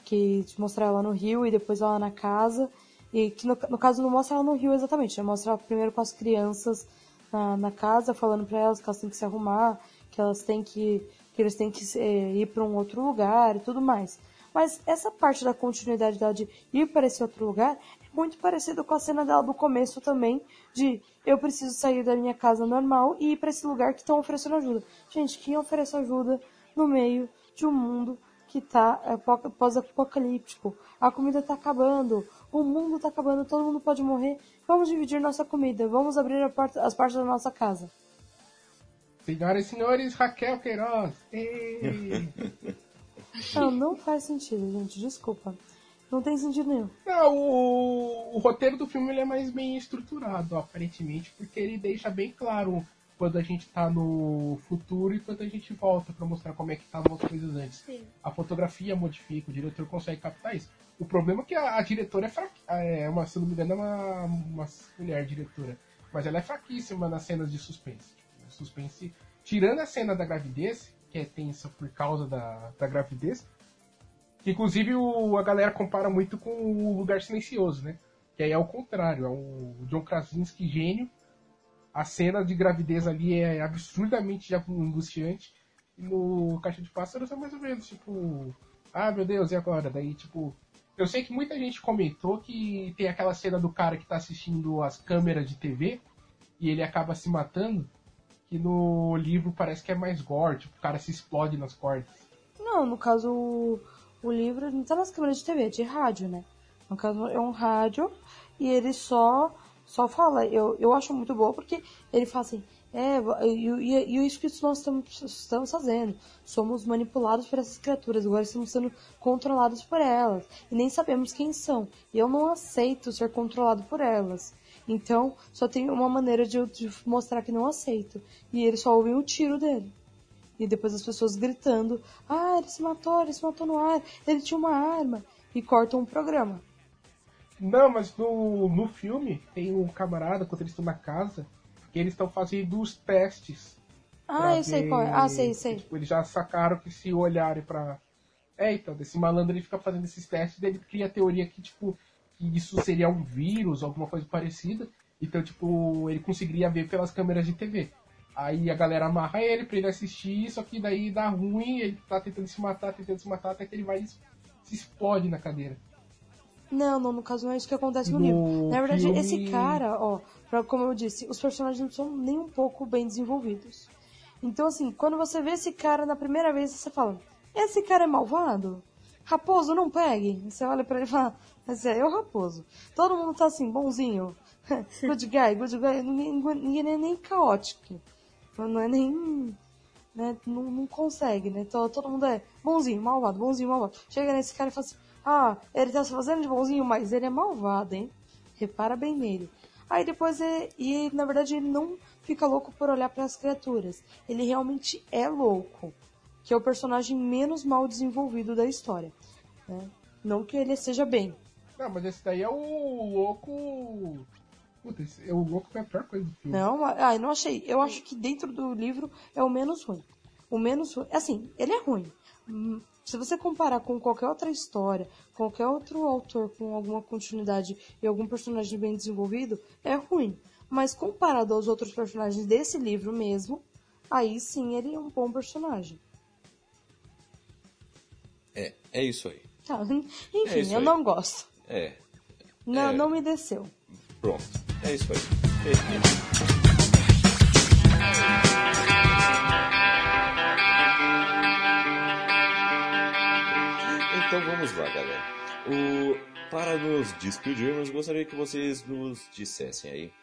Que te mostra ela no rio e depois ela na casa. E que no, no caso não mostra ela no rio exatamente, né? mostra ela primeiro com as crianças na, na casa, falando para elas que elas têm que se arrumar, que elas têm que que eles têm que é, ir para um outro lugar e tudo mais. Mas essa parte da continuidade dela de ir para esse outro lugar é muito parecido com a cena dela do começo também, de eu preciso sair da minha casa normal e ir para esse lugar que estão oferecendo ajuda. Gente, quem oferece ajuda no meio de um mundo que tá é, pós-apocalíptico? A comida tá acabando, o mundo tá acabando, todo mundo pode morrer. Vamos dividir nossa comida, vamos abrir porta, as portas da nossa casa. Senhoras e senhores, Raquel Queiroz. Não, não faz sentido, gente. Desculpa. Não tem sentido nenhum. Não, o, o roteiro do filme é mais bem estruturado, aparentemente, porque ele deixa bem claro quando a gente tá no futuro e quando a gente volta para mostrar como é que estavam as coisas antes. Sim. A fotografia modifica, o diretor consegue captar isso. O problema é que a, a diretora é fraquíssima. É uma, se não me engano, é uma, uma mulher diretora. Mas ela é fraquíssima nas cenas de suspense suspense. Tirando a cena da gravidez, que é tensa por causa da, da gravidez, que inclusive o, a galera compara muito com o Lugar Silencioso, né? Que aí é o contrário, é o John Krasinski gênio. A cena de gravidez ali é absurdamente angustiante. E no Caixa de Pássaros é mais ou menos, tipo... Ah, meu Deus, e agora? Daí, tipo... Eu sei que muita gente comentou que tem aquela cena do cara que tá assistindo as câmeras de TV e ele acaba se matando que no livro parece que é mais gore, tipo, o cara se explode nas cordas. Não, no caso, o, o livro não tá nas câmeras de TV, é de rádio, né? No caso, é um rádio e ele só só fala. Eu, eu acho muito bom porque ele fala assim, é, e, e isso que nós estamos, estamos fazendo. Somos manipulados por essas criaturas, agora estamos sendo controlados por elas. E nem sabemos quem são. E eu não aceito ser controlado por elas. Então, só tem uma maneira de de mostrar que não aceito. E ele só ouve o tiro dele. E depois as pessoas gritando: Ah, ele se matou, ele se matou no ar, ele tinha uma arma. E cortam um programa. Não, mas no, no filme tem um camarada, quando eles estão na casa, que eles estão fazendo os testes. Ah, eu ver... sei qual é. Ah, sei, sei. Tipo, eles já sacaram que se olharem pra. É, então, desse malandro ele fica fazendo esses testes, daí ele cria a teoria que, tipo, que isso seria um vírus, alguma coisa parecida. Então, tipo, ele conseguiria ver pelas câmeras de TV. Aí a galera amarra ele pra ele assistir, só que daí dá ruim, ele tá tentando se matar, tentando se matar, até que ele vai e se explode na cadeira. Não, não, no caso não é isso que acontece no, No livro. Na verdade, filme- esse cara, ó, pra- como eu disse, os personagens não são nem um pouco bem desenvolvidos. Então, assim, quando você vê esse cara na primeira vez, você fala, esse cara é malvado? Raposo, não pegue. Você olha pra ele e fala, esse é eu, Raposo. Todo mundo tá assim, bonzinho. good guy, good guy. Ninguém, ninguém é nem caótico. Não é nem. Né, não, não consegue, né? Todo, todo mundo é bonzinho, malvado, bonzinho, malvado. Chega nesse cara e fala assim: Ah, ele tá se fazendo de bonzinho, mas ele é malvado, hein? Repara bem nele. Aí depois é. E na verdade ele não fica louco por olhar para as criaturas. Ele realmente é louco. Que é o personagem menos mal desenvolvido da história. Né? Não que ele seja bem. Não, mas esse daí é o louco. Puta, esse, é o louco foi a pior coisa do filme. Não, ah, eu não achei. Eu acho que dentro do livro é o menos ruim. O menos ruim. Assim, ele é ruim. Se você comparar com qualquer outra história, qualquer outro autor com alguma continuidade e algum personagem bem desenvolvido, é ruim. Mas comparado aos outros personagens desse livro mesmo, aí sim ele é um bom personagem. É, é isso aí. Tá, Enfim, É eu aí. não gosto. É, Não, É. não me desceu. pronto. É isso aí. Então vamos lá, galera. O- para nos despedirmos, gostaria que vocês nos dissessem aí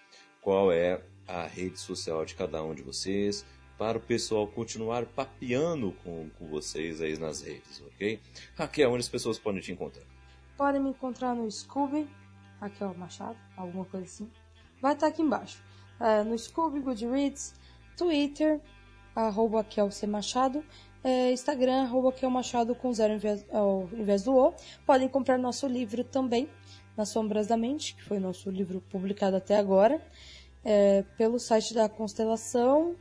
qual é a rede social de cada um de vocês, para o pessoal continuar papeando com, com vocês aí nas redes, ok? Raquel, onde as pessoas podem te encontrar? Podem me encontrar no Scooby, Raquel Machado, alguma coisa assim. Vai estar aqui embaixo. É, no Scooby, Goodreads, Twitter, arroba Raquel C. Machado, é, Instagram, arroba Raquel Machado com zero ao invés do O. Podem comprar nosso livro também, Nas Sombras da Mente, que foi nosso livro publicado até agora, é, pelo site da Constelação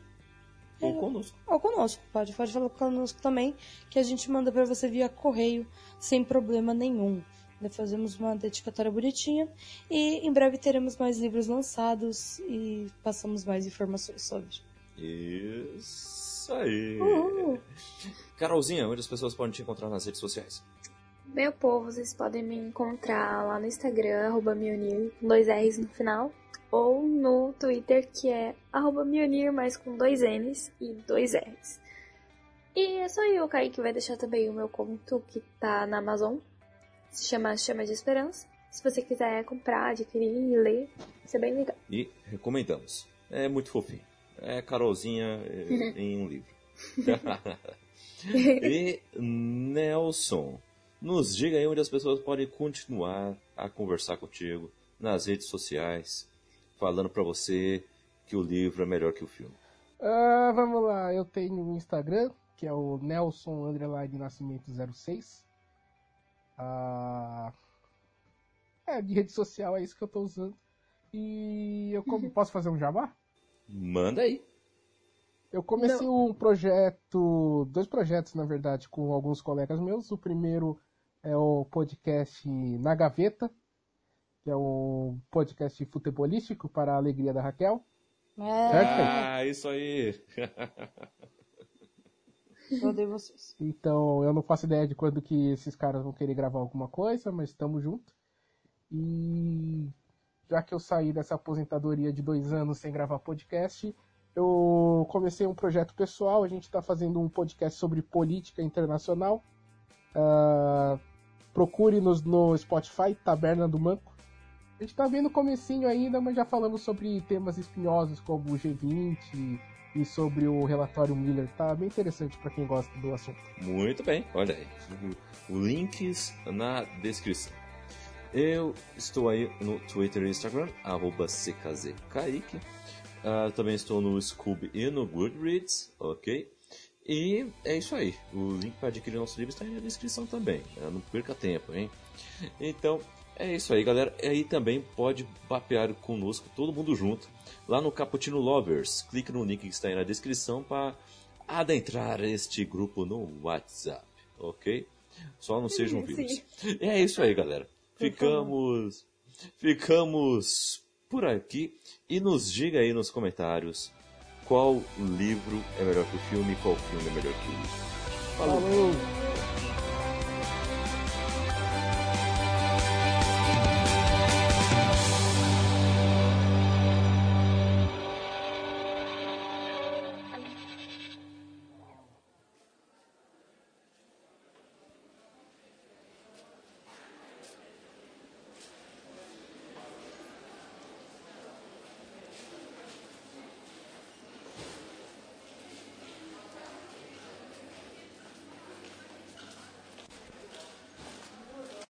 Ou conosco. ou conosco. Pode, pode falar conosco também, que a gente manda para você via correio, sem problema nenhum. Fazemos uma dedicatória bonitinha e em breve teremos mais livros lançados e passamos mais informações sobre. Isso aí. Uhul. Carolzinha, onde as pessoas podem te encontrar nas redes sociais? Meu povo, vocês podem me encontrar lá no Instagram, arroba Mionir, com dois R's no final, ou no Twitter, que é arroba Mionir, mas com dois N's e dois R's. E é só eu, Kaique, vai deixar também o meu conto que tá na Amazon, se chama Chama de Esperança. Se você quiser comprar, adquirir e ler, isso é bem legal. E recomendamos. É muito fofinho. É Carolzinha é, em um livro. e Nelson, nos diga aí onde as pessoas podem continuar a conversar contigo nas redes sociais, falando pra você que o livro é melhor que o filme. Ah, vamos lá, eu tenho o Instagram, que é o Nelson Underline Nascimento 06. Ah, é, de rede social é isso que eu tô usando. E eu como- posso fazer um jabá? Manda aí. Eu comecei um projeto, dois projetos na verdade, com alguns colegas meus. O primeiro é o podcast Na Gaveta, que é um podcast futebolístico para a alegria da Raquel. É, Perfeito. Ah, isso aí. eu odeio vocês. Então, eu não faço ideia de quando que esses caras vão querer gravar alguma coisa, mas estamos juntos. E já que eu saí dessa aposentadoria de dois anos sem gravar podcast, eu comecei um projeto pessoal. A gente está fazendo um podcast sobre política internacional. Ah, Procure-nos no Spotify, Taberna do Manco. A gente tá vendo o comecinho ainda, mas já falamos sobre temas espinhosos como o G20 e sobre o relatório Miller. Tá bem interessante para quem gosta do assunto. Muito bem, olha aí. Links na descrição. Eu estou aí no Twitter e Instagram, arroba CKZKaique. Ah, também estou no Scoob e no Goodreads, ok? E é isso aí. O link para adquirir nosso livro está aí na descrição também. Ah, Não perca tempo, hein? Então, é isso aí, galera. E aí também pode papear conosco, todo mundo junto, lá no Cappuccino Lovers. Clique no link que está aí na descrição para adentrar este grupo no WhatsApp, ok? Só não sejam. E é isso aí, galera. Ficamos, ficamos por aqui e nos diga aí nos comentários qual livro é melhor que o filme qual filme é melhor que o livro. Falou.